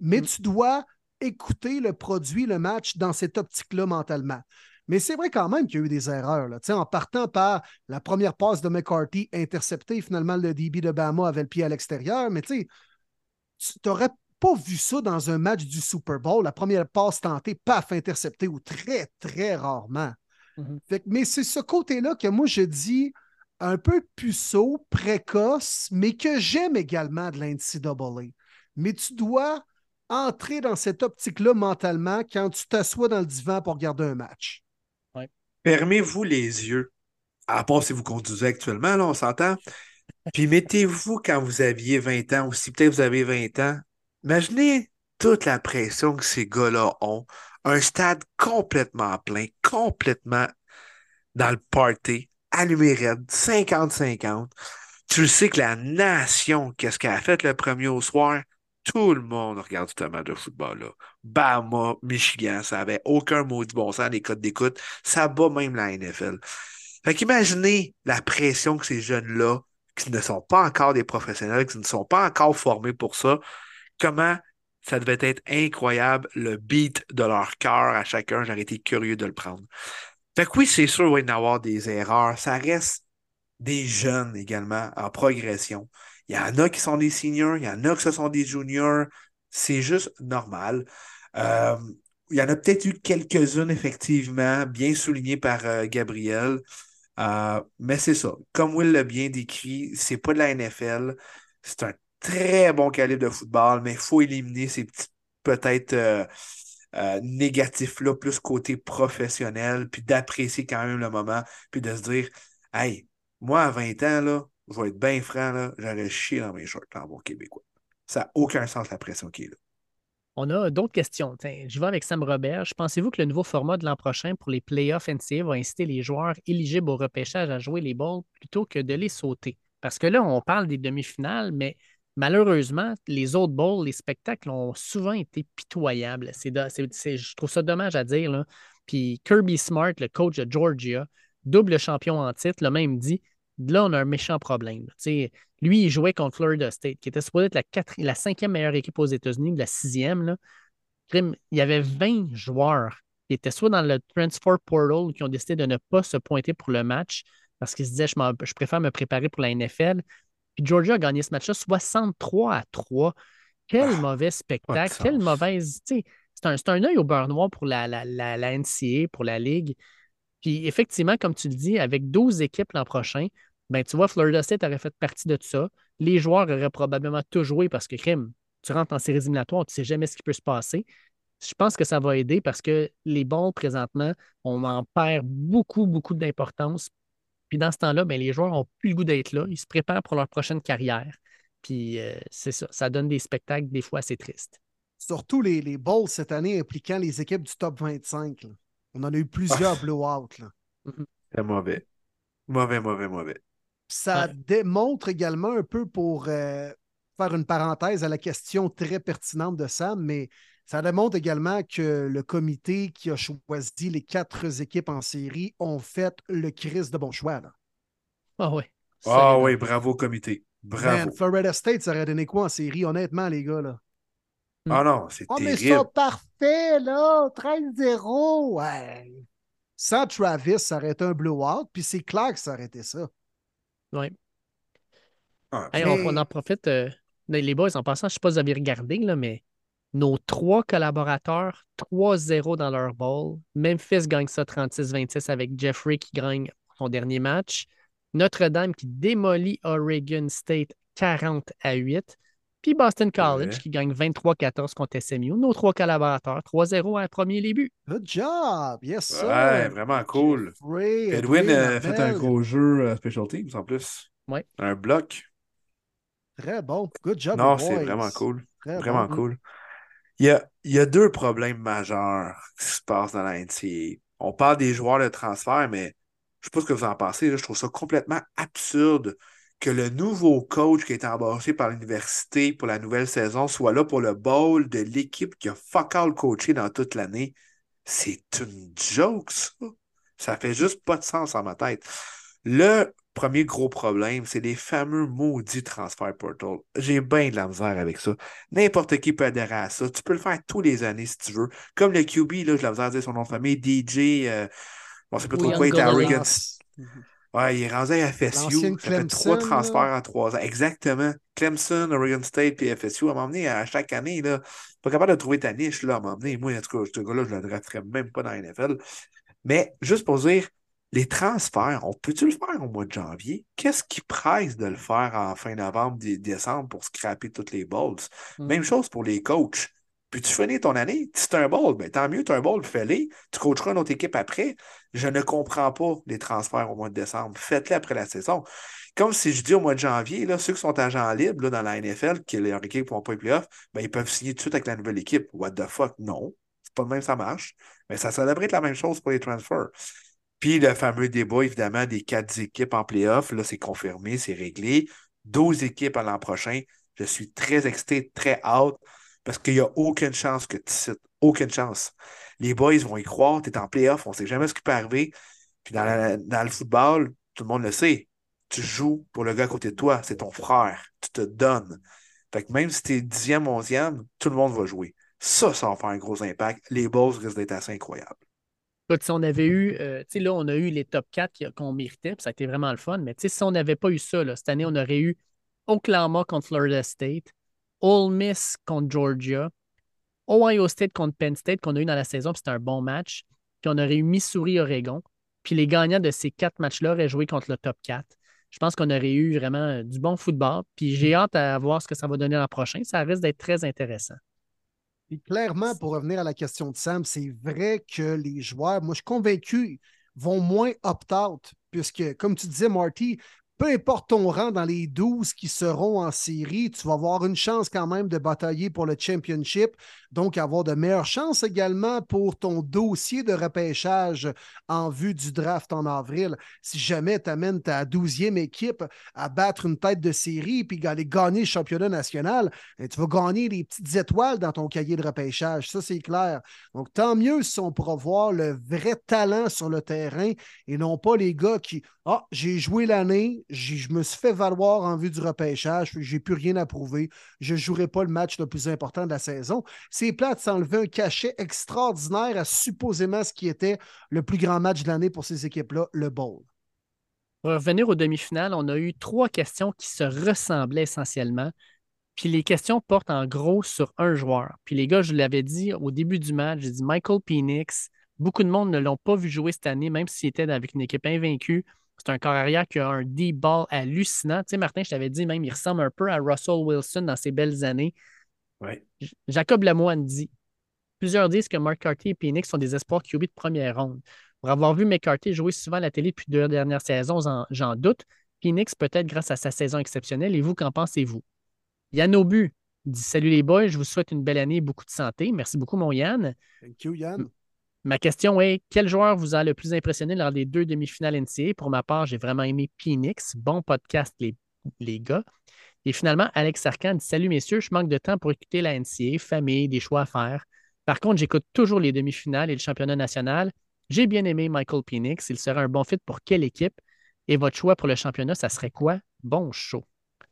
Mais mm. tu dois écouter le produit, le match dans cette optique-là mentalement. Mais c'est vrai quand même qu'il y a eu des erreurs. Là. En partant par la première passe de McCarthy interceptée, finalement, le DB de Bama avait le pied à l'extérieur. Mais tu n'aurais pas vu ça dans un match du Super Bowl. La première passe tentée, paf, interceptée, ou très, très rarement. Mm-hmm. mais c'est ce côté-là que moi, je dis un peu puceau, précoce, mais que j'aime également de l'NCAA. Mais tu dois entrer dans cette optique-là mentalement quand tu t'assois dans le divan pour regarder un match. Fermez-vous les yeux. À part si vous conduisez actuellement, là, on s'entend. Puis mettez-vous quand vous aviez 20 ans, ou si peut-être vous avez 20 ans. Imaginez toute la pression que ces gars-là ont. Un stade complètement plein, complètement dans le party, allumé raide, 50-50. Tu sais que la nation, qu'est-ce qu'elle a fait le premier au soir? Tout le monde regarde ce match de football-là. Bama, Michigan, ça avait aucun mot du bon sens, les codes d'écoute. Ça bat même la NFL. Fait qu'imaginez la pression que ces jeunes-là, qui ne sont pas encore des professionnels, qui ne sont pas encore formés pour ça, comment ça devait être incroyable le beat de leur cœur à chacun. J'aurais été curieux de le prendre. Fait que oui, c'est sûr, il va y des erreurs. Ça reste des jeunes également en progression. Il y en a qui sont des seniors, il y en a qui sont des juniors. C'est juste normal. Euh, il y en a peut-être eu quelques-unes, effectivement, bien soulignées par euh, Gabriel. Euh, mais c'est ça. Comme Will l'a bien décrit, c'est pas de la NFL. C'est un très bon calibre de football, mais il faut éliminer ces petits peut-être négatifs-là, plus côté professionnel, puis d'apprécier quand même le moment, puis de se dire Hey, moi, à 20 ans, là, je vais être bien franc, j'aurais chié dans mes shorts en bon québécois. Ça n'a aucun sens la pression qui est là. On a d'autres questions. je vais avec Sam Robert. Pensez-vous que le nouveau format de l'an prochain pour les playoffs NCA va inciter les joueurs éligibles au repêchage à jouer les balls plutôt que de les sauter? Parce que là, on parle des demi-finales, mais malheureusement, les autres bowls, les spectacles ont souvent été pitoyables. C'est, je trouve ça dommage à dire. Puis Kirby Smart, le coach de Georgia, double champion en titre, l'a même dit Là, on a un méchant problème. lui, il jouait contre Florida State, qui était supposé être la, la cinquième meilleure équipe aux États-Unis, la sixième. Là. Il y avait 20 joueurs qui étaient soit dans le transfer portal qui ont décidé de ne pas se pointer pour le match parce qu'ils se disaient je, préfère me préparer pour la NFL. Puis Georgia a gagné ce match-là 63 à 3. Quel ah, mauvais spectacle, quelle mauvaise. C'est un, un œil au beurre noir pour la, la, la, la NCA, pour la Ligue. Puis effectivement, comme tu le dis, avec 12 équipes l'an prochain, ben, tu vois, Florida State aurait fait partie de tout ça. Les joueurs auraient probablement tout joué parce que, crime, tu rentres en séries éliminatoires, tu ne sais jamais ce qui peut se passer. je pense que ça va aider parce que les bons, présentement, on en perd beaucoup, beaucoup d'importance. Puis dans ce temps-là, ben, les joueurs n'ont plus le goût d'être là. Ils se préparent pour leur prochaine carrière. Puis euh, c'est ça, ça donne des spectacles des fois assez tristes. Surtout les, les bowls cette année impliquant les équipes du top 25. On en a eu plusieurs blowouts. Mhm. C'est mauvais. Mauvais, mauvais, mauvais. Ça démontre également un peu pour euh, faire une parenthèse à la question très pertinente de Sam, mais ça démontre également que le comité qui a choisi les quatre équipes en série ont fait le crise de bon choix. Ah oui. Ah oui, bravo comité. Bravo. Florida State, ça aurait donné quoi en série, honnêtement, les gars? Là? Ah non, c'est terrible. Oh, mais ça parfait, là. 13-0. Ouais. Sans Travis, ça aurait été un blowout, puis c'est clair que ça aurait été ça. Oui. Ah, on, en profite. Euh, les boys, en passant, je ne sais pas si vous avez regardé, là, mais nos trois collaborateurs, 3-0 dans leur bowl. Memphis gagne ça 36-26 avec Jeffrey qui gagne son dernier match. Notre-Dame qui démolit Oregon State 40 à 8. Puis Boston College qui gagne 23-14 contre SMU. Nos trois collaborateurs, 3-0 à un premier début. Good job! Yes, sir! Ouais, vraiment cool. Edwin a fait un gros jeu Special Teams en plus. Ouais. Un bloc. Très bon. Good job. Non, c'est vraiment cool. vraiment cool. Il y, a, il y, a, deux problèmes majeurs qui se passent dans la NCAA. On parle des joueurs de transfert, mais je ne sais pas ce que vous en pensez. je trouve ça complètement absurde que le nouveau coach qui est embauché par l'université pour la nouvelle saison soit là pour le bowl de l'équipe qui a fuck all coaché dans toute l'année. C'est une joke, ça. Ça fait juste pas de sens en ma tête. Le premier gros problème, c'est les fameux maudits transferts portal. J'ai bien de la misère avec ça. N'importe qui peut adhérer à ça. Tu peux le faire tous les années si tu veux. Comme le QB, là, je la misère à dire son nom de famille, DJ, euh, on sait pas trop quoi, il était à Oregon. Ouais, il est rendu à FSU. Ça fait trois transferts en trois ans. Exactement. Clemson, Oregon State puis FSU. À m'emmener à chaque année, là, pas capable de trouver ta niche, là, à m'emmener. Moi, en tout cas, ce gars-là, je ne le drafterais même pas dans la NFL. Mais juste pour dire, les transferts, on peut-tu le faire au mois de janvier? Qu'est-ce qui presse de le faire en fin novembre, décembre pour scraper toutes les balls? Même mm. chose pour les coachs. Puis tu finis ton année, si tu un ball, ben, tant mieux, tu as un ball, fais-les. Tu coacheras une autre équipe après. Je ne comprends pas les transferts au mois de décembre. Faites-les après la saison. Comme si je dis au mois de janvier, là, ceux qui sont agents libres là, dans la NFL, qui leur équipe ne pas les playoffs, ben, ils peuvent signer tout de suite avec la nouvelle équipe. What the fuck? Non. C'est pas le même, ça marche. Mais ça, être la même chose pour les transferts. Puis le fameux débat, évidemment, des quatre équipes en playoff, là, c'est confirmé, c'est réglé. 12 équipes à l'an prochain. Je suis très excité, très hâte. Parce qu'il n'y a aucune chance que tu cites. Aucune chance. Les boys vont y croire, tu es en playoff, on ne sait jamais ce qui peut arriver. Puis dans, le football, tout le monde le sait. Tu joues pour le gars à côté de toi, c'est ton frère. Tu te donnes. Fait que même si tu es dixième, onzième, tout le monde va jouer. Ça, ça va faire un gros impact. Les boys risquent d'être assez incroyables. si on avait eu, euh, tu sais, là, on a eu les top 4 qu'on méritait, ça a été vraiment le fun, mais tu sais, si on n'avait pas eu ça, cette année, on aurait eu Oklahoma contre Florida State, Ole Miss contre Georgia, Ohio State contre Penn State qu'on a eu dans la saison, puis c'était un bon match. Puis on aurait eu Missouri-Oregon. Puis les gagnants de ces quatre matchs-là auraient joué contre le top 4. Je pense qu'on aurait eu vraiment euh, du bon football. Puis j'ai hâte à voir ce que ça va donner l'an prochain. Ça risque d'être très intéressant. Et clairement, pour revenir à la question de Sam, c'est vrai que les joueurs, moi je suis convaincu, vont moins opt-out, puisque, comme tu disais, Marty, peu importe ton rang dans les 12 qui seront en série, tu vas avoir une chance quand même de batailler pour le championship, donc avoir de meilleures chances également pour ton dossier de repêchage en vue du draft en avril. Si jamais tu amènes ta 12e équipe à battre une tête de série puis aller gagner le championnat national, ben, tu vas gagner des petites étoiles dans ton cahier de repêchage. Ça, c'est clair. Donc, tant mieux si on pourra voir le vrai talent sur le terrain et non pas les gars qui, ah, j'ai joué l'année, je me suis fait valoir en vue du repêchage, j'ai plus rien à prouver, je ne jouerai pas le match le plus important de la saison. C'est plate s'enlever un cachet extraordinaire à supposément ce qui était le plus grand match de l'année pour ces équipes-là, le Bowl. Pour revenir aux demi-finales, on a eu trois questions qui se ressemblaient essentiellement. Puis les questions portent en gros sur un joueur. Puis les gars, je l'avais dit au début du match, j'ai dit Michael Penix. Beaucoup de monde ne l'ont pas vu jouer cette année, même s'il était avec une équipe invaincue. C'est un corps arrière qui a un deep ball hallucinant. Tu sais, Martin, je t'avais dit même, il ressemble un peu à Russell Wilson dans ses belles années. Ouais. Jacob Lemoine dit Plusieurs disent que McCarthy et Phoenix sont des espoirs QB de première ronde. Pour avoir vu McCarthy jouer souvent à la télé depuis deux dernières saisons, j'en doute. Phoenix peut-être grâce à sa saison exceptionnelle. Et vous, qu'en pensez-vous? Yann Aubu dit Salut les boys, je vous souhaite une belle année et beaucoup de santé. Merci beaucoup, mon Yann. Thank you, Yann. Ma question est quel joueur vous a le plus impressionné lors des deux demi-finales NCA Pour ma part, j'ai vraiment aimé Phoenix. Bon podcast, les, les gars. Et finalement, Alex Sarkhan dit Salut messieurs, je manque de temps pour écouter la NCA, famille, des choix à faire. Par contre, j'écoute toujours les demi-finales et le championnat national. J'ai bien aimé Michael Phoenix. Il serait un bon fit pour quelle équipe? Et votre choix pour le championnat, ça serait quoi? Bon show.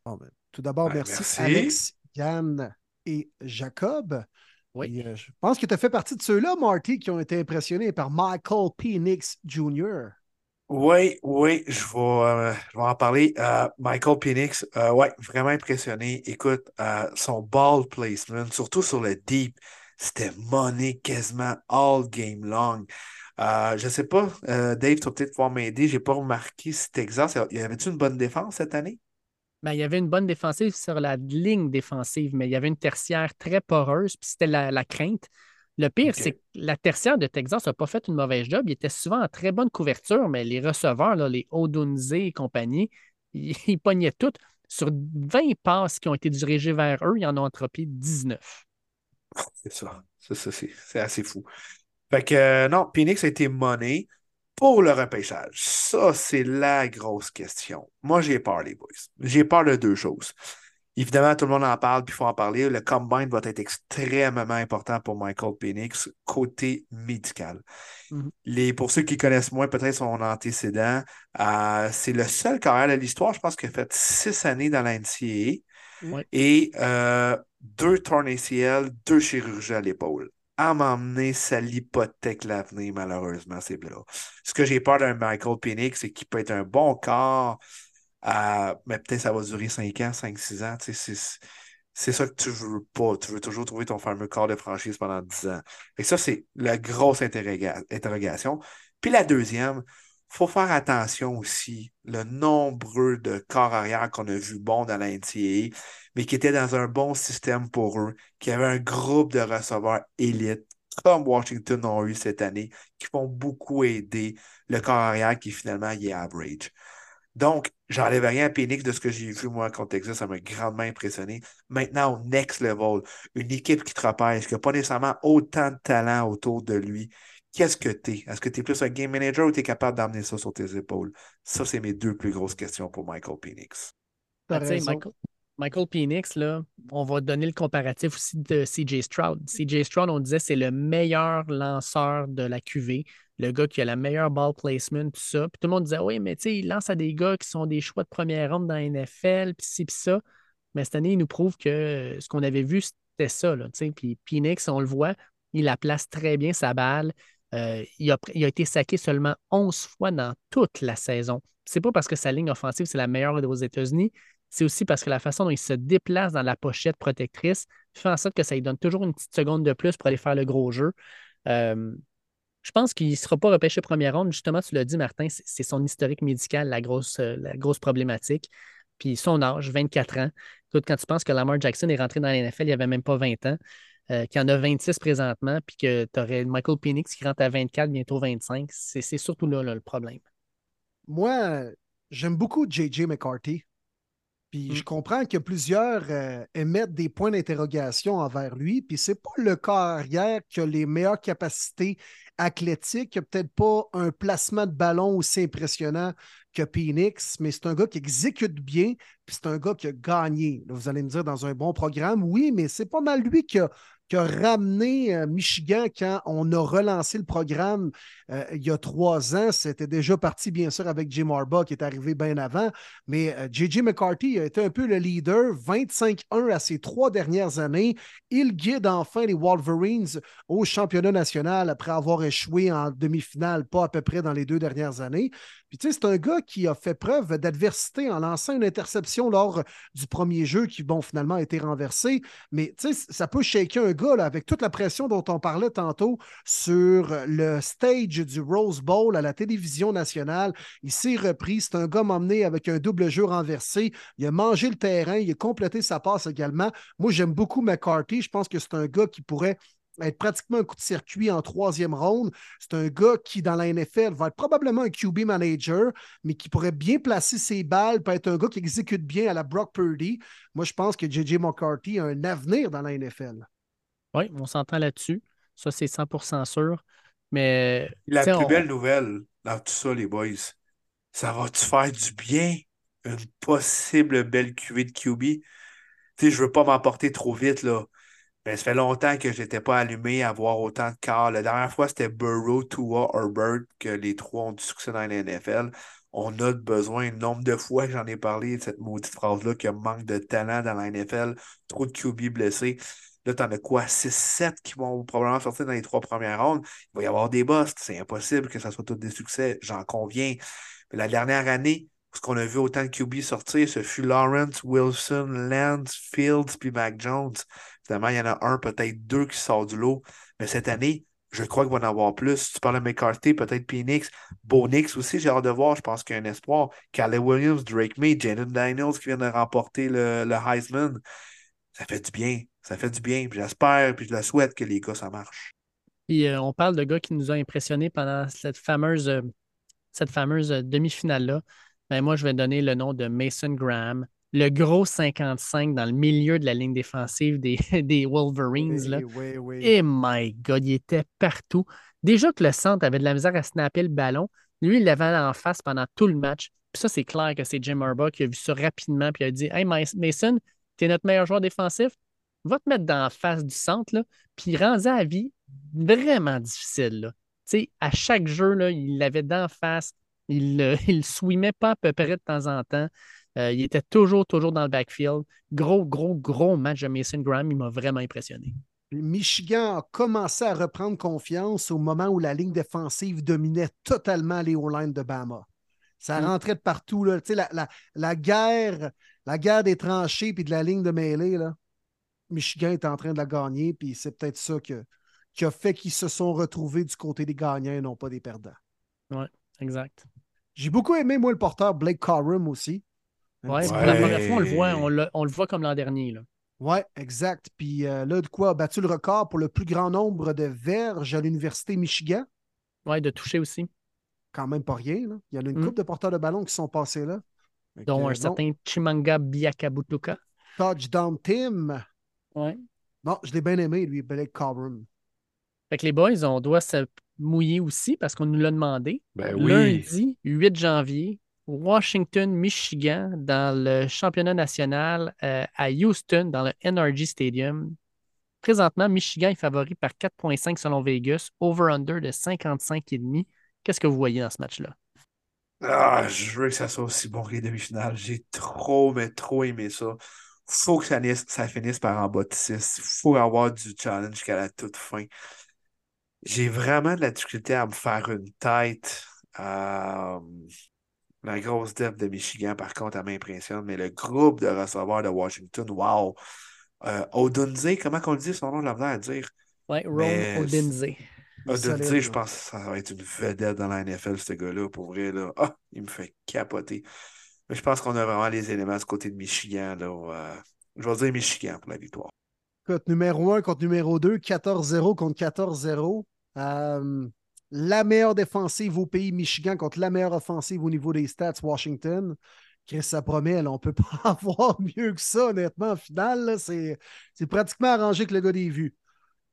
Ben, tout d'abord, merci, Alex, Yann et Jacob. Oui. Euh, je pense que tu as fait partie de ceux-là, Marty, qui ont été impressionnés par Michael Phoenix Jr. Oui, oui, je vais, euh, je vais en parler. Euh, Michael Phoenix, oui, vraiment impressionné. Écoute, son ball placement, surtout sur le deep, c'était money quasiment all game long. Euh, je ne sais pas, euh, Dave, tu vas peut-être pouvoir m'aider. Je n'ai pas remarqué si Texas, y avait-tu une bonne défense cette année? Ben, il y avait une bonne défensive sur la ligne défensive, mais il y avait une tertiaire très poreuse, puis c'était la, crainte. Le pire, c'est que la tertiaire de Texas n'a pas fait une mauvaise job. Il était souvent en très bonne couverture, mais les receveurs, là, les Odunze et compagnie, ils, ils pognaient toutes. Sur 20 passes qui ont été dirigées vers eux, ils en ont entropé 19. C'est ça. c'est assez fou. Fait que euh, non, Phoenix a été monnaie pour le repêchage? Ça, c'est la grosse question. Moi, j'ai peur, les boys. J'ai peur de deux choses. Évidemment, tout le monde en parle, puis il faut en parler. Le combine va être extrêmement important pour Michael Phoenix côté médical. Mm-hmm. Les, pour ceux qui connaissent moins peut-être son antécédent, euh, c'est le seul carrière de l'histoire, je pense, qui a fait six années dans la NCAA et euh, deux tournes ACL, deux chirurgies à l'épaule à m'emmener, ça l'hypothèque l'avenir, malheureusement, c'est là. Ce que j'ai peur d'un Michael Penix, c'est qu'il peut être un bon corps, mais peut-être ça va durer 5 ans, 5-6 ans. C'est ça que tu veux pas. Tu veux toujours trouver ton fameux corps de franchise pendant 10 ans. Et ça, c'est la grosse interrogation. Puis la deuxième, faut faire attention aussi le nombre de corps arrière qu'on a vu bon dans la NCAA mais qui était dans un bon système pour eux, qui avait un groupe de receveurs élites, comme Washington ont eu cette année, qui vont beaucoup aider le corps arrière qui finalement y est average. Donc, j'enlève rien à de ce que j'ai vu moi contre Texas, ça m'a grandement impressionné. Maintenant, au next level, une équipe qui te qui n'a pas nécessairement autant de talent autour de lui, qu'est-ce que tu es? Est-ce que tu es plus un game manager ou tu es capable d'amener ça sur tes épaules? Ça, c'est mes deux plus grosses questions pour Michael Phoenix. Michael, Michael Penix, là, on va donner le comparatif aussi de CJ Stroud. CJ Stroud, on disait, c'est le meilleur lanceur de la QV, le gars qui a la meilleure ball placement, tout ça. Puis tout le monde disait, oui, mais tu sais, il lance à des gars qui sont des choix de première ronde dans la NFL, puis ci, puis ça. Mais cette année, il nous prouve que ce qu'on avait vu, c'était ça. Là, puis Penix, on le voit, il la place très bien, sa balle. Euh, il, a, été saqué seulement 11 fois dans toute la saison. C'est pas parce que sa ligne offensive, c'est la meilleure aux États-Unis, c'est aussi parce que la façon dont il se déplace dans la pochette protectrice fait en sorte que ça lui donne toujours une petite seconde de plus pour aller faire le gros jeu. Euh, je pense qu'il ne sera pas repêché première ronde. Justement, tu l'as dit, Martin, c'est son historique médical, la grosse, euh, la grosse problématique. Puis son âge, 24 ans. quand tu penses que Lamar Jackson est rentré dans la NFL, il n'y avait même pas 20 ans, euh, qu'il y en a 26 présentement, puis que tu aurais Michael Penix qui rentre à 24, bientôt 25, c'est surtout là, le problème. Moi, j'aime beaucoup J.J. McCarthy. Puis je mm. comprends que plusieurs euh, émettent des points d'interrogation envers lui. Puis c'est pas le cas arrière qui a les meilleures capacités athlétiques, qui n'a peut-être pas un placement de ballon aussi impressionnant que Phoenix, mais c'est un gars qui exécute bien, puis c'est un gars qui a gagné. vous allez me dire dans un bon programme, oui, mais c'est pas mal lui qui a qui a ramené euh, Michigan quand on a relancé le programme euh, il y a trois ans. C'était déjà parti, bien sûr, avec Jim Harbaugh qui est arrivé bien avant. Mais J.J. Euh, McCarthy a été un peu le leader, 25-1 à ses trois dernières années. Il guide enfin les Wolverines au championnat national après avoir échoué en demi-finale, pas à peu près dans les deux dernières années. C'est un gars qui a fait preuve d'adversité en lançant une interception lors du premier jeu qui, bon, finalement a été renversé. Mais tu sais, ça peut shaker un gars avec toute la pression dont on parlait tantôt sur le stage du Rose Bowl à la télévision nationale. Il s'est repris. C'est un gars emmené avec un double jeu renversé. Il a mangé le terrain. Il a complété sa passe également. Moi, j'aime beaucoup McCarthy. Je pense que c'est un gars qui pourrait être pratiquement un coup de circuit en troisième ronde. C'est un gars qui, dans la NFL, va être probablement un QB manager, mais qui pourrait bien placer ses balles, peut être un gars qui exécute bien à la Brock Purdy. Moi, je pense que J.J. McCarthy a un avenir dans la NFL. Oui, on s'entend là-dessus. Ça, c'est 100% sûr. Mais. La plus belle nouvelle dans tout ça, les boys, ça va-tu faire du bien? Une possible belle cuvée de QB? Tu sais, je veux pas m'emporter trop vite, là. Mais ça fait longtemps que je n'étais pas allumé à voir autant de cas. La dernière fois, c'était Burrow, Tua, Herbert, que les trois ont du succès dans la NFL. On a besoin, le nombre de fois que j'en ai parlé de cette maudite phrase-là, qu'il manque de talent dans la NFL, trop de QB blessés. Là, tu en as quoi? 6-7 qui vont probablement sortir dans les trois premières rondes? Il va y avoir des busts. C'est impossible que ça soit tous des succès, j'en conviens. Mais la dernière année, ce qu'on a vu autant de QB sortir, ce fut Lawrence, Wilson, Lance, Fields, puis Mac Jones. Finalement, il y en a un, peut-être deux qui sortent du lot. Mais cette année, je crois qu'il va en avoir plus. Tu parles de McCarthy, peut-être Phoenix. Bonix aussi, j'ai hâte de voir. Je pense qu'il y a un espoir. Calais Williams, Drake May, Jaden Daniels qui vient de remporter le, le Heisman. Ça fait du bien. Ça fait du bien. j'espère, puis je le souhaite que les gars, ça marche. Puis euh, on parle de gars qui nous ont impressionnés pendant cette fameuse, cette fameuse euh, demi-finale-là. Ben, moi, je vais donner le nom de Mason Graham, le gros 55 dans le milieu de la ligne défensive des, des Wolverines. Oui, là. oui, oui. Et my God, il était partout. Déjà que le centre avait de la misère à snapper le ballon, lui, il l'avait en face pendant tout le match. Puis ça, c'est clair que c'est Jim Harbaugh qui a vu ça rapidement puis il a dit Hey Mason, tu es notre meilleur joueur défensif, va te mettre dans la face du centre, là, puis rend la vie vraiment difficile. Là. à chaque jeu, là, il l'avait d'en face, il ne il swimait pas à peu près de temps en temps. Euh, il était toujours, toujours dans le backfield. Gros, gros, gros match de Mason Graham. Il m'a vraiment impressionné. Michigan a commencé à reprendre confiance au moment où la ligne défensive dominait totalement les O-line de Bama. Ça mm. rentrait de partout. Là. La, la, la, guerre, la guerre des tranchées puis de la ligne de mêlée, là. Michigan est en train de la gagner, puis c'est peut-être ça que, qui a fait qu'ils se sont retrouvés du côté des gagnants et non pas des perdants. Oui, exact. J'ai beaucoup aimé, moi, le porteur Blake Corum aussi. Oui, pour la première fois, on le voit, on le, voit comme l'an dernier. Oui, exact. Puis euh, là, de quoi a battu le record pour le plus grand nombre de verges à l'Université Michigan? Oui, de toucher aussi. Quand même pas rien. Là. Il y en a une mm. couple de porteurs de ballon qui sont passés là. Dont un certain Chimanga Biakabutuka. Touchdown Tim. Ouais. Bon, je l'ai bien aimé, lui, Blake Coburn. Fait que les boys, on doit se mouiller aussi parce qu'on nous l'a demandé. Ben oui. Lundi, 8 janvier, Washington, Michigan, dans le championnat national euh, à Houston, dans le NRG Stadium. Présentement, Michigan est favori par 4,5 selon Vegas, over-under de 55,5. Qu'est-ce que vous voyez dans ce match-là? Ah, je veux que ça soit aussi bon que les demi-finales. J'ai trop, mais trop aimé ça. Faut que ça, ça finisse par en bas de 6. Faut avoir du challenge jusqu'à la toute fin. J'ai vraiment de la difficulté à me faire une tête. Euh, la grosse depth de Michigan, par contre, elle m'impressionne, mais le groupe de receveurs de Washington, wow! Euh, Odunze, comment on dit son nom, de la à dire? Oui, Ron Odunze. Odunze, je pense que ça va être une vedette dans la NFL, ce gars-là, pour vrai. Là. Ah, il me fait capoter. Mais je pense qu'on a vraiment les éléments ce côté de Michigan. Là, euh, je vais dire Michigan pour la victoire. Écoute, numéro 1 contre numéro 2, 14-0 contre 14-0. Euh, la meilleure défensive au pays, Michigan, contre la meilleure offensive au niveau des stats, Washington. Chris, ça promet, on ne peut pas avoir mieux que ça, honnêtement. En finale, c'est pratiquement arrangé que le gars des vues.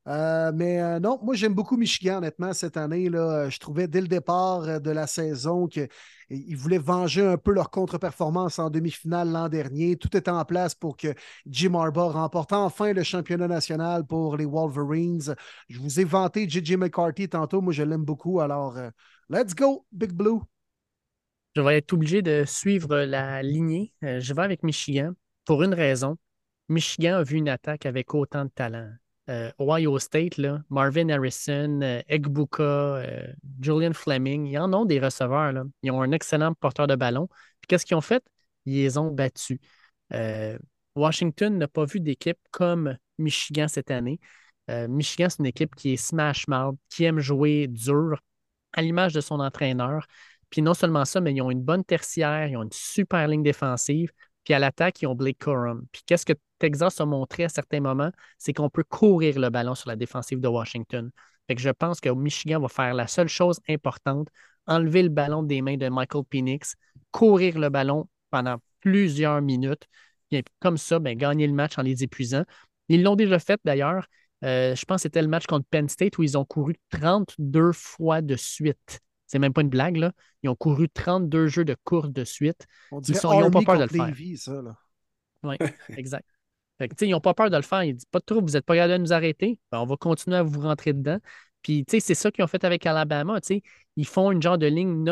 Euh, mais euh, non, moi j'aime beaucoup Michigan, honnêtement, cette année. Là, je trouvais dès le départ euh, de la saison qu'ils voulaient venger un peu leur contre-performance en demi-finale l'an dernier. Tout était en place pour que Jim Harbaugh remporte enfin le championnat national pour les Wolverines. Je vous ai vanté J.J. McCarthy tantôt. Moi, je l'aime beaucoup. Alors, let's go, Big Blue. Je vais être obligé de suivre la lignée. je vais avec Michigan pour une raison. Michigan a vu une attaque avec autant de talent. Euh, Ohio State, Marvin Harrison, euh, Egbuka, euh, Julian Fleming, ils en ont des receveurs. Ils ont un excellent porteur de ballon. Qu'est-ce qu'ils ont fait? Ils les ont battus. Washington n'a pas vu d'équipe comme Michigan cette année. Michigan, c'est une équipe qui est smash mouth, qui aime jouer dur, à l'image de son entraîneur. Puis non seulement ça, mais ils ont une bonne tertiaire, ils ont une super ligne défensive. Puis à l'attaque, ils ont Blake Corum. Puis qu'est-ce que Texas a montré à certains moments, c'est qu'on peut courir le ballon sur la défensive de Washington. Fait que je pense que Michigan va faire la seule chose importante, enlever le ballon des mains de Michael Penix, courir le ballon pendant plusieurs minutes. Et comme ça, ben, gagner le match en les épuisant. Ils l'ont déjà fait d'ailleurs. Euh, je pense que c'était le match contre Penn State où ils ont couru 32 fois de suite. C'est même pas une blague, là. Ils ont couru 32 jeux de course de suite. ils n'ont pas peur de le faire. Oui, exact. ils n'ont pas peur de le faire. Ils disent pas de trop, vous n'êtes pas capable de nous arrêter. Ben, on va continuer à vous rentrer dedans. Puis, c'est ça qu'ils ont fait avec Alabama. Ils font une genre de ligne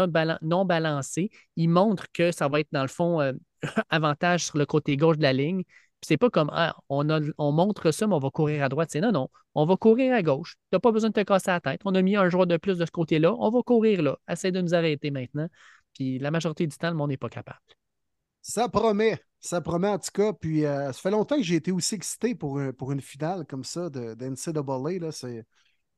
non, balancée. Ils montrent que ça va être, dans le fond, euh, avantage sur le côté gauche de la ligne. C'est pas comme ah, on, on montre ça, mais on va courir à droite. C'est non, non, on va courir à gauche. Tu n'as pas besoin de te casser la tête. On a mis un joueur de plus de ce côté-là. On va courir là. Essaye de nous arrêter maintenant. Puis la majorité du temps, le monde n'est pas capable. Ça promet. Ça promet en tout cas. Puis euh, ça fait longtemps que j'ai été aussi excité pour, pour une finale comme ça de, de C'est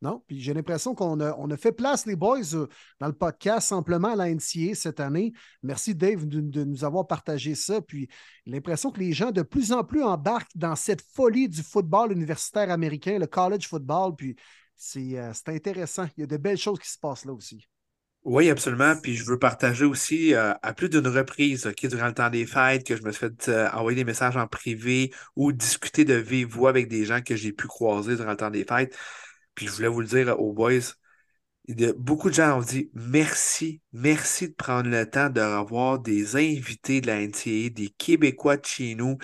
non, puis j'ai l'impression qu'on a, fait place, les boys, euh, dans le podcast simplement à la NCA cette année. Merci, Dave, de, nous avoir partagé ça. Puis l'impression que les gens de plus en plus embarquent dans cette folie du football universitaire américain, le college football. Puis c'est, euh, intéressant. Il y a de belles choses qui se passent là aussi. Oui, absolument. Puis je veux partager aussi euh, à plus d'une reprise, OK, durant le temps des fêtes, que je me suis fait envoyer des messages en privé ou discuter de vive voix avec des gens que j'ai pu croiser durant le temps des fêtes. Puis je voulais vous le dire aux boys. beaucoup de gens ont dit merci, merci de prendre le temps de revoir des invités de la NCA, des Québécois de chez nous,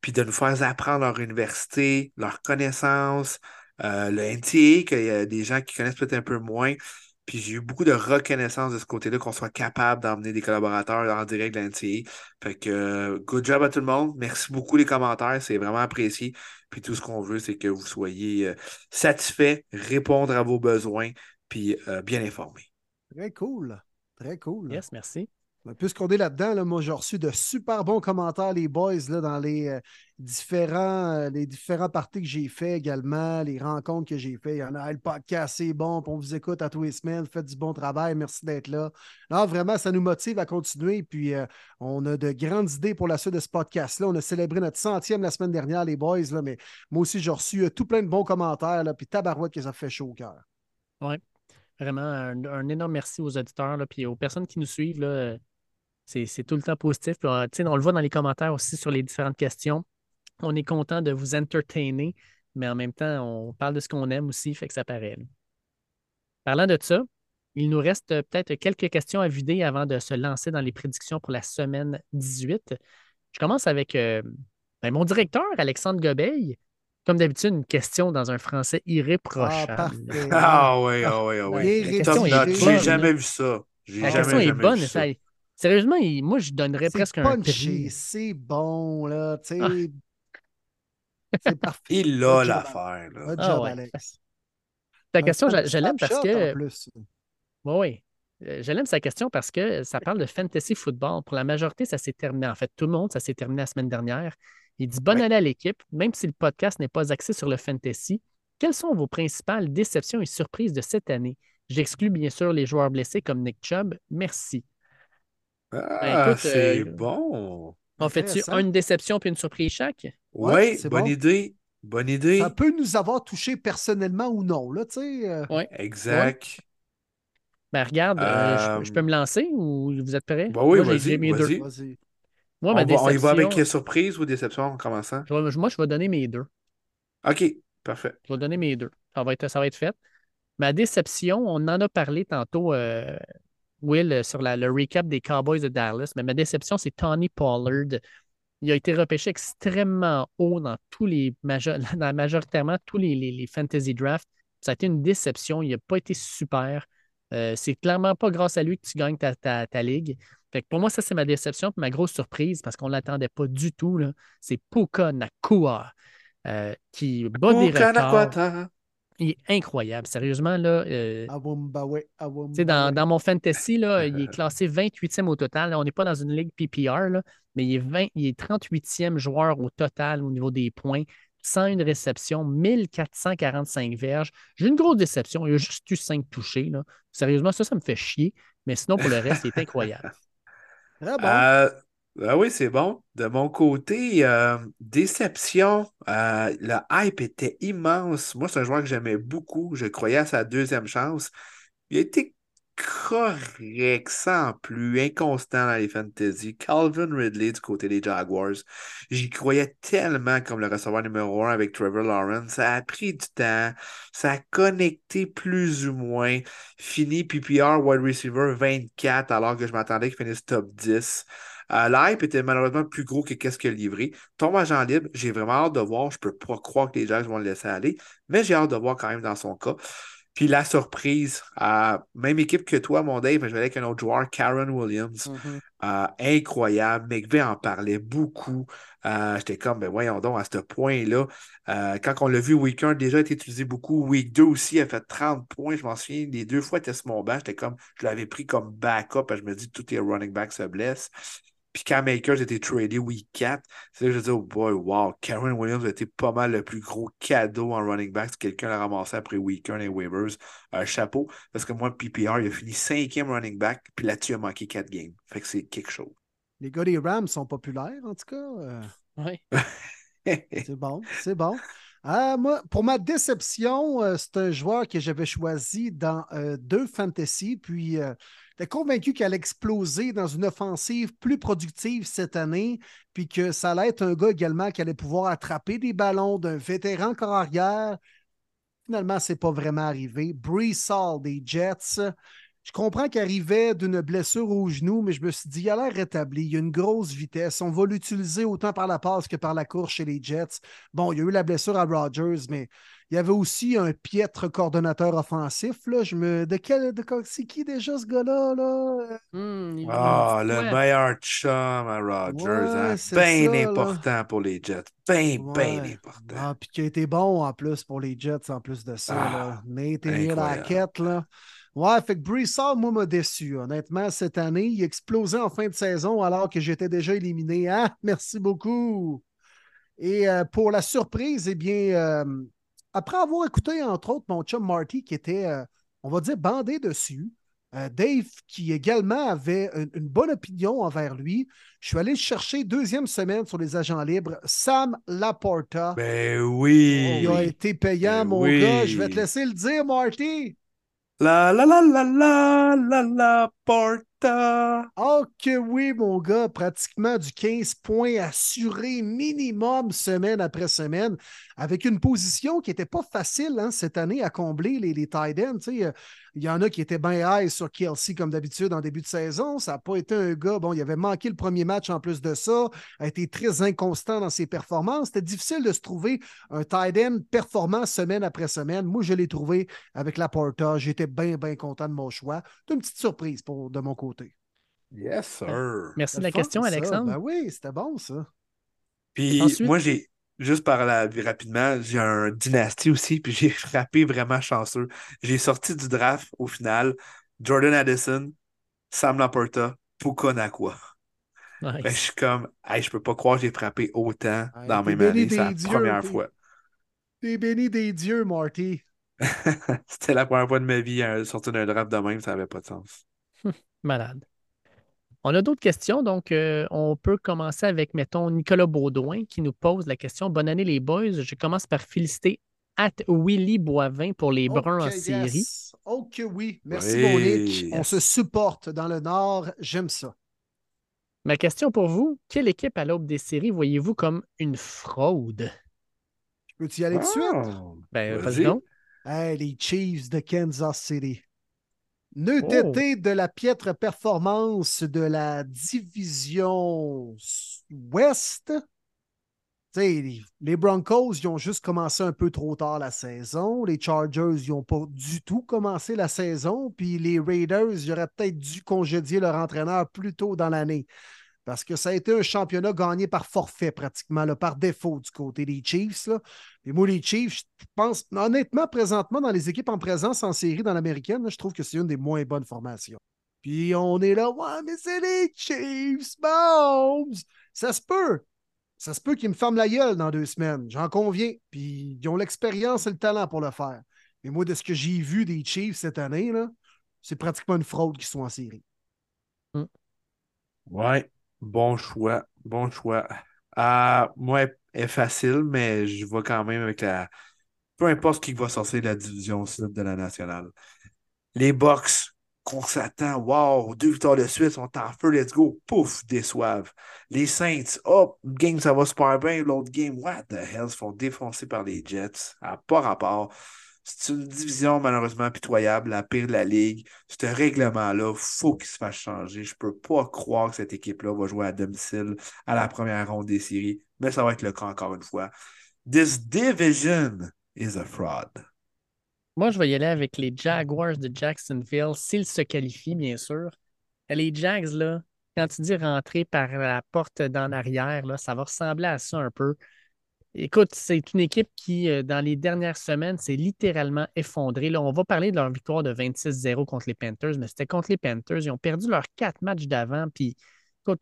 puis de nous faire apprendre leur université, leurs connaissances, euh, le NTA, qu'il y a des gens qui connaissent peut-être un peu moins. Puis j'ai eu beaucoup de reconnaissance de ce côté-là, qu'on soit capable d'emmener des collaborateurs en direct de l'NCA. Fait que, euh, good job à tout le monde. Merci beaucoup les commentaires, c'est vraiment apprécié. Puis tout ce qu'on veut, c'est que vous soyez euh, satisfaits, répondre à vos besoins, puis euh, bien informés. Très cool. Très cool. Yes, merci. Ben, puisqu'on est là-dedans, là, moi j'ai reçu de super bons commentaires, les boys, là, dans les, euh, différents, euh, les différents parties que j'ai fait également, les rencontres que j'ai fait. Il y en a, le podcast, c'est bon, on vous écoute à tous les semaines, faites du bon travail, merci d'être là. Non, vraiment, ça nous motive à continuer. Puis euh, on a de grandes idées pour la suite de ce podcast-là. On a célébré notre centième la semaine dernière, les boys, là, mais moi aussi, j'ai reçu tout plein de bons commentaires, là, puis tabarouette que ça fait chaud au cœur. Oui. Vraiment, un, énorme merci aux auditeurs, là, puis aux personnes qui nous suivent. Là, c'est tout le temps positif. Euh, on le voit dans les commentaires aussi sur les différentes questions. On est content de vous entertainer, mais en même temps, on parle de ce qu'on aime aussi, fait que ça paraît. Parlant de ça, il nous reste peut-être quelques questions à vider avant de se lancer dans les prédictions pour la semaine 18. Je commence avec euh, ben, mon directeur, Alexandre Gobeil. Comme d'habitude, une question dans un français irréprochable. Ah, oui, ah oui, ah oui. J'ai jamais vu ça. La question est bonne. Ça. Sérieusement, moi, je donnerais presque un prix. C'est bon, là. Tu sais. Ah. C'est parfait. Il a l'affaire. Bon ah, job, Alex. Ta question, je, l'aime parce que. Oui, euh, Je l'aime sa question parce que ça parle de fantasy football. Pour la majorité, ça s'est terminé. En fait, tout le monde, ça s'est terminé la semaine dernière. Il dit bonne année à l'équipe, même si le podcast n'est pas axé sur le fantasy. Quelles sont vos principales déceptions et surprises de cette année? J'exclus bien sûr les joueurs blessés comme Nick Chubb. Merci. Ben, ah, c'est euh, bon. On fait-tu une déception puis une surprise chaque? Oui, bonne idée. Bonne idée. Ça peut nous avoir touché personnellement ou non, là, tu sais. Euh. Oui. Exact. Ben, regarde, euh, je, peux me lancer ou vous êtes prêts? Ben oui, vas-y, vas-y. Moi, ma on, déception... va, on y va avec surprise ou déception en commençant? moi, je vais donner mes deux. OK, parfait. Je vais donner mes deux. Ça va être, ça va être fait. Ma déception, on en a parlé tantôt Will, euh, sur le recap des Cowboys de Dallas, mais ma déception, c'est Tony Pollard. Il a été repêché extrêmement haut dans tous les dans majoritairement tous les, fantasy drafts. Ça a été une déception. Il n'a pas été super. Euh, c'est clairement pas grâce à lui que tu gagnes ta, ligue. Fait pour moi, ça, c'est ma déception. ma grosse surprise, parce qu'on ne l'attendait pas du tout, c'est Puka Nakua euh, qui bat des records. Il est incroyable. Sérieusement, là. Euh, dans, dans, mon fantasy, là, il est classé 28e au total. on n'est pas dans une ligue PPR, là, mais il est, 20, il est 38e joueur au total au niveau des points. Sans une réception, 1445 verges. J'ai une grosse déception. Il a juste eu 5 touchés. Là. Sérieusement, ça, ça me fait chier. Mais sinon, pour le reste, il est incroyable. Ah bon? Euh, Ben oui, c'est bon. De mon côté, euh, déception. Euh, le hype était immense. Moi, c'est un joueur que j'aimais beaucoup. Je croyais à sa deuxième chance. Il a été correct, sans plus, inconstant dans les fantasy. Calvin Ridley du côté des Jaguars. J'y croyais tellement comme le receveur numéro un avec Trevor Lawrence. Ça a pris du temps. Ça a connecté plus ou moins. Fini PPR wide receiver 24 alors que je m'attendais qu'il finisse top 10. Euh, L'hype était malheureusement plus gros que qu'est-ce qu'il a livré. Tombe agent libre, j'ai vraiment hâte de voir. Je ne peux pas croire que les Jags vont le laisser aller, mais j'ai hâte de voir quand même dans son cas. Puis la surprise, euh, même équipe que toi, mon Dave, je vais avec un autre joueur, Karen Williams. Mhm. Euh, incroyable. McVeigh en parlait beaucoup. Euh, J'étais comme, ben voyons donc, à ce point-là. Quand on l'a vu, Week 1 déjà été utilisé beaucoup. Week 2 aussi a fait 30 points. Je m'en souviens, les deux fois, était sur mon banc. J'étais comme, je l'avais pris comme backup. Et je me dis, tous les running backs se blessent. Puis quand Makers était tradé week 4, c'est là que je dis, oh boy, wow, Karen Williams a été pas mal le plus gros cadeau en running back si quelqu'un l'a ramassé après week 1 et waivers. Un chapeau, parce que moi, PPR, il a fini cinquième running back, puis là-dessus, il a manqué quatre games. Fait que c'est quelque chose. Les gars des Rams sont populaires, en tout cas. Euh, Oui. c'est bon, c'est bon. Ah, moi, pour ma déception, euh, c'est un joueur que j'avais choisi dans euh, deux fantasy, puis euh, j'étais convaincu qu'elle allait exploser dans une offensive plus productive cette année, puis que ça allait être un gars également qui allait pouvoir attraper des ballons d'un vétéran corps arrière? Finalement, ce n'est pas vraiment arrivé. Brees Hall des Jets. Je comprends qu'il arrivait d'une blessure au genou, mais je me suis dit, il a l'air rétabli. Il y a une grosse vitesse. On va l'utiliser autant par la passe que par la course chez les Jets. Bon, il y a eu la blessure à Rodgers, mais il y avait aussi un piètre coordonnateur offensif. Là. Je me... De quel. De... C'est qui déjà ce gars-là? Là? Hmm, Ah, le ouais. meilleur chum à Rodgers. Ouais, hein. c'est Bien ça, là. important pour les Jets. Bien, bien Ouais. important. Ah, puis qui a été bon en plus pour les Jets, en plus de ça. Ah, là. Nathaniel incroyable. Hackett, là. Ouais, fait que Hall, moi, m'a déçu. Honnêtement, cette année, il a explosé en fin de saison alors que j'étais déjà éliminé. Ah, merci beaucoup. Et euh, pour la surprise, eh bien, euh, après avoir écouté, entre autres, mon chum Marty qui était, euh, on va dire, bandé dessus, Dave qui également avait une, une bonne opinion envers lui, je suis allé le chercher deuxième semaine sur les agents libres, Sam Laporta. Ben oui. Il a été payant, Ben mon oui. gars. Je vais te laisser le dire, Marty. La la la la la la la Oh que oui, mon gars, pratiquement du 15 points assuré minimum semaine après semaine, avec une position qui n'était pas facile hein, cette année à combler les, les tight ends. Euh, Il y en a qui étaient bien high sur Kelsey comme d'habitude en début de saison. Ça n'a pas été un gars, bon, il avait manqué le premier match en plus de ça, a été très inconstant dans ses performances. C'était difficile de se trouver un tight end performant semaine après semaine. Moi, je l'ai trouvé avec la Porta. J'étais bien, bien content de mon choix. C'est une petite surprise pour, de mon côté. Yes, sir. Merci de la question, ça. Alexandre. Ben oui, c'était bon, ça. Puis Ensuite- moi, j'ai, juste par la rapidement, j'ai un dynastie aussi, puis j'ai frappé vraiment chanceux. J'ai sorti du draft au final Jordan Addison, Sam Laporta, Puka Nakua. Nice. Ben, je suis comme, hey, je peux pas croire que j'ai frappé autant Hey, dans la t'es même béni année. C'est la dieux, première t'es- fois. T'es béni des dieux, Marty. C'était la première fois de ma vie à sortir d'un draft de même, ça n'avait pas de sens. Malade. On a d'autres questions, donc euh, on peut commencer avec, mettons, Nicolas Baudouin qui nous pose la question Bonne année, les boys. Je commence par féliciter at Willy Boivin pour les Bruns en série. Oh que oui. Merci, Oui, mon Nick. On se supporte dans le Nord. J'aime ça. Ma question pour vous quelle équipe à l'aube des séries voyez-vous comme une fraude? Peux-tu y aller tout de suite? Oh, Ben, vas-y. Hey, les Chiefs de Kansas City. N'eût été de la piètre performance de la division Ouest. Les, les Broncos, ils ont juste commencé un peu trop tard la saison. Les Chargers, ils n'ont pas du tout commencé la saison. Puis les Raiders, ils auraient peut-être dû congédier leur entraîneur plus tôt dans l'année. Parce que ça a été un championnat gagné par forfait, pratiquement, là, par défaut du côté des Chiefs. Là. Et moi, les Chiefs, je pense, honnêtement, présentement, dans les équipes en présence en série dans l'américaine, je trouve que c'est une des moins bonnes formations. Puis on est là, ouais, mais c'est les Chiefs, Mahomes. Ça se peut. Ça se peut qu'ils me ferment la gueule dans deux semaines, j'en conviens. Puis ils ont l'expérience et le talent pour le faire. Mais moi, de ce que j'ai vu des Chiefs cette année, là, c'est pratiquement une fraude qu'ils sont en série. Ouais. Bon choix. Bon choix. Ah, moi, est facile, mais je vois quand même avec la. Peu importe qui va sortir de la division sud de la nationale. Les Bucks, qu'on s'attend, wow, deux victoires de suite, sont en feu, let's go, pouf, déçoivent. Les Saints, hop, oh, game, ça va super bien, l'autre game, what the hell, se font défoncer par les Jets, à pas rapport. C'est une division malheureusement pitoyable, la pire de la ligue. Ce règlement-là, il faut qu'il se fasse changer. Je ne peux pas croire que cette équipe-là va jouer à domicile à la première ronde des séries, mais ça va être le cas encore une fois. This division is a fraud. Moi, je vais y aller avec les Jaguars de Jacksonville, s'ils se qualifient, bien sûr. Les Jags, là, quand tu dis rentrer par la porte d'en arrière, là, ça va ressembler à ça un peu. Écoute, c'est une équipe qui, euh, dans les dernières semaines, s'est littéralement effondrée. Là, on va parler de leur victoire de 26-0 contre les Panthers, mais c'était contre les Panthers. Ils ont perdu leurs quatre matchs d'avant. Puis,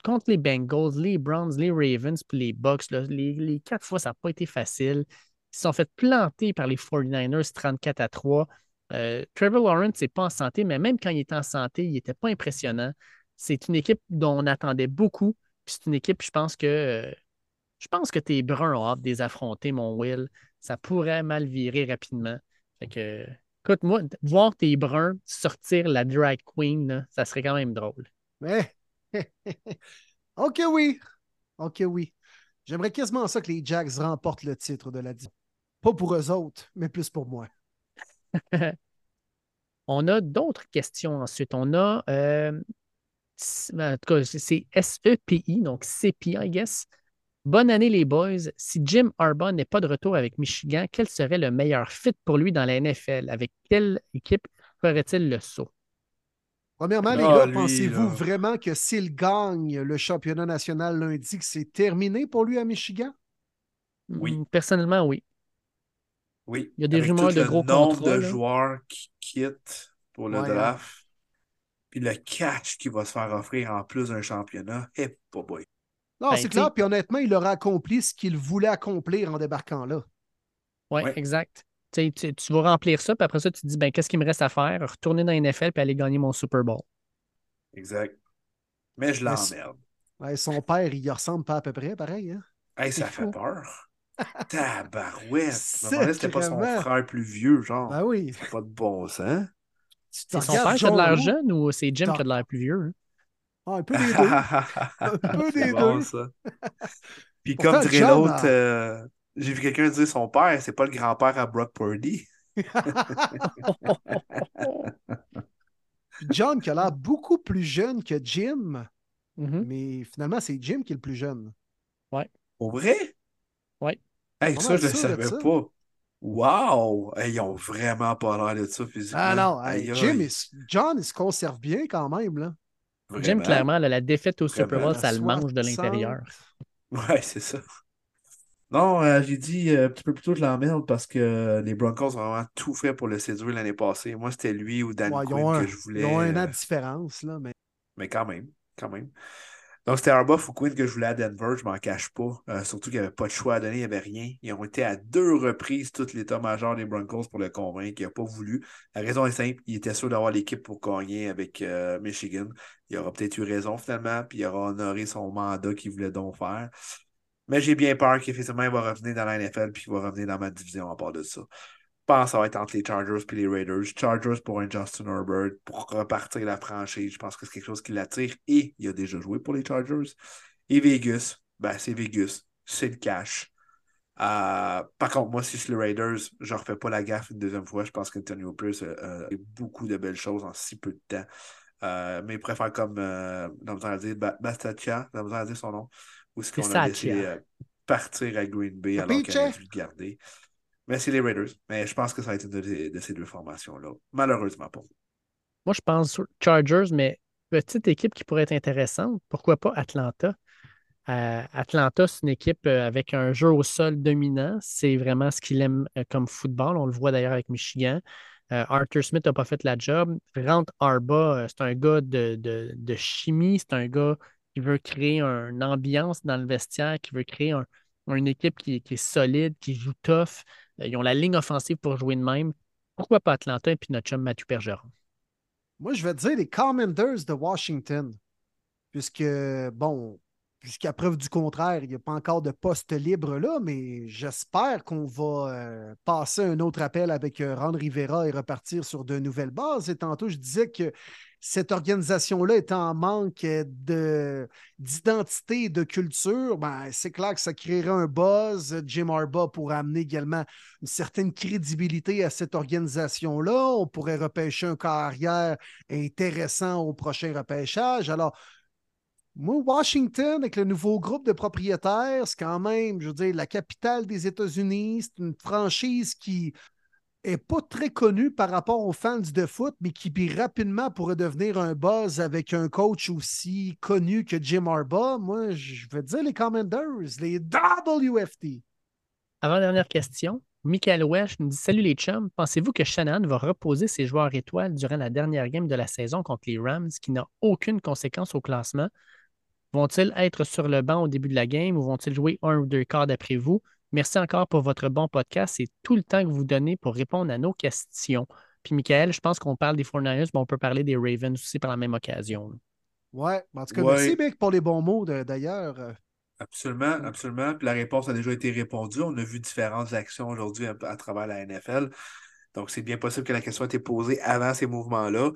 contre les Bengals, les Browns, les Ravens, puis les Bucks, les, quatre fois, ça n'a pas été facile. Ils se sont fait planter par les 49ers 34 à 3. Euh, Trevor Lawrence n'est pas en santé, mais même quand il était en santé, il n'était pas impressionnant. C'est une équipe dont on attendait beaucoup. Puis c'est une équipe, je pense que euh, je pense que tes bruns ont hâte de les affronter, mon Will. Ça pourrait mal virer rapidement. Fait que, écoute, moi, voir tes bruns sortir la drag queen, ça serait quand même drôle. Mais, ok, oui. Ok, oui. J'aimerais quasiment ça que les Jacks remportent le titre de la pas pour eux autres, mais plus pour moi. On a d'autres questions ensuite. On a, euh, en tout cas, c'est SEPI, donc CPI, I guess. Bonne année, les boys. Si Jim Harbaugh n'est pas de retour avec Michigan, quel serait le meilleur fit pour lui dans la NFL? Avec quelle équipe ferait-il le saut? Premièrement, les ah, gars, pensez-vous vraiment que s'il gagne le championnat national lundi, que c'est terminé pour lui à Michigan? Oui. Hmm, personnellement, oui. Oui. Il y a des rumeurs de gros contrats. Le nombre de joueurs qui quittent pour le draft, puis le catch qui va se faire offrir en plus d'un championnat, hé, pas boy. Non, ben, c'est clair, puis honnêtement, il aura accompli ce qu'il voulait accomplir en débarquant là. Oui, ouais. exact. Tu, tu, vas remplir ça, puis après ça, tu te dis ben, qu'est-ce qu'il me reste à faire? Retourner dans la NFL puis aller gagner mon Super Bowl. Exact. Mais je l'emmerde. Ouais, son père, il ressemble pas à peu près, pareil. Hein? Hey, ça fait peur. Tabarouette! C'était pas son frère plus vieux, genre. Ben oui. C'est pas de bon sens. C'est son père qui a de l'air jeune ou c'est Jim qui a de l'air plus vieux? Hein? Ah, un peu des deux. un peu des bon, deux. Ça. Puis comme dirait l'autre, euh, j'ai vu quelqu'un dire son père, c'est pas le grand-père à Brock Purdy. John qui a l'air beaucoup plus jeune que Jim, mm-hmm. mais finalement, c'est Jim qui est le plus jeune. Ouais. Au vrai? Ouais. Hey, ça, je ne savais pas. Wow! ils ont vraiment pas l'air de ça physiquement. Ah non, Jim, John, il se conserve bien quand même. Là. Jim, clairement, la défaite au Super Bowl, ça le mange de l'intérieur. Ouais, c'est ça. Non, euh, j'ai dit euh, un petit peu plus tôt, je l'emmerde parce que les Broncos ont vraiment tout fait pour le séduire l'année passée. Moi, c'était lui ou Dan Quinn que je voulais. Ils ont un an de différence, là, mais. Mais quand même, quand même. Donc, c'était Arbuff ou Quinn que je voulais à Denver, je m'en cache pas. Euh, surtout qu'il n'y avait pas de choix à donner, il n'y avait rien. Ils ont été à deux reprises tout l'état-major des Broncos pour le convaincre. Il n'a pas voulu. La raison est simple, il était sûr d'avoir l'équipe pour gagner avec euh, Michigan. Il aura peut-être eu raison finalement, puis il aura honoré son mandat qu'il voulait donc faire. Mais j'ai bien peur qu'effectivement, il va revenir dans la NFL puis qu'il va revenir dans ma division à part de ça pense que ça va être entre les Chargers et les Raiders. Chargers pour un Justin Herbert, pour repartir la franchise. Je pense que c'est quelque chose qui l'attire et il a déjà joué pour les Chargers. Et Vegas, ben c'est Vegas, c'est le cash. Euh, par contre, moi, si je suis les Raiders, je ne refais pas la gaffe une deuxième fois. Je pense qu'Antonio Pierce a, beaucoup de belles choses en si peu de temps. Euh, mais il préfère comme, euh, dans le dire, Bastatia, dans le dire son nom, ou ce qu'on a laissé partir à Green Bay alors qu'il a dû le garder. Mais c'est les Raiders. Mais je pense que ça va être une de, ces deux formations-là. Malheureusement pas. Moi, je pense Chargers, mais petite équipe qui pourrait être intéressante. Pourquoi pas Atlanta? Euh, Atlanta, c'est une équipe euh, avec un jeu au sol dominant. C'est vraiment ce qu'il aime euh, comme football. On le voit d'ailleurs avec Michigan. Arthur Smith n'a pas fait la job. Rent Arba, c'est un gars de, chimie. C'est un gars qui veut créer une ambiance dans le vestiaire, qui veut créer une équipe qui, est solide, qui joue tough. Euh, ils ont la ligne offensive pour jouer de même. Pourquoi pas Atlanta et puis notre chum Mathieu Pergeron? Moi, je vais dire les Commanders de Washington. Puisque, bon, jusqu'à preuve du contraire, il n'y a pas encore de poste libre là, mais j'espère qu'on va euh, passer un autre appel avec euh, Ron Rivera et repartir sur de nouvelles bases. Et tantôt, je disais que cette organisation-là est en manque d'identité et de culture, ben, c'est clair que ça créerait un buzz. Jim Harbaugh pourrait amener également une certaine crédibilité à cette organisation-là. On pourrait repêcher un carrière intéressant au prochain repêchage. Alors, moi, Washington, avec le nouveau groupe de propriétaires, c'est quand même, je veux dire, la capitale des États-Unis. C'est une franchise qui n'est pas très connue par rapport aux fans de foot, mais qui rapidement pourrait devenir un buzz avec un coach aussi connu que Jim Harbaugh. Moi, je veux dire les Commanders, les WFT. Avant-dernière question. Michael Wesh nous dit Salut les chums, pensez-vous que Shannon va reposer ses joueurs étoiles durant la dernière game de la saison contre les Rams qui n'a aucune conséquence au classement? Vont-ils être sur le banc au début de la game ou vont-ils jouer un ou deux quarts d'après vous? Merci encore pour votre bon podcast et tout le temps que vous donnez pour répondre à nos questions. Puis, Michael, je pense qu'on parle des 49ers, mais on peut parler des Ravens aussi par la même occasion. Oui, en tout cas, merci, Mick, pour les bons mots d'ailleurs. Absolument, absolument. Puis la réponse a déjà été répondue. On a vu différentes actions aujourd'hui à, à, travers la NFL. Donc, c'est bien possible que la question ait été posée avant ces mouvements-là.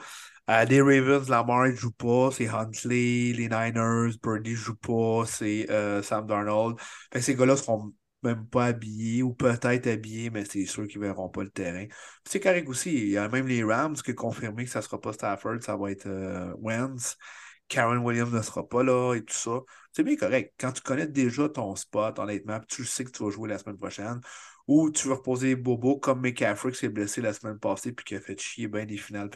Euh, les Ravens, Lamar ne joue pas, c'est Huntley, les Niners, Birdie ne joue pas, c'est euh, Sam Darnold. Fait que ces gars-là seront même pas habillés ou peut-être habillés, mais c'est sûr qu'ils ne verront pas le terrain. C'est correct aussi. Il y a même les Rams qui ont confirmé que ça ne sera pas Stafford, ça va être euh, Wentz. Karen Williams ne sera pas là et tout ça. C'est bien correct. Quand tu connais déjà ton spot, honnêtement, tu sais que tu vas jouer la semaine prochaine, ou tu vas reposer Bobo comme McCaffrey qui s'est blessé la semaine passée puis qui a fait chier bien des finales.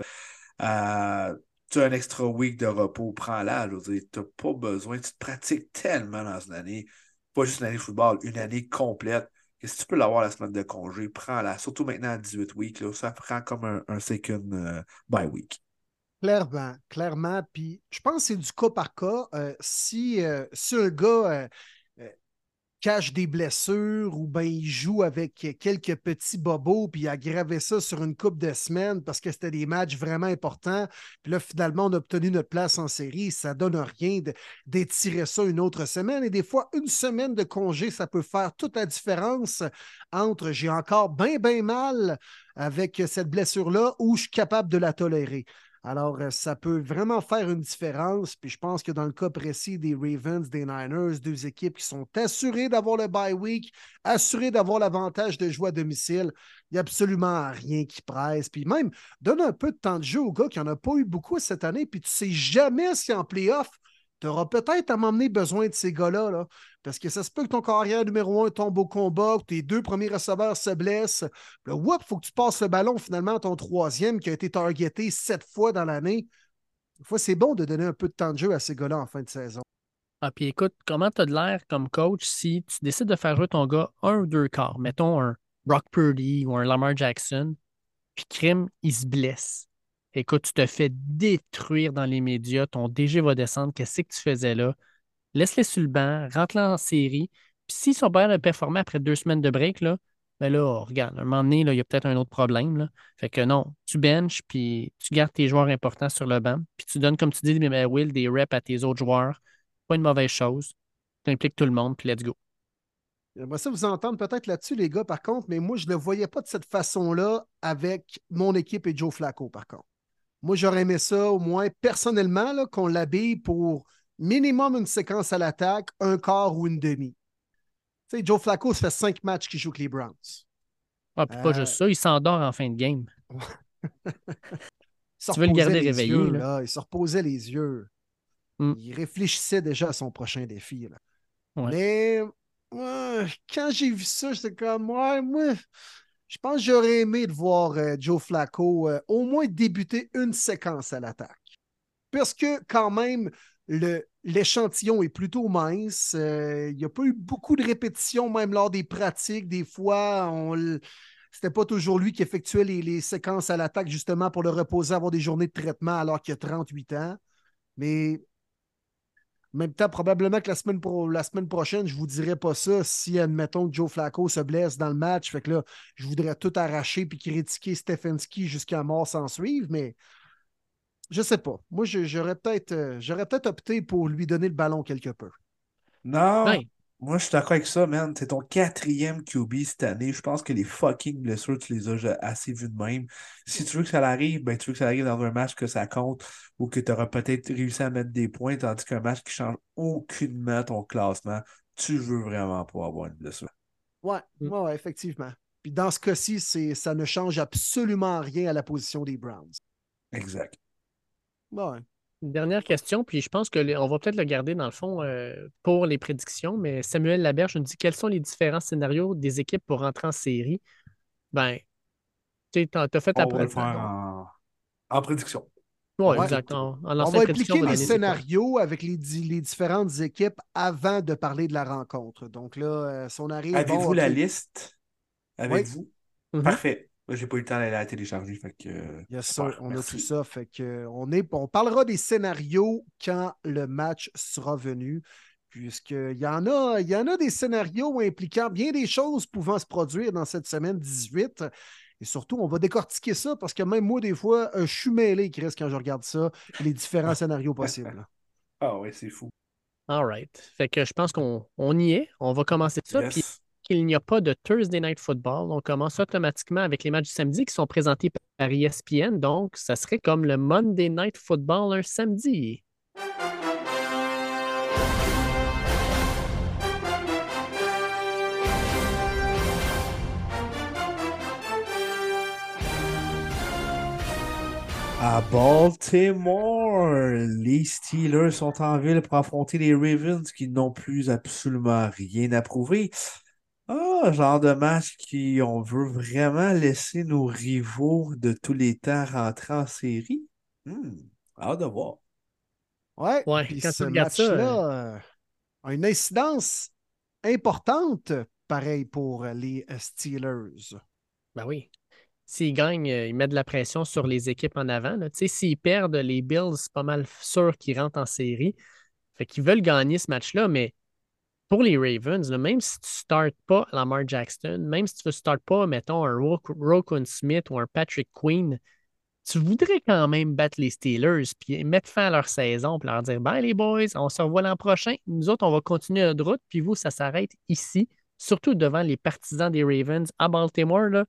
Euh, tu as un extra week de repos, prends-la. Tu n'as pas besoin, tu te pratiques tellement dans une année, pas juste une année de football, une année complète. Et si tu peux l'avoir la semaine de congé, prends-la. Surtout maintenant à 18 weeks, là, ça prend comme un, second euh, bye week. Clairement, clairement. Puis je pense que c'est du cas par cas. Euh, si, si, un gars cache des blessures ou ben il joue avec quelques petits bobos puis il a gravé ça sur une coupe de semaines parce que c'était des matchs vraiment importants. Puis là, finalement, on a obtenu notre place en série. Ça donne rien d'étirer ça une autre semaine. Et des fois, une semaine de congé, ça peut faire toute la différence entre j'ai encore bien, bien mal avec cette blessure-là ou je suis capable de la tolérer. Alors, euh, ça peut vraiment faire une différence. Puis je pense que dans le cas précis des Ravens, des Niners, deux équipes qui sont assurées d'avoir le bye week, assurées d'avoir l'avantage de jouer à domicile, il n'y a absolument rien qui presse. Puis même, donne un peu de temps de jeu aux gars qui n'en a pas eu beaucoup cette année. Puis tu ne sais jamais si en playoff, tu auras peut-être à m'emmener besoin de ces gars-là. parce que ça se peut que ton carrière numéro un tombe au combat, que tes deux premiers receveurs se blessent. Là, il faut que tu passes le ballon finalement à ton troisième qui a été targeté sept fois dans l'année. Des fois, c'est bon de donner un peu de temps de jeu à ces gars-là en fin de saison. Ah, puis écoute, comment tu as de l'air comme coach si tu décides de faire jouer ton gars un ou deux quarts, mettons un Brock Purdy ou un Lamar Jackson, puis Krim, il se blesse. Écoute, tu te fais détruire dans les médias, ton DG va descendre, qu'est-ce que tu faisais là? Laisse-les sur le banc, rentre-les en série. Puis s'ils sont pas de performer après deux semaines de break, là, ben là, regarde, à un moment donné, il y a peut-être un autre problème. Fait que non, tu benches, puis tu gardes tes joueurs importants sur le banc, puis tu donnes, comme tu dis, Will, des reps à tes autres joueurs. Pas une mauvaise chose. Tu impliques tout le monde, puis let's go. J'aimerais ça vous entendre peut-être là-dessus, les gars, par contre, mais moi, je ne le voyais pas de cette façon-là avec mon équipe et Joe Flacco, par contre. Moi, j'aurais aimé ça au moins personnellement qu'on l'habille pour minimum une séquence à l'attaque, un quart ou une demi. Tu sais, Joe Flacco, ça fait cinq matchs qu'il joue avec les Browns. Ah, puis pas juste ça, il s'endort en fin de game. tu veux le garder réveillé. là. Il se reposait les yeux. Mm. Il réfléchissait déjà à son prochain défi. Là. Mais quand j'ai vu ça, j'étais comme, ouais, moi, je pense que j'aurais aimé de voir euh, Joe Flacco euh, au moins débuter une séquence à l'attaque. Parce que quand même, l'échantillon est plutôt mince. Euh, il n'y a pas eu beaucoup de répétitions, même lors des pratiques. Des fois, on c'était pas toujours lui qui effectuait les, les séquences à l'attaque justement pour le reposer, avoir des journées de traitement alors qu'il a 38 ans. Mais en même temps, probablement que la semaine, la semaine prochaine, je ne vous dirai pas ça si, admettons, que Joe Flacco se blesse dans le match. Fait que là, je voudrais tout arracher puis critiquer Stefanski jusqu'à mort sans suivre, mais je ne sais pas. Moi, j'aurais peut-être euh, peut opté pour lui donner le ballon quelque peu. Non, Ouais. Moi je suis d'accord avec ça, man. C'est ton quatrième QB cette année. Je pense que les fucking blessures, tu les as assez vues de même. Si tu veux que ça arrive, ben tu veux que ça arrive dans un match que ça compte ou que tu auras peut-être réussi à mettre des points, tandis qu'un match qui change aucunement ton classement, tu veux vraiment pas avoir une blessure. Ouais, Mm. ouais, ouais, effectivement. Puis dans ce cas-ci, c'est, ça ne change absolument rien à la position des Browns. Exact. Ouais. Une dernière question, puis je pense que les- on va peut-être le garder dans le fond euh, pour les prédictions, mais Samuel Laberge nous dit quels sont les différents scénarios des équipes pour rentrer en série? Ben, tu sais, t'as t'as fait ta On va le pré- faire en, en prédiction. Ouais, Ouais. exact. En, en On va prédiction, on va les scénarios avec les, di- les différentes équipes avant de parler de la rencontre. Donc là, euh, si on arrive. Avez-vous bon, la liste avec Oui. vous? Mhm. Parfait. J'ai pas eu le temps d'aller la télécharger. Fait que, Yes, super, sir, on merci. a tout ça. Fait que on, est, on parlera des scénarios quand le match sera venu. Puisqu'il y en a, il y en a des scénarios impliquant bien des choses pouvant se produire dans cette semaine 18. Et surtout, on va décortiquer ça parce que même moi, des fois, euh, je suis mêlé, Chris, quand je regarde ça, les différents scénarios possibles. Ah ouais, c'est fou. All right. Fait que je pense qu'on on y est. On va commencer ça. Puis. Qu'il n'y a pas de Thursday Night Football, on commence automatiquement avec les matchs du samedi qui sont présentés par ESPN. Donc, ça serait comme le Monday Night Football un samedi. À Baltimore, les Steelers sont en ville pour affronter les Ravens qui n'ont plus absolument rien à prouver. Ah, genre de match qui on veut vraiment laisser nos rivaux de tous les temps rentrer en série? Hmm, hâte de voir. Ouais, Ouais, puis quand tu ce regardes ça, match-là euh, a une incidence importante, pareil pour les euh, Steelers. Ben oui. S'ils gagnent, euh, ils mettent de la pression sur les équipes en avant. là. Tu sais, S'ils perdent, les Bills, c'est pas mal sûr qu'ils rentrent en série. Fait qu'ils veulent gagner ce match-là, mais pour les Ravens, même si tu ne startes pas Lamar Jackson, même si tu ne startes pas, mettons, un Ro- Rokun Smith ou un Patrick Queen, tu voudrais quand même battre les Steelers puis mettre fin à leur saison puis leur dire Bye les boys, on se revoit l'an prochain. Nous autres, on va continuer notre route, puis vous, ça s'arrête ici, surtout devant les partisans des Ravens à Baltimore. Là,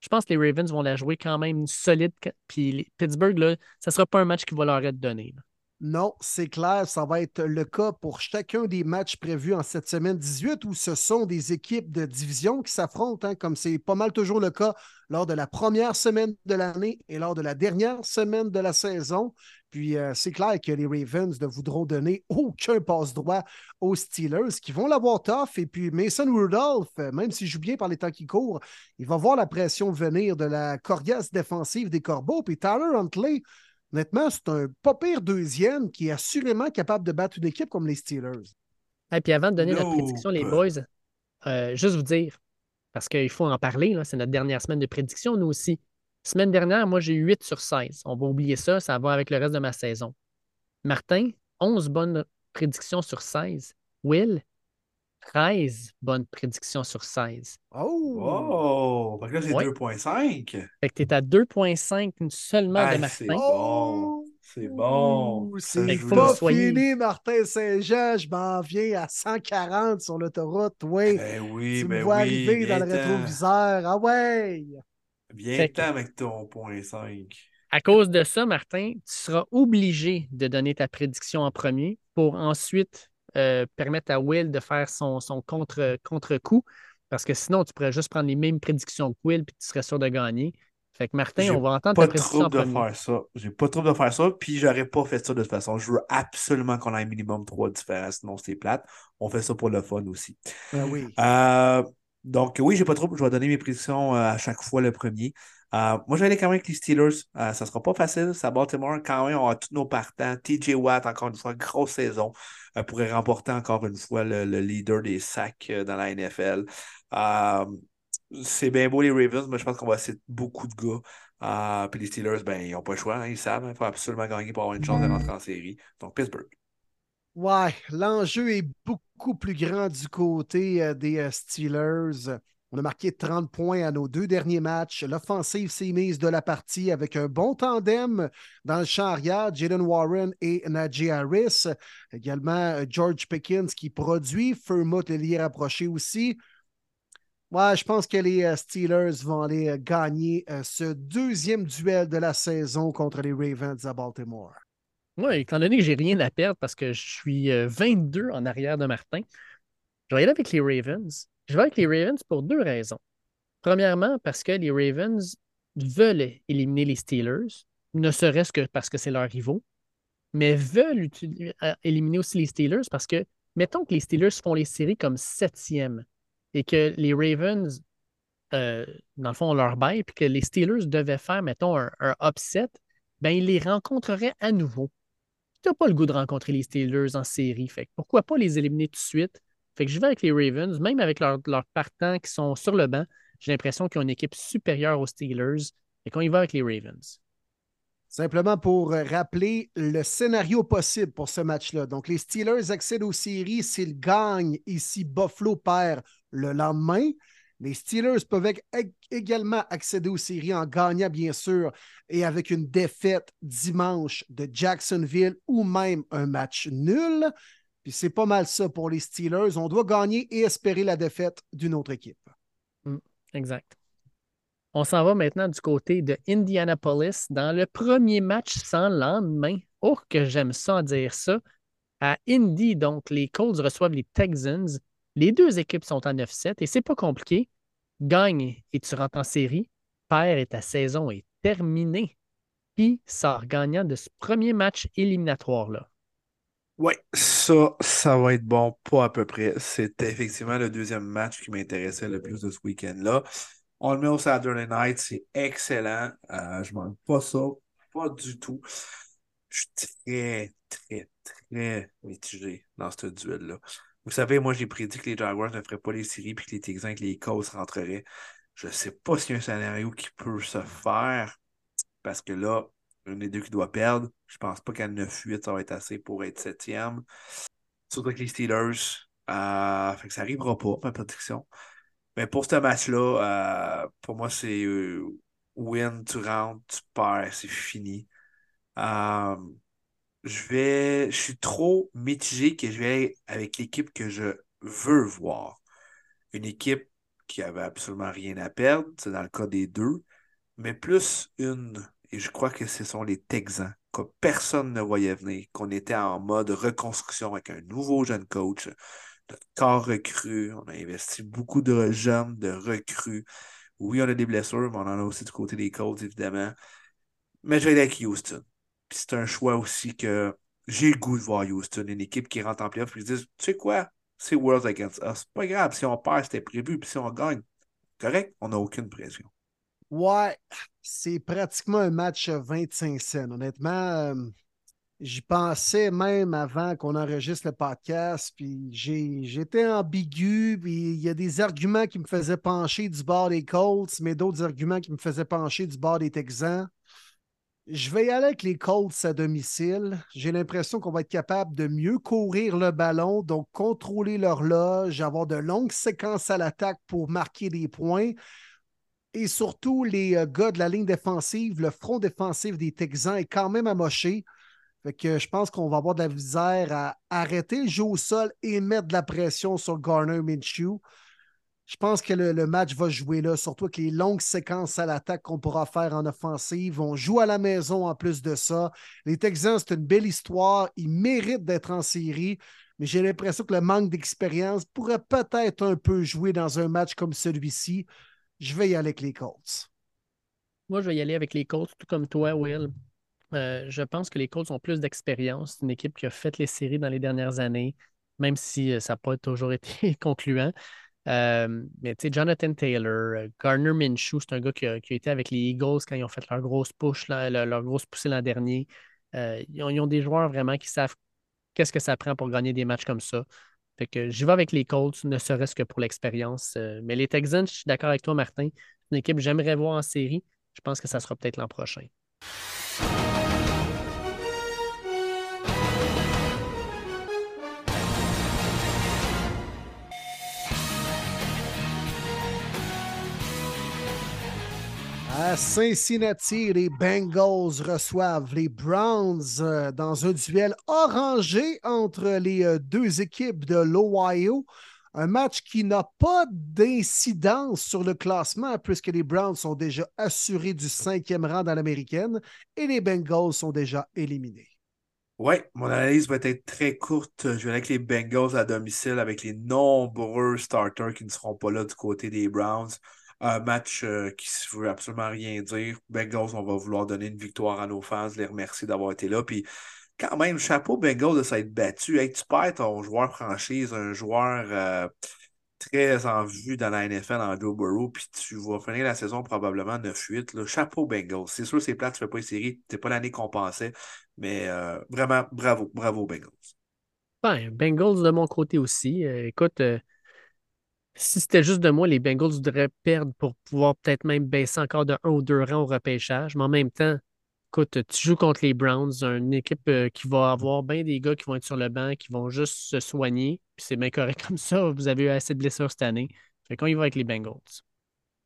je pense que les Ravens vont la jouer quand même solide. Puis Pittsburgh, là, ça ne sera pas un match qui va leur être donné. Non, c'est clair, ça va être le cas pour chacun des matchs prévus en cette semaine 18 où ce sont des équipes de division qui s'affrontent, hein, comme c'est pas mal toujours le cas lors de la première semaine de l'année et lors de la dernière semaine de la saison. Puis euh, c'est clair que les Ravens ne voudront donner aucun passe-droit aux Steelers qui vont l'avoir tough. Et puis Mason Rudolph, euh, même s'il joue bien par les temps qui courent, il va voir la pression venir de la coriace défensive des Corbeaux. Puis Tyler Huntley, honnêtement, c'est un pas pire deuxième qui est assurément capable de battre une équipe comme les Steelers. Et puis avant de donner notre prédiction, les boys, euh, juste vous dire, parce qu'il faut en parler, là, c'est notre dernière semaine de prédiction, nous aussi. Semaine dernière, moi, j'ai eu 8 sur 16. On va oublier ça, ça va avec le reste de ma saison. Martin, 11 bonnes prédictions sur 16. Will, 13 bonnes prédictions sur 16. Oh! Oh! Fait que là, c'est Ouais. 2.5. Fait que tu es à 2.5 seulement Ah, de c'est Martin. bon. C'est bon. C'est voulais- que pas soyez- fini, Martin Saint-Jean. Je m'en viens à 140 sur l'autoroute. Oui, Ben oui, tu me ben vois oui. arriver dans le rétroviseur. Ah ouais! Viens Fait que- ten avec ton point 5. À cause de ça, Martin, tu seras obligé de donner ta prédiction en premier pour ensuite euh, permettre à Will de faire son, son contre, contre-coup. Parce que sinon, tu pourrais juste prendre les mêmes prédictions que Will puis tu serais sûr de gagner. Fait que Martin, J'ai on va entendre Pas ta de prédiction trouble de premier. faire ça. J'ai pas de trouble de faire ça, puis j'aurais pas fait ça de toute façon. Je veux absolument qu'on ait un minimum trois différents, sinon c'est plate. On fait ça pour le fun aussi. Ben oui. Euh, donc, oui, j'ai pas trop. Je vais donner mes prédictions euh, à chaque fois le premier. Euh, moi, j'allais quand même avec les Steelers. Euh, ça sera pas facile. C'est à Baltimore. Quand même, on a tous nos partants. TJ Watt, encore une fois, grosse saison. Pourrait remporter encore une fois le, le leader des sacs euh, dans la NFL. Euh, c'est bien beau les Ravens, mais je pense qu'on va essayer beaucoup de gars. Euh, puis les Steelers, ben, ils n'ont pas le choix. hein, ils savent. Il faut absolument gagner pour avoir une chance de rentrer en série. Donc, Pittsburgh. Ouais, l'enjeu est beaucoup plus grand du côté euh, des Steelers. On a marqué 30 points à nos deux derniers matchs. L'offensive s'est mise de la partie avec un bon tandem dans le champ arrière, Jalen Warren et Najee Harris. Également euh, George Pickens qui produit. Furmouth est rapproché aussi. Ouais, je pense que les euh, Steelers vont aller euh, gagner ce deuxième duel de la saison contre les Ravens à Baltimore. Oui, étant donné que j'ai rien à perdre parce que je suis 22 en arrière de Martin, je vais aller avec les Ravens. Je vais avec les Ravens pour deux raisons. Premièrement, parce que les Ravens veulent éliminer les Steelers, ne serait-ce que parce que c'est leur rivaux, mais veulent euh, éliminer aussi les Steelers parce que, mettons que les Steelers font les séries comme septième et que les Ravens, euh, dans le fond, ont leur bail, puis que les Steelers devaient faire, mettons, un, upset, ben ils les rencontreraient à nouveau. Tu n'as pas le goût de rencontrer les Steelers en série. Fait pourquoi pas les éliminer tout de suite? Fait que je vais avec les Ravens, même avec leurs partants qui sont sur le banc, j'ai l'impression qu'ils ont une équipe supérieure aux Steelers et qu'on y va avec les Ravens. Simplement pour rappeler le scénario possible pour ce match-là. Donc, les Steelers accèdent aux séries s'ils gagnent ici Buffalo perd le lendemain. Les Steelers peuvent également accéder aux séries en gagnant, bien sûr, et avec une défaite dimanche de Jacksonville ou même un match nul. C'est pas mal ça pour les Steelers. On doit gagner et espérer la défaite d'une autre équipe. Mm, exact. On s'en va maintenant du côté de Indianapolis dans le premier match sans lendemain. Oh, que j'aime ça dire ça. À Indy, donc, les Colts reçoivent les Texans. Les deux équipes sont en 9-7 et c'est pas compliqué. Gagne et tu rentres en série. Père et ta saison est terminée. Qui sort gagnant de ce premier match éliminatoire-là? Oui, ça, ça va être bon, pas à peu près. C'était effectivement le deuxième match qui m'intéressait le plus de ce week-end-là. On le met au Saturday Night, c'est excellent. Euh, je manque pas ça, pas du tout. Je suis très, très, très mitigé dans ce duel-là. Vous savez, moi, j'ai prédit que les Jaguars ne feraient pas les séries puis que les Texans que les Colts rentreraient. Je ne sais pas s'il y a un scénario qui peut se faire parce que là, un des deux qui doit perdre. Je pense pas qu'à 9-8, ça va être assez pour être septième. Surtout avec les Steelers. Euh, ça n'arrivera pas, ma prédiction. Mais pour ce match-là, euh, pour moi, c'est euh, win, tu rentres, tu perds, c'est fini. je vais. Je suis trop mitigé que je vais avec l'équipe que je veux voir. Une équipe qui avait absolument rien à perdre, c'est dans le cas des deux, mais plus une et je crois que ce sont les Texans que personne ne voyait venir, qu'on était en mode reconstruction avec un nouveau jeune coach, de corps recru. On a investi beaucoup de jeunes, de recrues. Oui, on a des blessures, mais on en a aussi du côté des Colts, évidemment. Mais je vais aller avec Houston. c'est un choix aussi que j'ai le goût de voir Houston, une équipe qui rentre en playoff et qui dit Tu sais quoi, c'est World Against Us. Pas grave, si on perd, c'était prévu, puis si on gagne, correct, on n'a aucune pression. Ouais, c'est pratiquement un match 25 scènes. Honnêtement, euh, j'y pensais même avant qu'on enregistre le podcast, puis j'étais ambigu, il y a des arguments qui me faisaient pencher du bord des Colts, mais d'autres arguments qui me faisaient pencher du bord des Texans. Je vais y aller avec les Colts à domicile. J'ai l'impression qu'on va être capable de mieux courir le ballon, donc contrôler l'horloge, avoir de longues séquences à l'attaque pour marquer des points et surtout les euh, gars de la ligne défensive, le front défensif des Texans est quand même amoché. Fait je pense qu'on va avoir de la visère à arrêter le jeu au sol et mettre de la pression sur Garner Minshew. Je pense que le, match va jouer là, surtout avec les longues séquences à l'attaque qu'on pourra faire en offensive. On joue à la maison en plus de ça. Les Texans, c'est une belle histoire. Ils méritent d'être en série, mais j'ai l'impression que le manque d'expérience pourrait peut-être un peu jouer dans un match comme celui-ci. Je vais y aller avec les Colts. Moi, je vais y aller avec les Colts, tout comme toi, Will. Euh, je pense que les Colts ont plus d'expérience. C'est une équipe qui a fait les séries dans les dernières années, même si euh, ça n'a pas toujours été concluant. Euh, mais tu sais, Jonathan Taylor, Garner Minshew, c'est un gars qui a, été avec les Eagles quand ils ont fait leur grosse push, leur, grosse poussée l'an dernier. Ils ont, ils, ont, des joueurs vraiment qui savent qu'est-ce que ça prend pour gagner des matchs comme ça. Fait j'y vais avec les Colts, ne serait-ce que pour l'expérience. Euh, mais les Texans, je suis d'accord avec toi, Martin. Une équipe que j'aimerais voir en série. Je pense que ça sera peut-être l'an prochain. À Cincinnati, les Bengals reçoivent les Browns euh, dans un duel orangé entre les euh, deux équipes de l'Ohio. Un match qui n'a pas d'incidence sur le classement puisque les Browns sont déjà assurés du cinquième rang dans l'américaine et les Bengals sont déjà éliminés. Oui, mon analyse va être très courte. Je vais avec les Bengals à domicile avec les nombreux starters qui ne seront pas là du côté des Browns. Un match euh, qui ne veut absolument rien dire. Bengals, on va vouloir donner une victoire à nos fans, les remercier d'avoir été là. Puis quand même, chapeau Bengals de s'être battu. Hey, tu perds ton joueur franchise, un joueur euh, très en vue dans la NFL en Joe Burrow, puis tu vas finir la saison probablement 9-8. Chapeau Bengals. C'est sûr, c'est plate, tu ne fais pas une série. Ce pas l'année qu'on pensait, mais euh, vraiment, bravo, bravo Bengals. Ben, Bengals de mon côté aussi. écoute, si c'était juste de moi, les Bengals voudraient perdre pour pouvoir peut-être même baisser encore de un ou deux rangs au repêchage. Mais en même temps, écoute, tu joues contre les Browns, une équipe euh, qui va avoir bien des gars qui vont être sur le banc, qui vont juste se soigner. Puis c'est bien correct comme ça. Vous avez eu assez de blessures cette année. Fait qu'on y va avec les Bengals.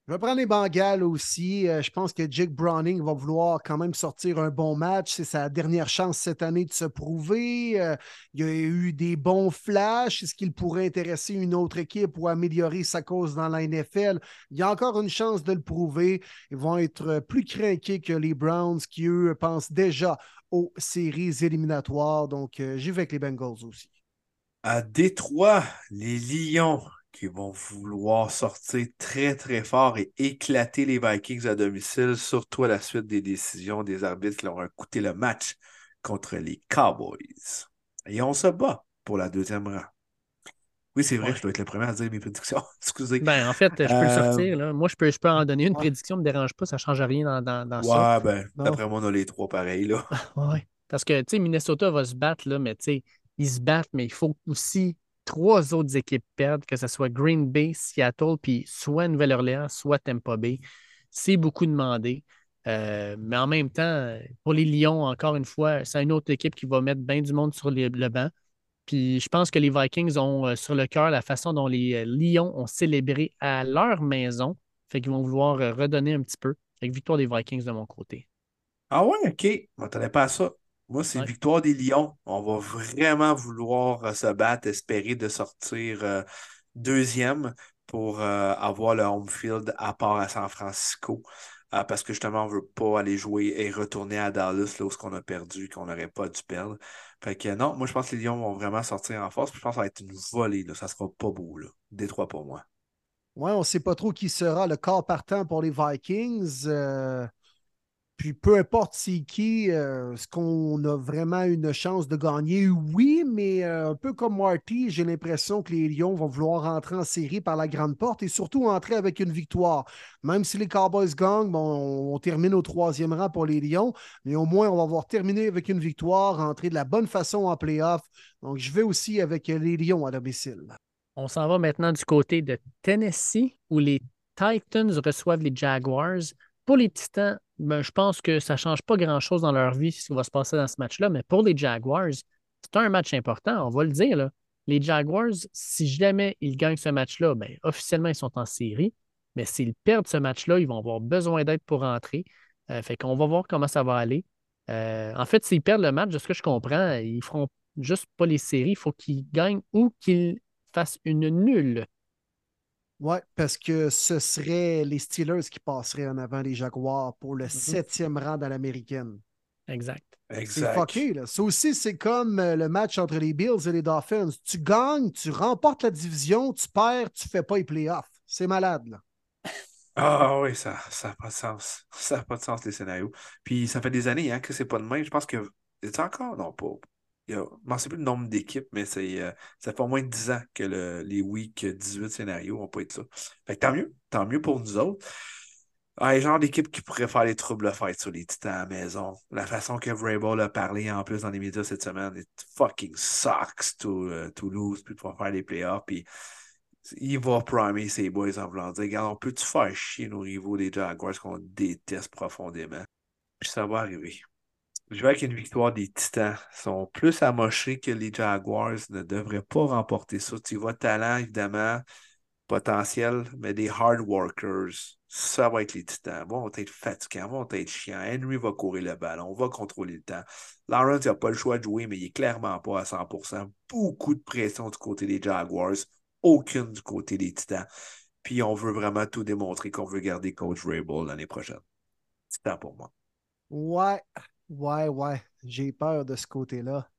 Je vais prendre les Bengals aussi. Euh, je pense que Jake Browning va vouloir quand même sortir un bon match. C'est sa dernière chance cette année de se prouver. Euh, il y a eu des bons flashs. Est-ce qu'il pourrait intéresser une autre équipe ou améliorer sa cause dans la NFL? Il y a encore une chance de le prouver. Ils vont être plus craqués que les Browns qui, eux, pensent déjà aux séries éliminatoires. Donc, euh, j'y vais avec les Bengals aussi. À Détroit, les Lions qui vont vouloir sortir très, très fort et éclater les Vikings à domicile, surtout à la suite des décisions des arbitres qui leur ont coûté le match contre les Cowboys. Et on se bat pour la deuxième rang. Oui, c'est vrai, je dois être le premier à dire mes prédictions. Excusez. Ben, en fait, je peux le euh, sortir. Là. Moi, je peux, je peux en donner une prédiction, ne me dérange pas, ça ne change rien dans, dans, dans ça. Ouais, ben, d'après moi, on a les trois pareils. Là. ouais. Parce que, tu sais, Minnesota va se battre, là, mais tu sais, ils se battent, mais il faut aussi trois autres équipes perdent, que ce soit Green Bay, Seattle, puis soit Nouvelle-Orléans, soit Tampa Bay. C'est beaucoup demandé. Euh, mais en même temps, pour les Lions, encore une fois, c'est une autre équipe qui va mettre bien du monde sur le banc. Puis je pense que les Vikings ont euh, sur le cœur la façon dont les euh, Lions ont célébré à leur maison. Fait qu'ils vont vouloir redonner un petit peu. Avec victoire des Vikings de mon côté. Ah ouais, OK. Je m'attendais pas à ça. Moi, c'est victoire des Lions. On va vraiment vouloir euh, se battre, espérer de sortir euh, deuxième pour euh, avoir le home field à part à San Francisco. parce que justement, on ne veut pas aller jouer et retourner à Dallas, là où on a perdu, qu'on n'aurait pas dû perdre. Fait que non, moi je pense que les Lions vont vraiment sortir en force. je pense que ça va être une volée. Là. Ça sera pas beau. Là. Détroit pour moi. Ouais, on ne sait pas trop qui sera le corps partant pour les Vikings. Puis peu importe c'est qui, euh, est-ce qu'on a vraiment une chance de gagner? Oui, mais euh, un peu comme Marty, j'ai l'impression que les Lions vont vouloir rentrer en série par la grande porte et surtout entrer avec une victoire. Même si les Cowboys gagnent, on, termine au troisième rang pour les Lions, mais au moins on va voir terminer avec une victoire, rentrer de la bonne façon en playoff. Donc je vais aussi avec les Lions à domicile. On s'en va maintenant du côté de Tennessee où les Titans reçoivent les Jaguars. Pour les Titans, ben, je pense que ça ne change pas grand-chose dans leur vie ce qui va se passer dans ce match-là, mais pour les Jaguars, c'est un match important, on va le dire. Les Jaguars, si jamais ils gagnent ce match-là, ben, officiellement, ils sont en série, mais s'ils perdent ce match-là, ils vont avoir besoin d'aide pour rentrer. Euh, fait qu'on va voir comment ça va aller. Euh, en fait, s'ils perdent le match, de ce que je comprends, ils ne feront juste pas les séries. Il faut qu'ils gagnent ou qu'ils fassent une nulle. Oui, parce que ce serait les Steelers qui passeraient en avant les Jaguars pour le mhm. septième rang dans l'américaine. Exact. C'est fucké, là. Ça aussi, c'est comme euh, le match entre les Bills et les Dolphins. Tu gagnes, tu remportes la division, tu perds, tu fais pas les playoffs. C'est malade, là. Ah oui, ça n'a pas de sens. Ça n'a pas de sens, les scénarios. Puis ça fait des années hein, que c'est pas de même. Je pense que. C'est encore? Non, pas, je ne sais plus le nombre d'équipes, mais c'est, euh, ça fait au moins 10 ans que les week 18 scénarios n'ont pas été ça. Fait que tant mieux, tant mieux pour nous autres. Ah, genre d'équipe qui pourrait faire les troubles fight sur les titans à la maison. La façon que Vrabel a parlé en plus dans les médias cette semaine, it fucking sucks to, uh, to lose puis pouvoir faire les playoffs. Puis il va primer ses boys en voulant dire Regarde, on peut-tu faire chier nos rivaux des Jaguars qu'on déteste profondément? Puis ça va arriver. Je vois qu'une victoire des Titans. sont plus amochés que les Jaguars. Ne devraient pas remporter ça. Tu vois, talent, évidemment. potentiel, mais des hard workers. Ça va être les titans. Vont être fatigants, vont être chiants. Henry va courir le ballon, on va contrôler le temps. Lawrence n'a pas le choix de jouer, mais il n'est clairement pas à 100%. Beaucoup de pression du côté des Jaguars, aucune du côté des titans. Puis on veut vraiment tout démontrer qu'on veut garder Coach Rabel l'année prochaine. Titan pour moi. Ouais, ouais, ouais. J'ai peur de ce côté-là.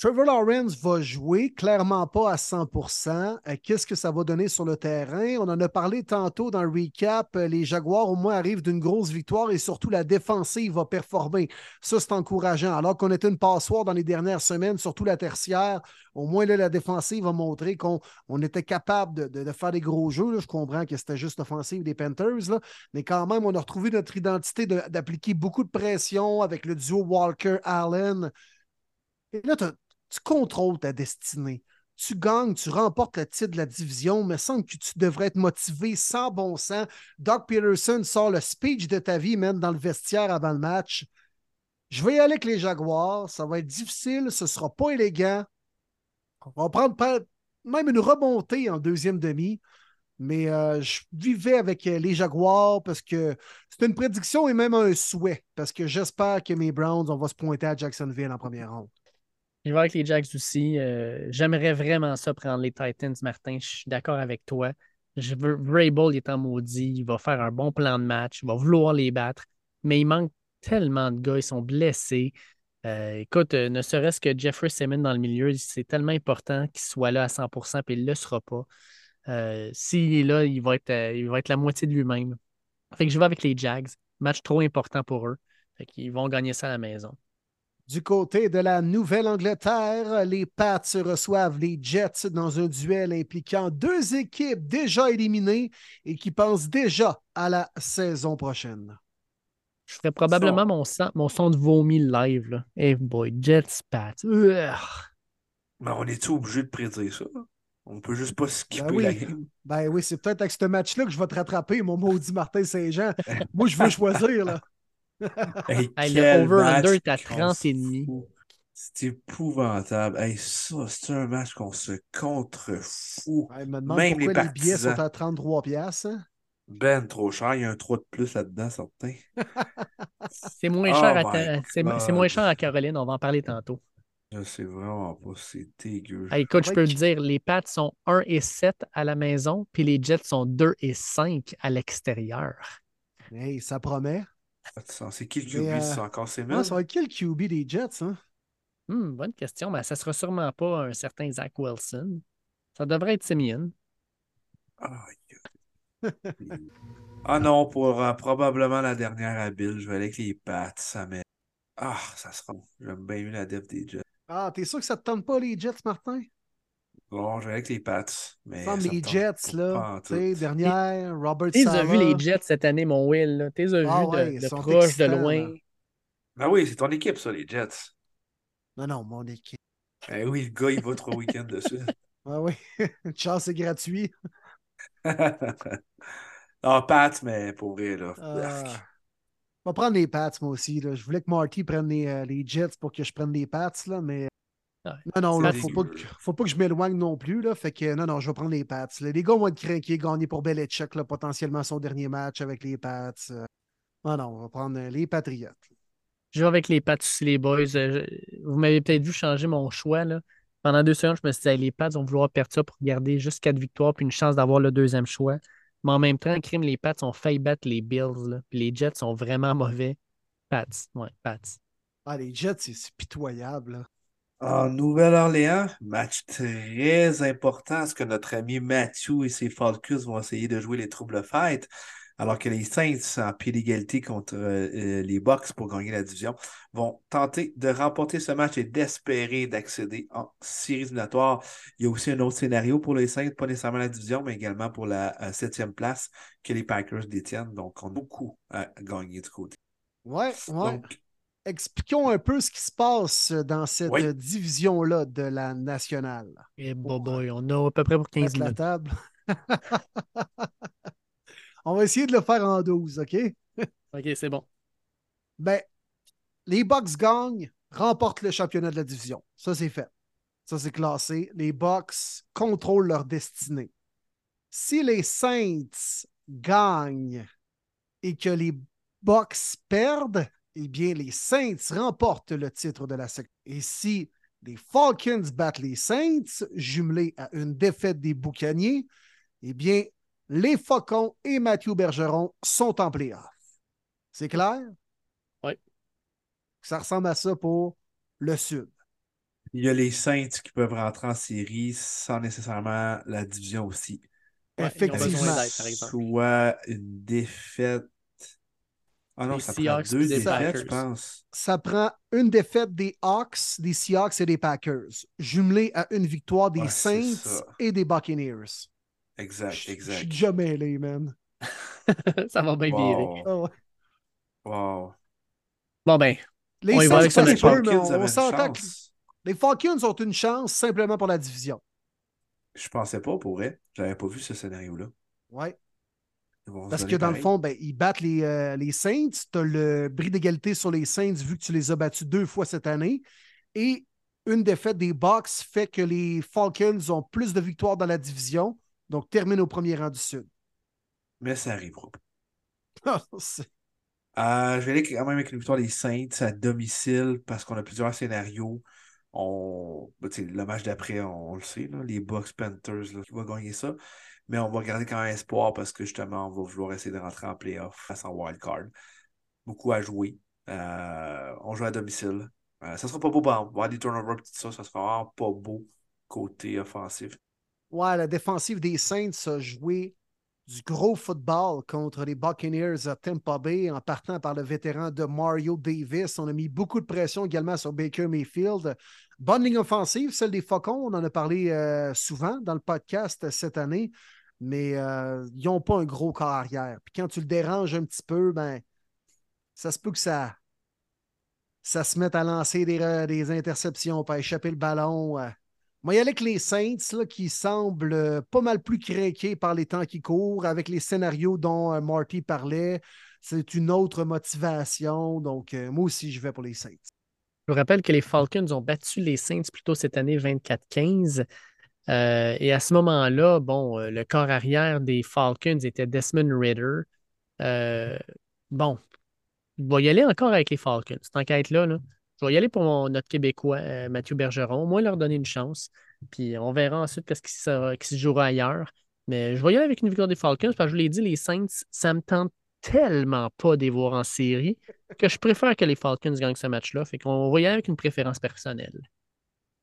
Trevor Lawrence va jouer, clairement pas à 100% euh, Qu'est-ce que ça va donner sur le terrain? On en a parlé tantôt dans le recap. Euh, les Jaguars, au moins, arrivent d'une grosse victoire et surtout la défensive va performer. Ça, c'est encourageant. Alors qu'on était une passoire dans les dernières semaines, surtout la tertiaire, au moins là, la défensive va montrer qu'on était capable de, faire des gros jeux. Je comprends que c'était juste l'offensive des Panthers, mais quand même, on a retrouvé notre identité d'appliquer beaucoup de pression avec le duo Walker-Allen. Et là, tu tu contrôles ta destinée. Tu gagnes, tu remportes le titre de la division, mais semble que tu devrais être motivé sans bon sens. Doc Peterson sort le speech de ta vie, même dans le vestiaire avant le match. Je vais y aller avec les Jaguars. Ça va être difficile, ce ne sera pas élégant. On va prendre même une remontée en deuxième demi. Mais euh, je vivais avec les Jaguars parce que c'est une prédiction et même un souhait. Parce que j'espère que mes Browns, on va se pointer à Jacksonville en première ronde. Je vais avec les Jacks aussi. Euh, j'aimerais vraiment ça prendre les Titans, Martin. Je suis d'accord avec toi. Je veux, il est en maudit. Il va faire un bon plan de match. Il va vouloir les battre. Mais il manque tellement de gars. Ils sont blessés. Euh, écoute, euh, ne serait-ce que Jeffrey Simmons dans le milieu, c'est tellement important qu'il soit là à 100% puis il ne le sera pas. S'il est là, il va, être, il va être la moitié de lui-même. Je vais avec les Jags. Match trop important pour eux. Fait qu'ils vont gagner ça à la maison. Du côté de la Nouvelle-Angleterre, les Pats reçoivent les Jets dans un duel impliquant deux équipes déjà éliminées et qui pensent déjà à la saison prochaine. Je ferais probablement mon, son, mon son de vomi live. Là. Hey boy, Jets, Pats. Mais on est-tu obligé de prédire ça? On peut juste pas skipper ben oui. la game. Ben oui, c'est peut-être avec ce match-là que je vais te rattraper, mon maudit Martin Saint-Jean. Moi, je veux choisir. là. le over-under est à 30 et demi. C'est épouvantable. ça, c'est un match qu'on se contrefou. Même les, les billets sont à 33 pièces. Hein? Ben, trop cher. Il y a un 3 de plus là-dedans, certain. c'est moins, cher à c'est moins cher à Caroline. On va en parler tantôt. Je sais vraiment pas. C'est dégueu. écoute, je peux te dire, les Pats sont 1 et 7 à la maison, puis les Jets sont 2 et 5 à l'extérieur. Hey, ça promet. C'est qui le QB? Euh, c'est encore ces Ça va être qui le QB des Jets? Hein? Hmm, bonne question. Mais ça ne sera sûrement pas un certain Zach Wilson. Ça devrait être Simeon. ah non, pour euh, probablement la dernière habile, je vais aller avec les Pats. Ça met... Ah, ça sera. J'aime bien mieux la def des Jets. Ah, t'es sûr que ça te tente pas les Jets, Martin? Bon, je vais avec les Pats. Mais les Jets, là. Tu sais, dernière, Robert Tu as vu les Jets cette année, mon Will. Tu les as ah, vus de, proche, de loin? Ben oui, c'est ton équipe, ça, les Jets. Non, non, mon équipe. Eh oui, le gars, il va trois week-ends dessus. Ah oui, une chance, c'est gratuit. non, Pats, mais pour vrai, là. Euh, je vais prendre les Pats, moi aussi. Là. Je voulais que Marty prenne les, euh, les, Jets pour que je prenne les Pats, là, mais non, non, il ne faut, pas que, faut pas que je m'éloigne non plus. Là, fait que non, non, je vais prendre les Pats. Les gars vont être craqués, gagner pour Belichick, là, potentiellement son dernier match avec les Pats. Euh. Non, non, on va prendre les Patriotes. Je vais avec les Pats aussi, les boys. Euh, vous m'avez peut-être vu changer mon choix. Là. Pendant deux secondes, je me suis dit, les Pats vont vouloir perdre ça pour garder juste quatre victoires puis une chance d'avoir le deuxième choix. Mais en même temps, crime, les Pats ont failli battre les Bills. Puis les Jets sont vraiment mauvais. Pats, ouais, Pats. Ah, les Jets, c'est pitoyable. Là. En Nouvelle-Orléans, match très important. Est-ce que notre ami Matthew et ses Falcons vont essayer de jouer les troubles fêtes? Alors que les Saints, en pied d'égalité contre euh, les Bucks pour gagner la division, vont tenter de remporter ce match et d'espérer d'accéder en séries éliminatoires. Il y a aussi un autre scénario pour les Saints, pas nécessairement la division, mais également pour la euh, septième place que les Packers détiennent. Donc, on a beaucoup à gagner du côté. Ouais, ouais expliquons un peu ce qui se passe dans cette division-là de la nationale. Eh, boy, on a à peu près pour 15 minutes. La table. on va essayer de le faire en 12, OK? OK, c'est bon. Ben, les Bucks gagnent, remportent le championnat de la division. Ça, c'est fait. Ça, c'est classé. Les Bucks contrôlent leur destinée. si les Saints gagnent et que les Bucks perdent, eh bien, les Saints remportent le titre de la section. Et si les Falcons battent les Saints, jumelés à une défaite des Boucaniers, eh bien, les Faucons et Mathieu Bergeron sont en playoff. C'est clair? Oui. Ça ressemble à ça pour le Sud. Il y a les Saints qui peuvent rentrer en série sans nécessairement la division aussi. Ouais, Effectivement. Soit une défaite. Ah non, ça Seahawks prend deux des défaites, Packers. je pense. Ça prend une défaite des Hawks, des Seahawks et des Packers, jumelée à une victoire des Ouais, c'est Saints et des Buccaneers. Exact, Je je suis exact. déjà mêlé, man. ça va bien virer. Wow. Ah ouais. Wow. Bon, ben, Les On y va Saints, équipe. peut, mais Falcons on, s'entend que chance. les Falcons ont une chance simplement pour la division. Je pensais pas pour vrai. J'avais pas vu ce scénario-là. Ouais. Parce que dans le fond, ben, ils battent les, euh, les Saints. Tu as le bris d'égalité sur les Saints vu que tu les as battus deux fois cette année. Et une défaite des Bucks fait que les Falcons ont plus de victoires dans la division, donc terminent au premier rang du Sud. Mais ça arrivera pas. C'est- Euh, je vais aller quand même avec une victoire des Saints à domicile parce qu'on a plusieurs scénarios. On... ben, le match d'après, on, le sait, là, les Bucks Panthers là, qui va gagner ça. Mais on va garder quand même espoir parce que justement, on va vouloir essayer de rentrer en playoff face en wildcard. Beaucoup à jouer. Euh, on joue à domicile. Euh, ça sera pas beau, par exemple. Voir des turnovers tout ça, ça sera vraiment pas beau côté offensif. Ouais, la défensive des Saints a joué du gros football contre les Buccaneers à Tampa Bay en partant par le vétéran de Mario Davis. On a mis beaucoup de pression également sur Baker Mayfield. Bonne ligne offensive, celle des Faucons. On en a parlé euh, souvent dans le podcast cette année, mais euh, ils n'ont pas un gros corps arrière. Puis quand tu le déranges un petit peu, ben, ça se peut que ça, ça se mette à lancer des, des interceptions, pas échapper le ballon. euh. Moi, il y a avec les Saints là, qui semblent euh, pas mal plus craqués par les temps qui courent, avec les scénarios dont euh, Marty parlait. C'est une autre motivation. Donc, moi aussi, je vais pour les Saints. je vous rappelle que les Falcons ont battu les Saints plus tôt cette année 24-15. Euh, et à ce moment-là, bon, euh, le corps arrière des Falcons était Desmond Ritter. Euh, bon, je vais y aller encore avec les Falcons. Cette enquête-là, là. je vais y aller pour notre Québécois, Mathieu Bergeron. Moins, leur donner une chance. Puis on verra ensuite qu'est-ce qui, sera- se jouera ailleurs. Mais je vais y aller avec une victoire des Falcons parce que je vous l'ai dit, les Saints, ça me tente tellement pas de les voir en série que je préfère que les Falcons gagnent ce match-là. Fait qu'on va y aller avec une préférence personnelle.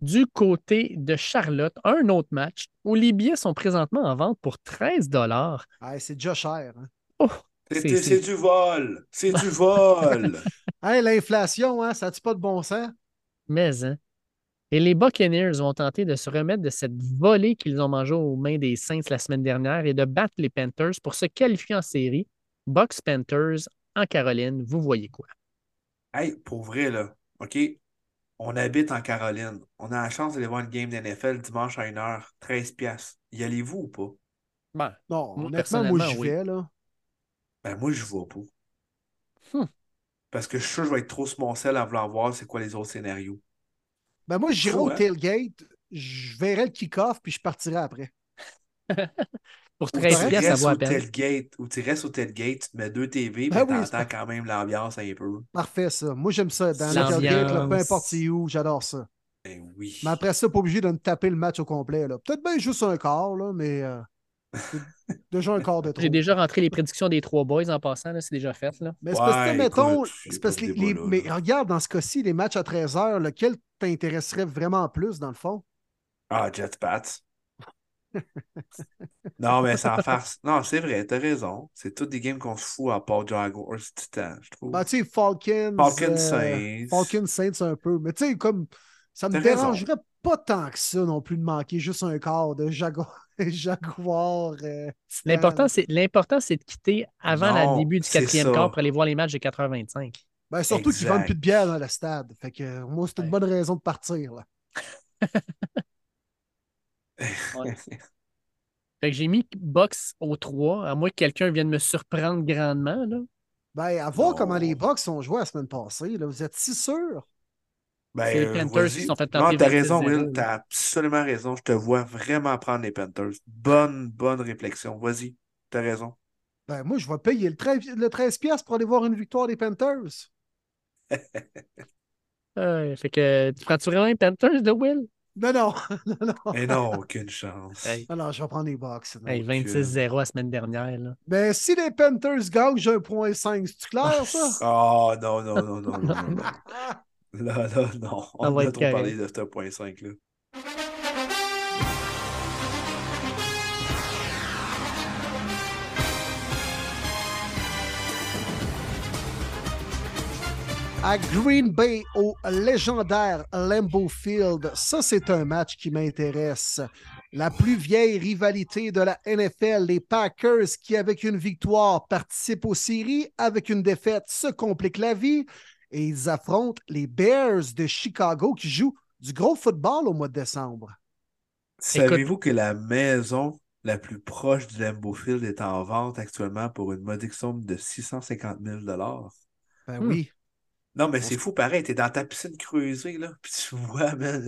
Du côté de Charlotte, un autre match où les billets sont présentement en vente pour 13 dollars. Ah, c'est déjà cher. hein? Oh, C'est du vol! C'est du vol! Hey, l'inflation, hein, ça n'a-tu pas de bon sens? Mais, hein? Et les Buccaneers vont tenter de se remettre de cette volée qu'ils ont mangée aux mains des Saints la semaine dernière et de battre les Panthers pour se qualifier en série. Bucks Panthers en Caroline, vous voyez quoi? Hey, pour vrai, là, OK? On habite en Caroline. On a la chance d'aller voir une game d'NFL dimanche à 1h, 13 piastres. Y allez-vous ou pas? Ben, Non, Moi, honnêtement, moi, personnellement, j'y oui. vais, là. Ben, moi, je vais pas. Hmm. Parce que je suis sûr que je vais être trop sur mon sel à vouloir voir c'est quoi les autres scénarios. Ben, moi, j'irai au hein? tailgate, je verrai le kick-off, puis je partirai après. pour Ou 13 tu piastres, ça vaut au à peine. tailgate, ou tu restes au tailgate, tu te mets deux TV, Ben mais oui, t'entends quand même l'ambiance un peu. Parfait, ça. Moi, j'aime ça. Dans le tailgate, là, peu importe c'est où, j'adore ça. Ben oui. Mais après ça, pas obligé de me taper le match au complet. là. Peut-être bien juste un quart, là, mais euh, déjà un quart de trop. J'ai déjà rentré les prédictions des trois boys en passant, là, c'est déjà fait. Là. Mais c'est parce que, mettons, écoute, parce de que les- débat les- là, mais là. regarde, dans ce cas-ci, les matchs à 13h, lequel t'intéresserait vraiment plus, dans le fond? Ah, Jetpats. Non, mais sans farce. Non, c'est vrai, t'as raison. C'est toutes des games qu'on se fout à part Jaguars Titan, je trouve. Ben, tu sais, Falcons. Falcons euh, Saints. Falcons Saints un peu. Mais tu sais, comme ça me raison. dérangerait pas tant que ça non plus de manquer juste un quart de Jaguar. Jaguar euh. L'important, c'est, l'important, c'est de quitter avant le début du quatrième ça. quart pour aller voir les matchs de 4h25. Ben, surtout qu'ils vendent plus de bière dans le stade. Fait que euh, moi, c'est une Ouais. bonne raison de partir. Là. Fait que j'ai mis box au 3, à moins que quelqu'un vienne me surprendre grandement. Là. Ben, à voir Non. comment les Bucks ont joué la semaine passée. Là. Vous êtes si sûr? Ben, C'est les euh, Panthers qui sont fait Non, tenter t'as raison, 26-0. Will. T'as absolument raison. Je te vois vraiment prendre les Panthers. Bonne, bonne réflexion. Vas-y. T'as raison. Ben, moi, je vais payer le 13, le 13 piastres pour aller voir une victoire des Panthers. Fait que tu prends-tu vraiment les Panthers de Will? Non, non. non, non. Et non, aucune chance. Hey. Alors, je vais prendre les box. Hey, 26-0 la semaine dernière. Là. Mais si les Panthers gagnent, j'ai 1.5. C'est clair, ça? oh, non, non, non, non. non. Là, là, non. On, on va trop parler de ce point 5 là. À Green Bay, au légendaire Lambeau Field, ça, c'est un match qui m'intéresse. La plus vieille rivalité de la NFL, les Packers qui, avec une victoire, participent aux séries, avec une défaite, se compliquent la vie. Et ils affrontent les Bears de Chicago qui jouent du gros football au mois de décembre. Savez-vous que la maison la plus proche du Lambeau Field est en vente actuellement pour une modique somme de 650 000 Ben Hmm. oui. Non, mais c'est fou, pareil. T'es dans ta piscine creusée, là, puis tu vois, man,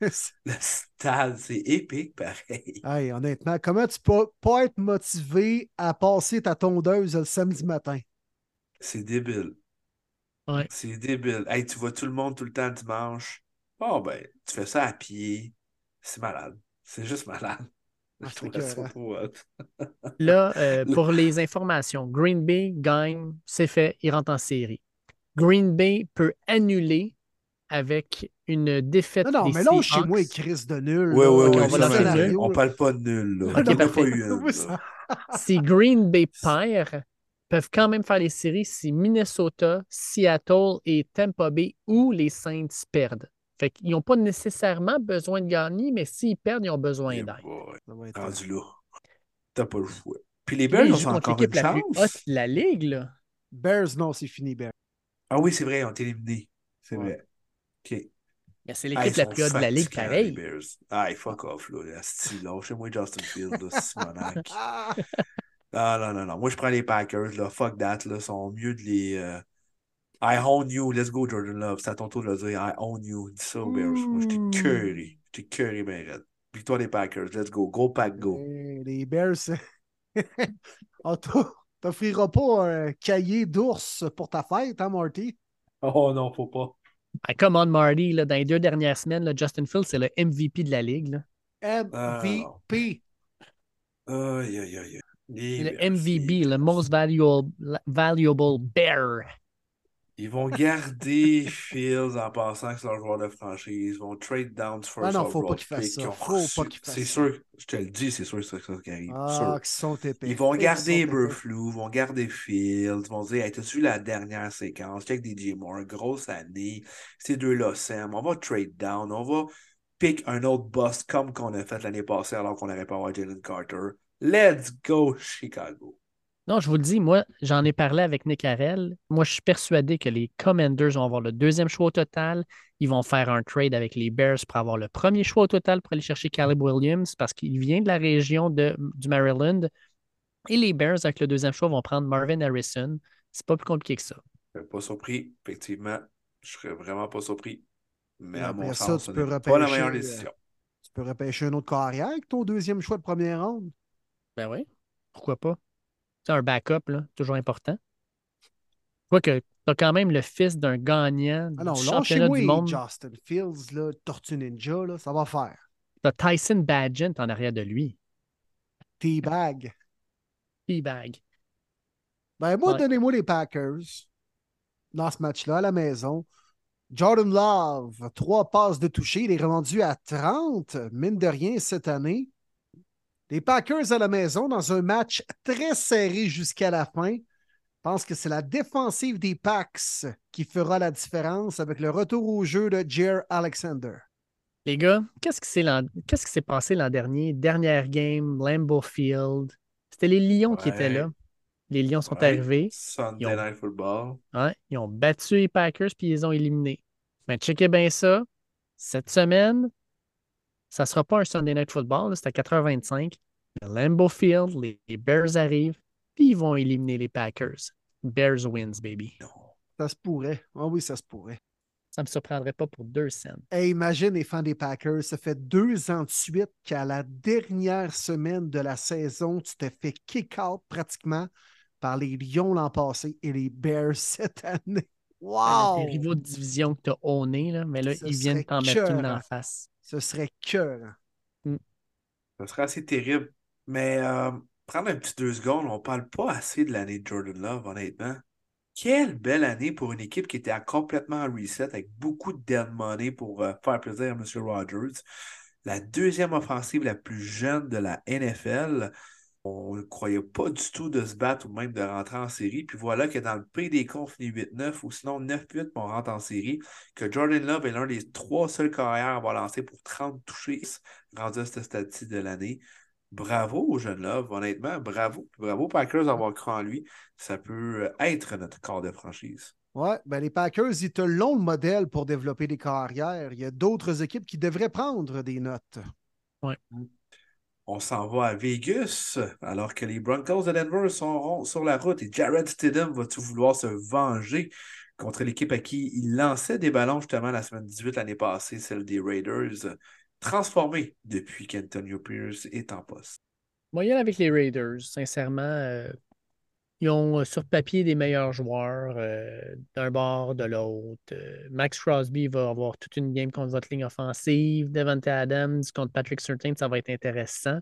le, le stade, c'est épique, pareil. Hey, honnêtement, comment tu peux pas être motivé à passer ta tondeuse le samedi matin? C'est débile. Ouais. C'est débile. Hey, tu vois tout le monde tout le temps le dimanche. Oh, ben, tu fais ça à pied. C'est malade. C'est juste malade. Ah, Je ça. Là, euh, pour les informations, Green Bay gagne, c'est fait, il rentre en série. Green Bay peut annuler avec une défaite Non, non, des mais là, chez moi, crise de nul. Oui, là. oui, oui. on ça, nul. on parle pas de nul, là. Ok, On en a parfait. pas eu là. Si Green Bay perd, peuvent quand même faire les séries si Minnesota, Seattle et Tampa Bay ou les Saints perdent. Fait qu'ils n'ont pas nécessairement besoin de gagner, mais s'ils perdent, ils ont besoin d'aide. Rendu là. T'as pas le choix. Puis les Bears ils ont encore une la plus chance. haute la ligue. Là. Bears, non, c'est fini, Bears. Ah oui, c'est vrai, ils ont été éliminés. C'est Ouais. vrai. OK. Mais c'est l'équipe la plus haute de la ligue, pareil. les Bears. Ah, fuck off, là. Asti, Lâchez-moi Justin Field, là, Simonac. Ah! Non, non, non, non. Moi, je prends les Packers, là. Fuck that, là. Ils sont mieux de les. euh, I own you. Let's go, Jordan Love. C'est à ton tour de le dire. I own you. Dis ça aux Bears. Moi, j'étais Ouh. curry. J'étais curry, ben raide. Victoire des Packers. Let's go. Go, Pack, go. Eh, Les Bears, c'est- on t'o- t'offrira pas un cahier d'ours pour ta fête, hein, Marty? Oh non, faut pas. Ah, come on, Marty, là, dans les deux dernières semaines, là, Justin Fields, c'est le MVP de la ligue. là. MVP. Aïe, aïe, aïe. Les Le MVP, le most valuable, valuable bear. Ils vont garder Fields en pensant que c'est leur joueur de franchise. Ils vont trade down for Ah non, faut pas qu'ils fassent ça. Faut pas qu'ils fassent C'est sûr, je te le dis, c'est sûr que c'est ça qui arrive. Ah, sont épais. Ils vont garder. Burflou, ils vont garder Fields, ils vont dire Hey, t'as-tu vu la dernière séquence? Check DJ Moore, grosse année. Ces deux-là s'aiment. On va trade down, on va pick un autre boss comme qu'on a fait l'année passée alors qu'on n'aurait pas avoir Jalen Carter. Let's go, Chicago. Non, je vous le dis, moi, j'en ai parlé avec Nick Harrell. Moi, je suis persuadé que les Commanders vont avoir le deuxième choix au total. Ils vont faire un trade avec les Bears pour avoir le premier choix au total pour aller chercher Caleb Williams parce qu'il vient de la région de, du Maryland. Et les Bears, avec le deuxième choix, vont prendre Marvin Harrison. C'est pas plus compliqué que ça. Je serais pas surpris, effectivement. Je serais vraiment pas surpris. Mais à mon ça, sens, tu ce n'est pas la repêcher, meilleure euh, décision. Tu peux repêcher un autre carrière avec ton deuxième choix de première ronde. Ben oui, pourquoi pas? C'est un backup, là, toujours important. Tu as quand même le fils d'un gagnant Ah non, du championnat monde. Justin Fields, là, Tortue Ninja, là, ça va faire. Tu as Tyson Badgett en arrière de lui. T-bag. T-bag. Ben, moi, Ouais. donnez-moi les Packers dans ce match-là, à la maison. Jordan Love, trois passes de toucher. Il est rendu à 30, mine de rien, cette année. Les Packers à la maison dans un match très serré jusqu'à la fin. Je pense que c'est la défensive des Packs qui fera la différence avec le retour au jeu de Jair Alexander. Les gars, qu'est-ce qui s'est passé l'an dernier? Dernière game, Lambeau Field. C'était les Lions qui étaient là. Les Lions sont Ouais. arrivés. Sunday Ils ont- Night Football. hein, ils ont battu les Packers puis ils les ont éliminés. Mais checkez bien ça. Cette semaine, ça ne sera pas un Sunday Night Football. C'est à 4h25. Le Lambeau Field, les, Bears arrivent puis ils vont éliminer les Packers. Bears wins, baby. Ça se pourrait. Ah oui, ça se pourrait. Ça ne me surprendrait pas pour deux cents. imagine les fans des Packers, ça fait deux ans de suite qu'à la dernière semaine de la saison, tu t'es fait kick-out pratiquement par les Lions l'an passé et les Bears cette année. Wow! Les rivaux de division que tu as là, mais là, ils viennent t'en mettre une en face. Ce serait cœur. Mm. Ce serait assez terrible. Mais euh, prendre un petit deux secondes, on parle pas assez de l'année de Jordan Love, honnêtement. Quelle belle année pour une équipe qui était à complètement reset avec beaucoup de dead money pour euh, faire plaisir à M. Rogers. La deuxième offensive la plus jeune de la NFL. On ne croyait pas du tout de se battre ou même de rentrer en série. Puis voilà que dans le pays des on finit 8-9 ou sinon 9-8, on rentre en série. Que Jordan Love est l'un des trois seuls carrières à avoir lancé pour 30 touchés rendu à cette statistique de l'année. Bravo au jeune Love, honnêtement. Bravo. Bravo Packers d'avoir cru en lui. Ça peut être notre corps de franchise. Ouais, ben les Packers, ils te l'ont le modèle pour développer des carrières. Il y a d'autres équipes qui devraient prendre des notes. Ouais. Mm on s'en va à Vegas, alors que les Broncos de Denver sont sur la route et Jared Stidham va tout vouloir se venger contre l'équipe à qui il lançait des ballons justement la semaine 18 l'année passée, celle des Raiders, transformée depuis qu'Antonio Pierce est en poste. Moyen avec les Raiders, sincèrement. Euh, ils ont euh, sur papier des meilleurs joueurs euh, d'un bord, de l'autre. Max Crosby va avoir toute une game contre votre ligne offensive. Devante Adams contre Patrick Surtain, ça va être intéressant.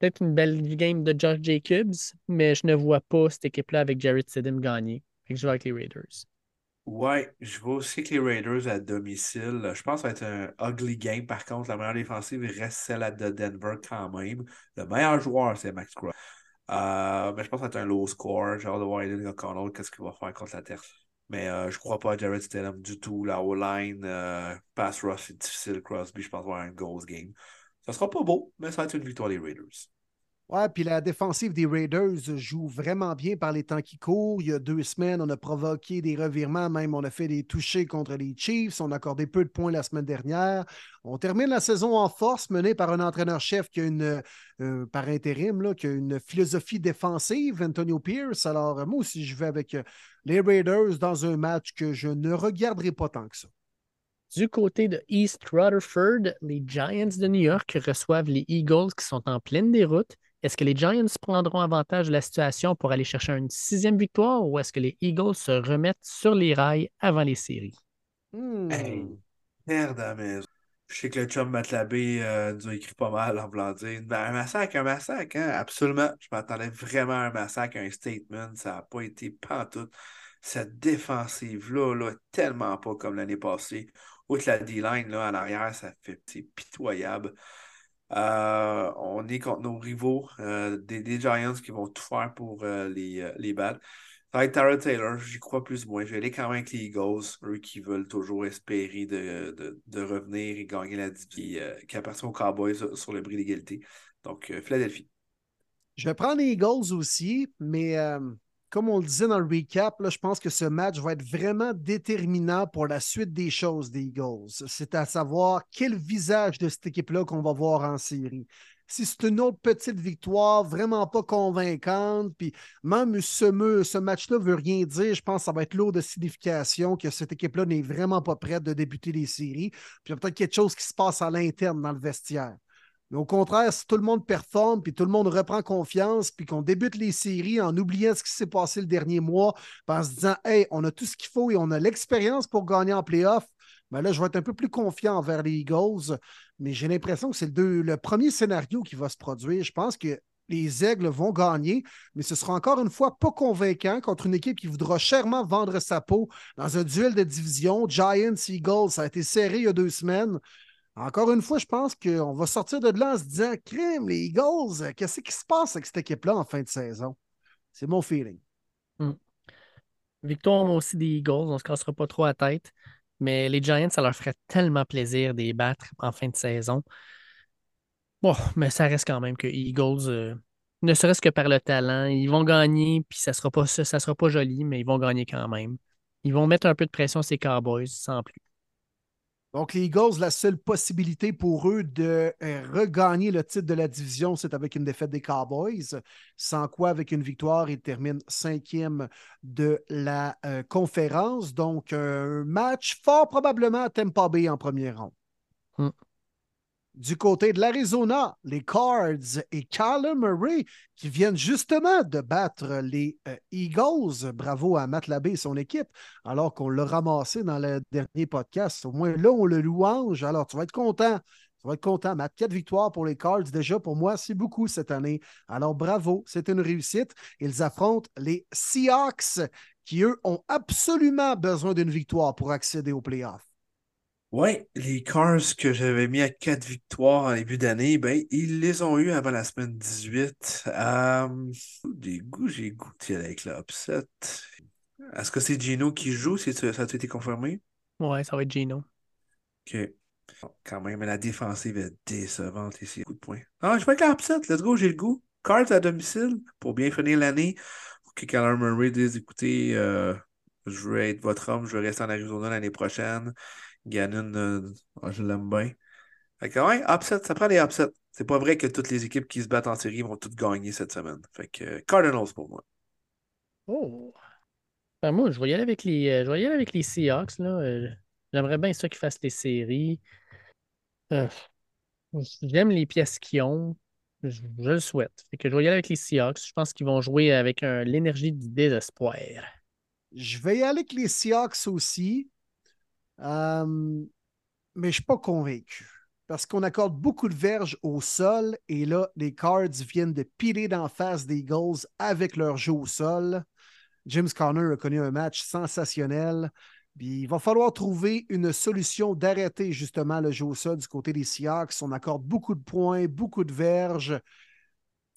Peut-être une belle game de Josh Jacobs, mais je ne vois pas cette équipe-là avec Jared Sidham gagner. je vais avec les Raiders. Ouais, je vois aussi que les Raiders à domicile. Je pense que ça va être un ugly game. Par contre, la meilleure défensive reste celle de Denver quand même. Le meilleur joueur, c'est Max Crosby. Euh, mais je pense que ça va être un low score. J'ai hâte de voir Aiden O'Connell, qu'est-ce qu'il va faire contre la Terre. Mais euh, je crois pas à Jared Stidham du tout. La O-line, euh, pass rush, c'est difficile. Crosby, je pense avoir un ghost game. Ça sera pas beau, mais ça va être une victoire des Raiders. Ouais, puis la défensive des Raiders joue vraiment bien par les temps qui courent. Il y a deux semaines, on a provoqué des revirements, même on a fait des touchés contre les Chiefs. On a accordé peu de points la semaine dernière. On termine la saison en force, mené par un entraîneur-chef qui a une, euh, par intérim, là, qui a une philosophie défensive, Antonio Pierce. Alors, moi aussi, je vais avec euh, les Raiders dans un match que je ne regarderai pas tant que ça. Du côté de East Rutherford, les Giants de New York reçoivent les Eagles qui sont en pleine déroute. Est-ce que les Giants prendront avantage de la situation pour aller chercher une sixième victoire ou est-ce que les Eagles se remettent sur les rails avant les séries? Hmm. merde à maison. Je sais que le chum Matlabé euh, nous a écrit pas mal en voulant dire un massacre, un massacre, hein? Absolument. Je m'attendais vraiment à un massacre, un statement. Ça n'a pas été pantoute. Cette défensive-là, là, tellement pas comme l'année passée. Outre la D-line en arrière, ça fait pitoyable. Euh, on est contre nos rivaux, euh, des, Giants qui vont tout faire pour euh, les, les battre. Tara Taylor, j'y crois plus ou moins. Je vais aller quand même avec les Eagles, eux qui veulent toujours espérer de, revenir et gagner la division qui appartient aux Cowboys sur le bris d'égalité. Donc, Philadelphie. Je vais prendre les Eagles aussi, mais comme on le disait dans le recap, je pense que ce match va être vraiment déterminant pour la suite des choses des Eagles. C'est à savoir quel visage de cette équipe-là qu'on va voir en série. Si c'est une autre petite victoire, vraiment pas convaincante, puis même ce, match-là veut rien dire, je pense que ça va être lourd de signification que cette équipe-là n'est vraiment pas prête de débuter les séries. Puis il y a peut-être quelque chose qui se passe à l'interne dans le vestiaire. Mais au contraire, si tout le monde performe, puis tout le monde reprend confiance, puis qu'on débute les séries en oubliant ce qui s'est passé le dernier mois, en se disant Hey, on a tout ce qu'il faut et on a l'expérience pour gagner en playoff, ben là, je vais être un peu plus confiant envers les Eagles. Mais j'ai l'impression que c'est le, le premier scénario qui va se produire. Je pense que les Aigles vont gagner, mais ce sera encore une fois pas convaincant contre une équipe qui voudra chèrement vendre sa peau dans un duel de division. Giants, Eagles, ça a été serré il y a deux semaines. Encore une fois, je pense qu'on va sortir de là en se disant Crime, les Eagles, qu'est-ce qui se passe avec cette équipe-là en fin de saison? C'est mon feeling. Hmm. Victoire, aussi, des Eagles, on ne se cassera pas trop la tête. Mais les Giants, ça leur ferait tellement plaisir de les battre en fin de saison. Bon, mais ça reste quand même que les Eagles, euh, ne serait-ce que par le talent, ils vont gagner, puis ça ne sera, sera pas joli, mais ils vont gagner quand même. Ils vont mettre un peu de pression sur ces Cowboys, sans plus. Donc, les Eagles, la seule possibilité pour eux de euh, regagner le titre de la division, c'est avec une défaite des Cowboys. Sans quoi, avec une victoire, ils terminent cinquième de la euh, conférence. Donc, un match fort probablement à Tampa Bay en première ronde. Hmm. Du côté de l'Arizona, les Cards et Kyler Murray qui viennent justement de battre les euh, Eagles. Bravo à Matt Labbé et son équipe, alors qu'on l'a ramassé dans le dernier podcast. Au moins là, on le louange. Alors, tu vas être content. Tu vas être content, Matt. Quatre victoires pour les Cards. Déjà, pour moi, c'est beaucoup cette année. Alors, bravo. C'est une réussite. Ils affrontent les Seahawks qui, eux, ont absolument besoin d'une victoire pour accéder aux playoffs. Oui, les Cars que j'avais mis à quatre victoires en début d'année, ben, ils les ont eu avant la semaine 18. Euh, j'ai goût, j'ai goût d'y aller avec l'upset. Est-ce que c'est Gino qui joue? Si ça a été confirmé? Ouais, ça va être Gino. OK. Quand même, la défensive est décevante ici. Coup de poing. Ah, je vais avec l'upset. Let's go, j'ai le goût. Cards à domicile pour bien finir l'année. Pour que Murray dise écoutez, euh, je veux être votre homme, je veux rester en Arizona l'année prochaine. Gannon, euh, je l'aime bien. Fait que, ouais, upset, ça prend des upsets. C'est pas vrai que toutes les équipes qui se battent en série vont toutes gagner cette semaine. Fait que euh, Cardinals pour moi. Oh. Ben moi, je vais y aller avec les, euh, je vais y aller avec les Seahawks. Là. J'aimerais bien ça qu'ils fassent les séries. J'aime les pièces qu'ils ont. Je, le souhaite. Fait que je vais y aller avec les Seahawks. Je pense qu'ils vont jouer avec l'énergie du désespoir. Je vais y aller avec les Seahawks aussi. Euh, mais je ne suis pas convaincu. Parce qu'on accorde beaucoup de verges au sol et là, les Cards viennent de piler d'en face des Eagles avec leur jeu au sol. James Conner a connu un match sensationnel. il va falloir trouver une solution d'arrêter justement le jeu au sol du côté des Seahawks. On accorde beaucoup de points, beaucoup de verges.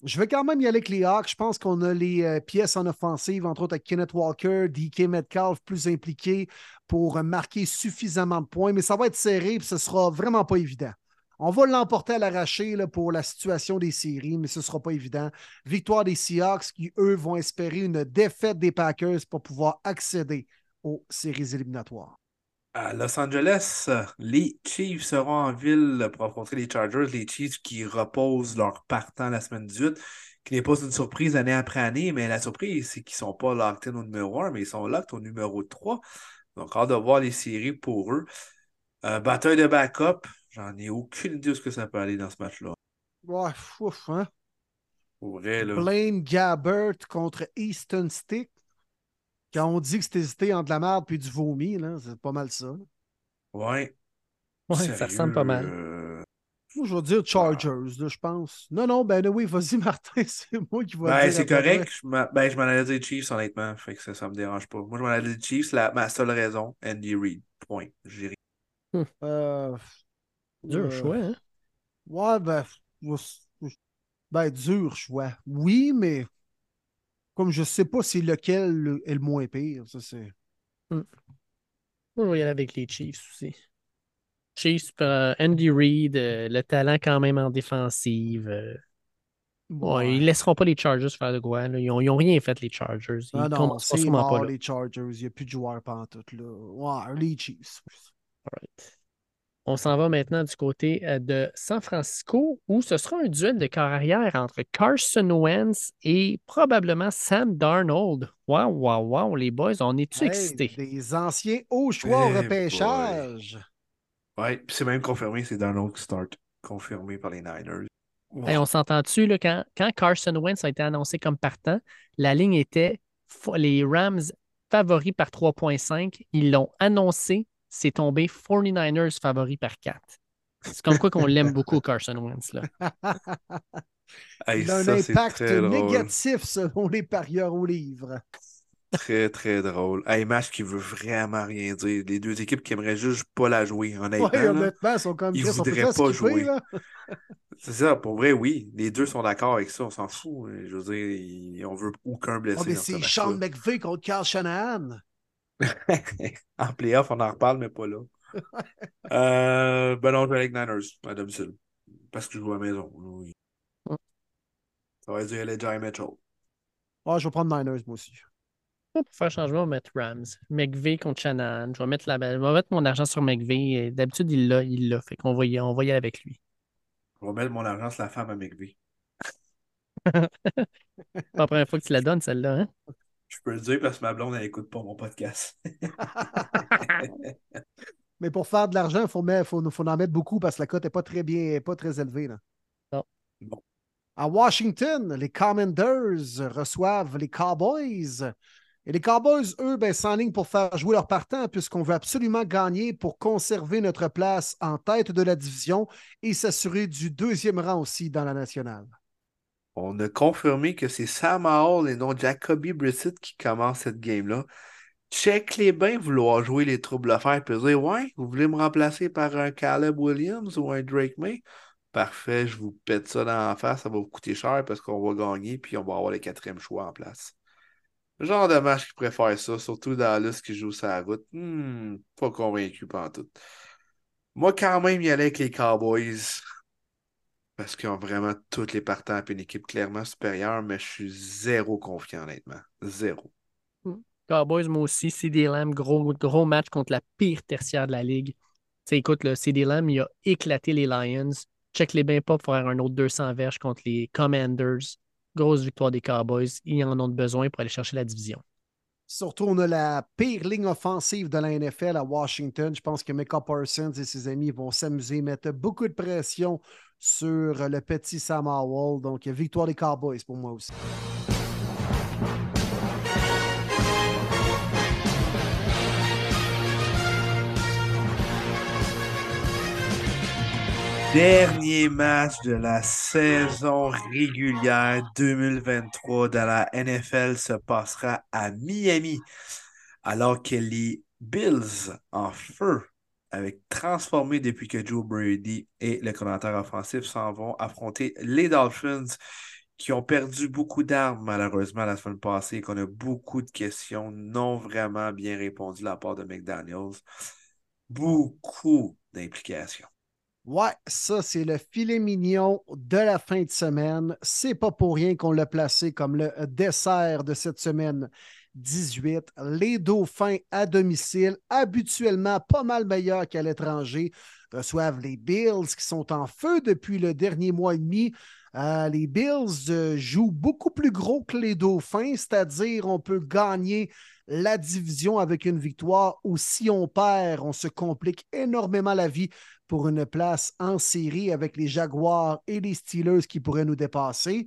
Je vais quand même y aller avec les Hawks. Je pense qu'on a les euh, pièces en offensive, entre autres avec Kenneth Walker, DK Metcalf plus impliqué pour marquer suffisamment de points, mais ça va être serré et ce ne sera vraiment pas évident. On va l'emporter à l'arraché pour la situation des séries, mais ce ne sera pas évident. Victoire des Seahawks qui, eux, vont espérer une défaite des Packers pour pouvoir accéder aux séries éliminatoires. À Los Angeles, les Chiefs seront en ville pour affronter les Chargers. Les Chiefs qui reposent leur partant la semaine 18, qui n'est pas une surprise année après année, mais la surprise, c'est qu'ils ne sont pas locked au numéro 1, mais ils sont locked au numéro 3. Donc, hâte de voir les séries pour eux. Euh, bataille de backup, j'en ai aucune idée de ce que ça peut aller dans ce match-là. Ouais, ouf, hein? Vrai, là. Blaine Gabbert contre Easton Stick. Quand on dit que c'est hésité entre la merde et du vomi, c'est pas mal ça. Ouais. Ouais, ça ressemble pas mal. Euh, moi, je vais dire Chargers, je pense. Non, non, ben oui, vas-y, Martin, c'est moi qui vais ben, dire. c'est correct. Je ben, je m'en allais dire Chiefs, honnêtement. Fait que ça, ça me dérange pas. Moi, je m'en allais dire Chiefs, la, ma seule raison, Andy Reid. Point. J'ai rien. Euh, dur euh, choix, hein? Ouais, ben. Ben, dur choix. Oui, mais comme je sais pas c'est lequel est le moins pire. Ça, c'est. Moi, je vais y aller avec les Chiefs aussi. Chiefs, euh, Andy Reid, euh, le talent quand même en défensive. Euh. Ouais. ils ne laisseront pas les Chargers faire de quoi. Ils n'ont rien fait, les Chargers. Ils ah non, c'est mort, pas, les Chargers. Il n'y a plus de joueurs tout Là. Ouais, les Chiefs. On s'en va maintenant du côté euh, de San Francisco où ce sera un duel de carrière entre Carson Wentz et probablement Sam Darnold. Waouh, waouh, waouh, les boys, on est-tu excités? Des anciens hauts choix au repêchage. Oui, c'est même confirmé, c'est Darnold qui start, confirmé par les Niners. on s'entend-tu, quand, quand Carson Wentz a été annoncé comme partant, la ligne était les Rams favoris par 3.5. Ils l'ont annoncé c'est tombé 49ers favoris par 4. C'est comme quoi qu'on l'aime beaucoup, Carson Wentz. Là. Il a un impact négatif selon les parieurs au livre. Très, très drôle. Hey, match qui veut vraiment rien dire. Les deux équipes qui aimeraient juste pas la jouer, honnêtement. Oui, honnêtement, ils sont comme Ils voudraient pas jouer. C'est ça, pour vrai, oui. Les deux sont d'accord avec ça, on s'en fout. Je veux dire, on veut aucun blessé. Oh, mais c'est Sean McVeigh contre Carl Shanahan. En playoff, on en reparle, mais pas là. euh, ben non, je vais avec Niners à domicile. Parce que je joue à la maison. Oui. Ça va être du LJ Mitchell. Ah, je vais prendre Niners, moi aussi. Pour faire changement, on va mettre Rams. McVeigh contre Shannon. Je vais mettre, la... je vais mettre mon argent sur McVeigh. D'habitude, il l'a, il l'a. Fait qu'on va y, on va y aller avec lui. Je vais mettre mon argent sur la femme à McVeigh. pas la première fois que tu la donnes, celle-là, hein? Je peux le dire parce que ma blonde, elle écoute pas mon podcast. Mais pour faire de l'argent, il faut, faut, faut, en mettre beaucoup parce que la cote n'est pas très bien, pas très élevée. Là. Non. Bon. À Washington, les Commanders reçoivent les Cowboys. Et les Cowboys, eux, ben, s'enlignent pour faire jouer leur partant puisqu'on veut absolument gagner pour conserver notre place en tête de la division et s'assurer du deuxième rang aussi dans la nationale. On a confirmé que c'est Sam Howell et non Jacoby Brissett qui commence cette game-là. Check les bains vouloir jouer les troubles à faire et dire Ouais, vous voulez me remplacer par un Caleb Williams ou un Drake May? Parfait, je vous pète ça dans la face, ça va vous coûter cher parce qu'on va gagner puis on va avoir les quatrième choix en place. Genre de match qui préfère ça, surtout Dallas qui joue sa route. Hmm, pas convaincu par tout. Moi, quand même, y aller avec les Cowboys. Parce qu'ils ont vraiment toutes les partants et une équipe clairement supérieure, mais je suis zéro confiant, honnêtement. Zéro. Hmm. Cowboys, moi aussi, CD Lamb, gros, gros match contre la pire tertiaire de la ligue. sais, écoute, le CD Lamb, il a éclaté les Lions. Check les bains pas pour faire un autre 200 verges contre les Commanders. Grosse victoire des Cowboys. Ils en ont besoin pour aller chercher la division. Surtout, on a la pire ligne offensive de la NFL à Washington. Je pense que Micah Parsons et ses amis vont s'amuser, mettre beaucoup de pression sur le petit Sam Howell. Donc, victoire des Cowboys pour moi aussi. Dernier match de la saison régulière 2023 de la NFL se passera à Miami, alors que les Bills en feu avec transformé depuis que Joe Brady et le commentaire offensif s'en vont affronter les Dolphins qui ont perdu beaucoup d'armes malheureusement la semaine passée et qu'on a beaucoup de questions non vraiment bien répondues de la part de McDaniels. Beaucoup d'implications. Ouais, ça, c'est le filet mignon de la fin de semaine. C'est pas pour rien qu'on l'a placé comme le dessert de cette semaine. 18. Les Dauphins à domicile, habituellement pas mal meilleurs qu'à l'étranger, reçoivent les Bills qui sont en feu depuis le dernier mois et demi. Euh, les Bills euh, jouent beaucoup plus gros que les Dauphins, c'est-à-dire on peut gagner la division avec une victoire ou si on perd, on se complique énormément la vie pour une place en série avec les Jaguars et les Steelers qui pourraient nous dépasser.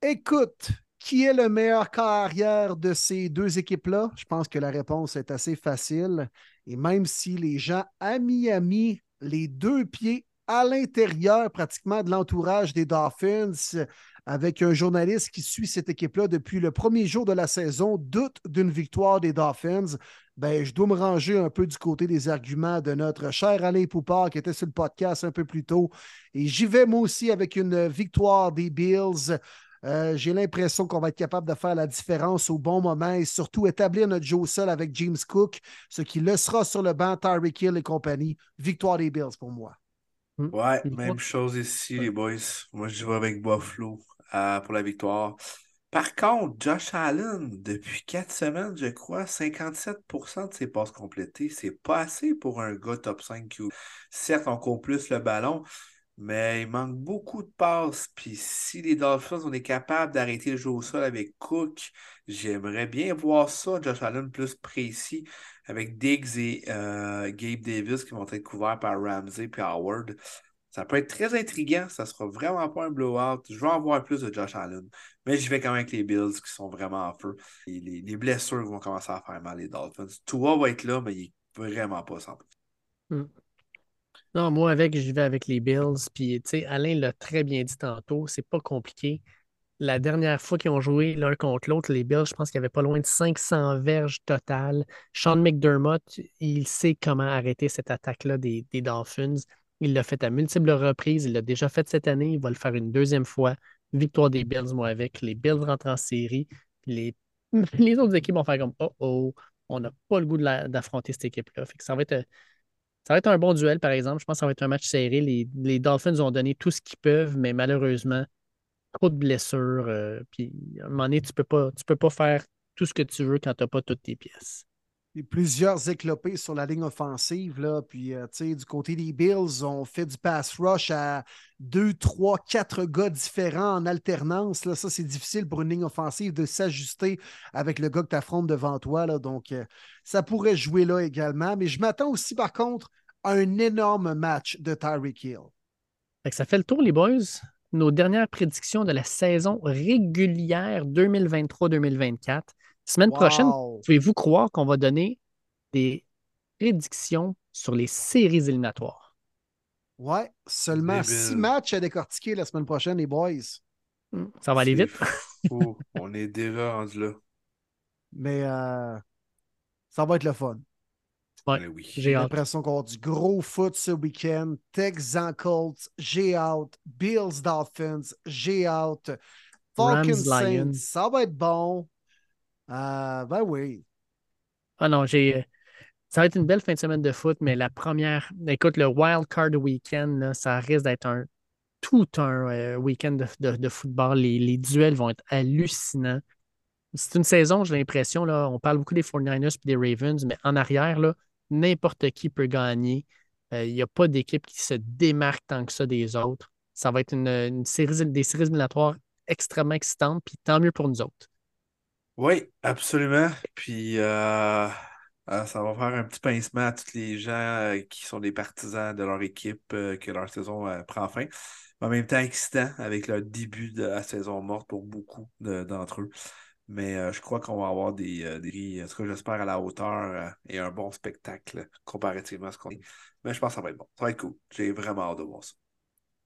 Écoute, qui est le meilleur carrière de ces deux équipes-là? Je pense que la réponse est assez facile. Et même si les gens à Miami, les deux pieds à l'intérieur pratiquement de l'entourage des Dolphins, avec un journaliste qui suit cette équipe-là depuis le premier jour de la saison, doute d'une victoire des Dolphins, ben, je dois me ranger un peu du côté des arguments de notre cher Alain Poupard qui était sur le podcast un peu plus tôt. Et j'y vais moi aussi avec une victoire des Bills. Euh, j'ai l'impression qu'on va être capable de faire la différence au bon moment et surtout établir notre jeu au sol avec James Cook, ce qui laissera sur le banc Tyreek Hill et compagnie. Victoire des Bills pour moi. Hmm. Ouais, même chose ici, les boys. Moi, je vais avec Buffalo euh, pour la victoire. Par contre, Josh Allen, depuis quatre semaines, je crois, 57% de ses passes complétées. C'est pas assez pour un gars top 5 qui, certes, encore plus le ballon, mais il manque beaucoup de passes. Puis si les Dolphins, on est capable d'arrêter le jeu au sol avec Cook, j'aimerais bien voir ça, Josh Allen plus précis, avec Diggs et euh, Gabe Davis qui vont être couverts par Ramsey et Howard. Ça peut être très intriguant. Ça sera vraiment pas un blowout. Je veux en voir plus de Josh Allen. Mais je vais quand même avec les Bills qui sont vraiment en feu. Les, blessures vont commencer à faire mal les Dolphins. Tua va être là, mais il est vraiment pas sans non, moi, avec, je vais avec les Bills. Puis, tu sais, Alain l'a très bien dit tantôt, c'est pas compliqué. La dernière fois qu'ils ont joué l'un contre l'autre, les Bills, je pense qu'il y avait pas loin de 500 verges totales. Sean McDermott, il sait comment arrêter cette attaque-là des, Dolphins. Il l'a fait à multiples reprises. Il l'a déjà fait cette année. Il va le faire une deuxième fois. Victoire des Bills, moi, avec. Les Bills rentrent en série. Les, les autres équipes vont faire comme Oh oh, on n'a pas le goût d'affronter cette équipe-là. ça va être ça va être un bon duel, par exemple. Je pense que ça va être un match serré. Les, Dolphins ont donné tout ce qu'ils peuvent, mais malheureusement, trop de blessures. Euh, puis à un moment donné, tu ne peux, pas, tu peux pas faire tout ce que tu veux quand tu n'as pas toutes tes pièces. Plusieurs éclopés sur la ligne offensive. Là. Puis, euh, tu sais, du côté des Bills, on fait du pass rush à deux, trois, quatre gars différents en alternance. Là. Ça, c'est difficile pour une ligne offensive de s'ajuster avec le gars que tu affrontes devant toi. Là. Donc, euh, ça pourrait jouer là également. Mais je m'attends aussi, par contre, à un énorme match de Tyreek Hill. ça fait le tour, les boys. Nos dernières prédictions de la saison régulière 2023-2024. Semaine prochaine, pouvez-vous croire qu'on va donner des prédictions sur les séries éliminatoires? Ouais, seulement six matchs à décortiquer la semaine prochaine, les boys. Hmm, ça va aller vite. On est déjà rendu là. Mais euh, ça va être le fun. Ouais, ben oui. J'ai l'impression qu'on va avoir du gros foot ce week-end. Texans Colts, j'ai out. Bills Dolphins, j'ai out. Falcons Saints, ça va être bon. Euh, ben oui. Ah non, j'ai. Euh, ça va être une belle fin de semaine de foot, mais la première. Écoute, le Wild Card Weekend, ça risque d'être un tout un euh, week-end de, football. Les, duels vont être hallucinants. C'est une saison, j'ai l'impression, on parle beaucoup des 49ers et des Ravens, mais en arrière, n'importe qui peut gagner. Il n'y a pas d'équipe qui se démarque tant que ça des autres. Ça va être une, série, des séries éliminatoires extrêmement excitantes, puis tant mieux pour nous autres. Oui, absolument. Puis euh, euh, ça va faire un petit pincement à tous les gens euh, qui sont des partisans de leur équipe que leur saison prend fin. En même temps, excitant avec le début de la saison morte pour beaucoup d'entre eux. Mais je crois qu'on va avoir des, des en tout j'espère à la hauteur et un bon spectacle comparativement à ce qu'on est. Mais je pense que ça va être bon. Ça va être cool. J'ai vraiment hâte de voir ça.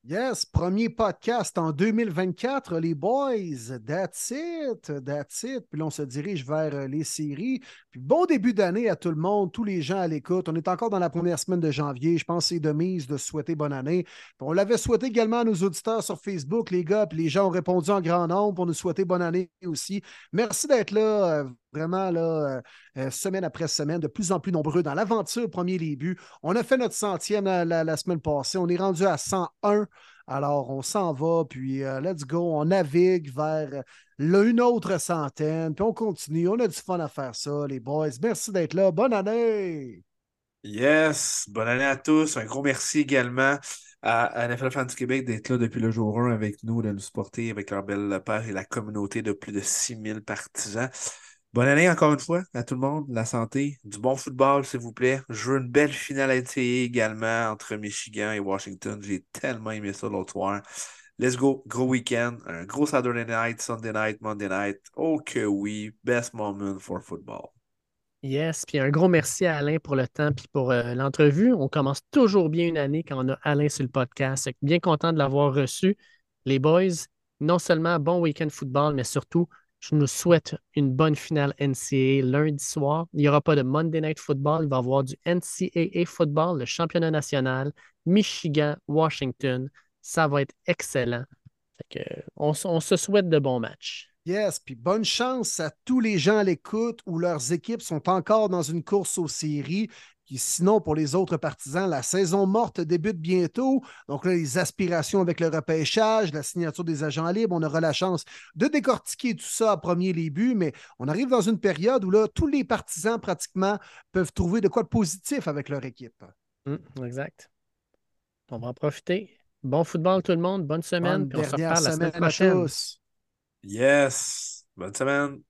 Yes, premier podcast en 2024, les boys. That's it, that's it. Puis là, on se dirige vers euh, les séries. Puis bon début d'année à tout le monde, tous les gens à l'écoute. On est encore dans la première semaine de janvier. Je pense que c'est de mise de souhaiter bonne année. on l'avait souhaité également à nos auditeurs sur Facebook, les gars. Puis les gens ont répondu en grand nombre pour nous souhaiter bonne année aussi. Merci d'être là. Euh, vraiment là, euh, euh, semaine après semaine, de plus en plus nombreux dans l'aventure premier début. On a fait notre centième la, semaine passée. On est rendu à 101. Alors, on s'en va, puis euh, let's go. On navigue vers une autre centaine, puis on continue. On a du fun à faire ça, les boys. Merci d'être là. Bonne année! Yes, bonne année à tous. Un gros merci également à NFL Fans du Québec d'être là depuis le jour 1 avec nous, de nous supporter avec leur belle page et la communauté de plus de 6000 partisans. Bonne année encore une fois à tout le monde, la santé, du bon football s'il vous plaît. Je veux une belle finale NCAA également entre Michigan et Washington. J'ai tellement aimé ça l'autre soir. Let's go, gros week-end, un gros Saturday night, Sunday night, Monday night. Oh que oui, best moment for football. Yes, puis un gros merci à Alain pour le temps puis pour euh, l'entrevue. On commence toujours bien une année quand on a Alain sur le podcast. Bien content de l'avoir reçu. Les boys, non seulement bon week-end football, mais surtout je nous souhaite une bonne finale NCAA lundi soir. Il n'y aura pas de Monday Night Football. Il va y avoir du NCAA Football, le championnat national, Michigan, Washington. Ça va être excellent. on, se souhaite de bons matchs. Yes, puis bonne chance à tous les gens à l'écoute où leurs équipes sont encore dans une course aux séries sinon, pour les autres partisans, la saison morte débute bientôt. Donc là, les aspirations avec le repêchage, la signature des agents libres, on aura la chance de décortiquer tout ça à premier début, mais on arrive dans une période où là, tous les partisans pratiquement peuvent trouver de quoi de positif avec leur équipe. Hum, exact. On va en profiter. Bon football tout le monde, bonne semaine, puis on se reparle la semaine prochaine. Yes, bonne semaine.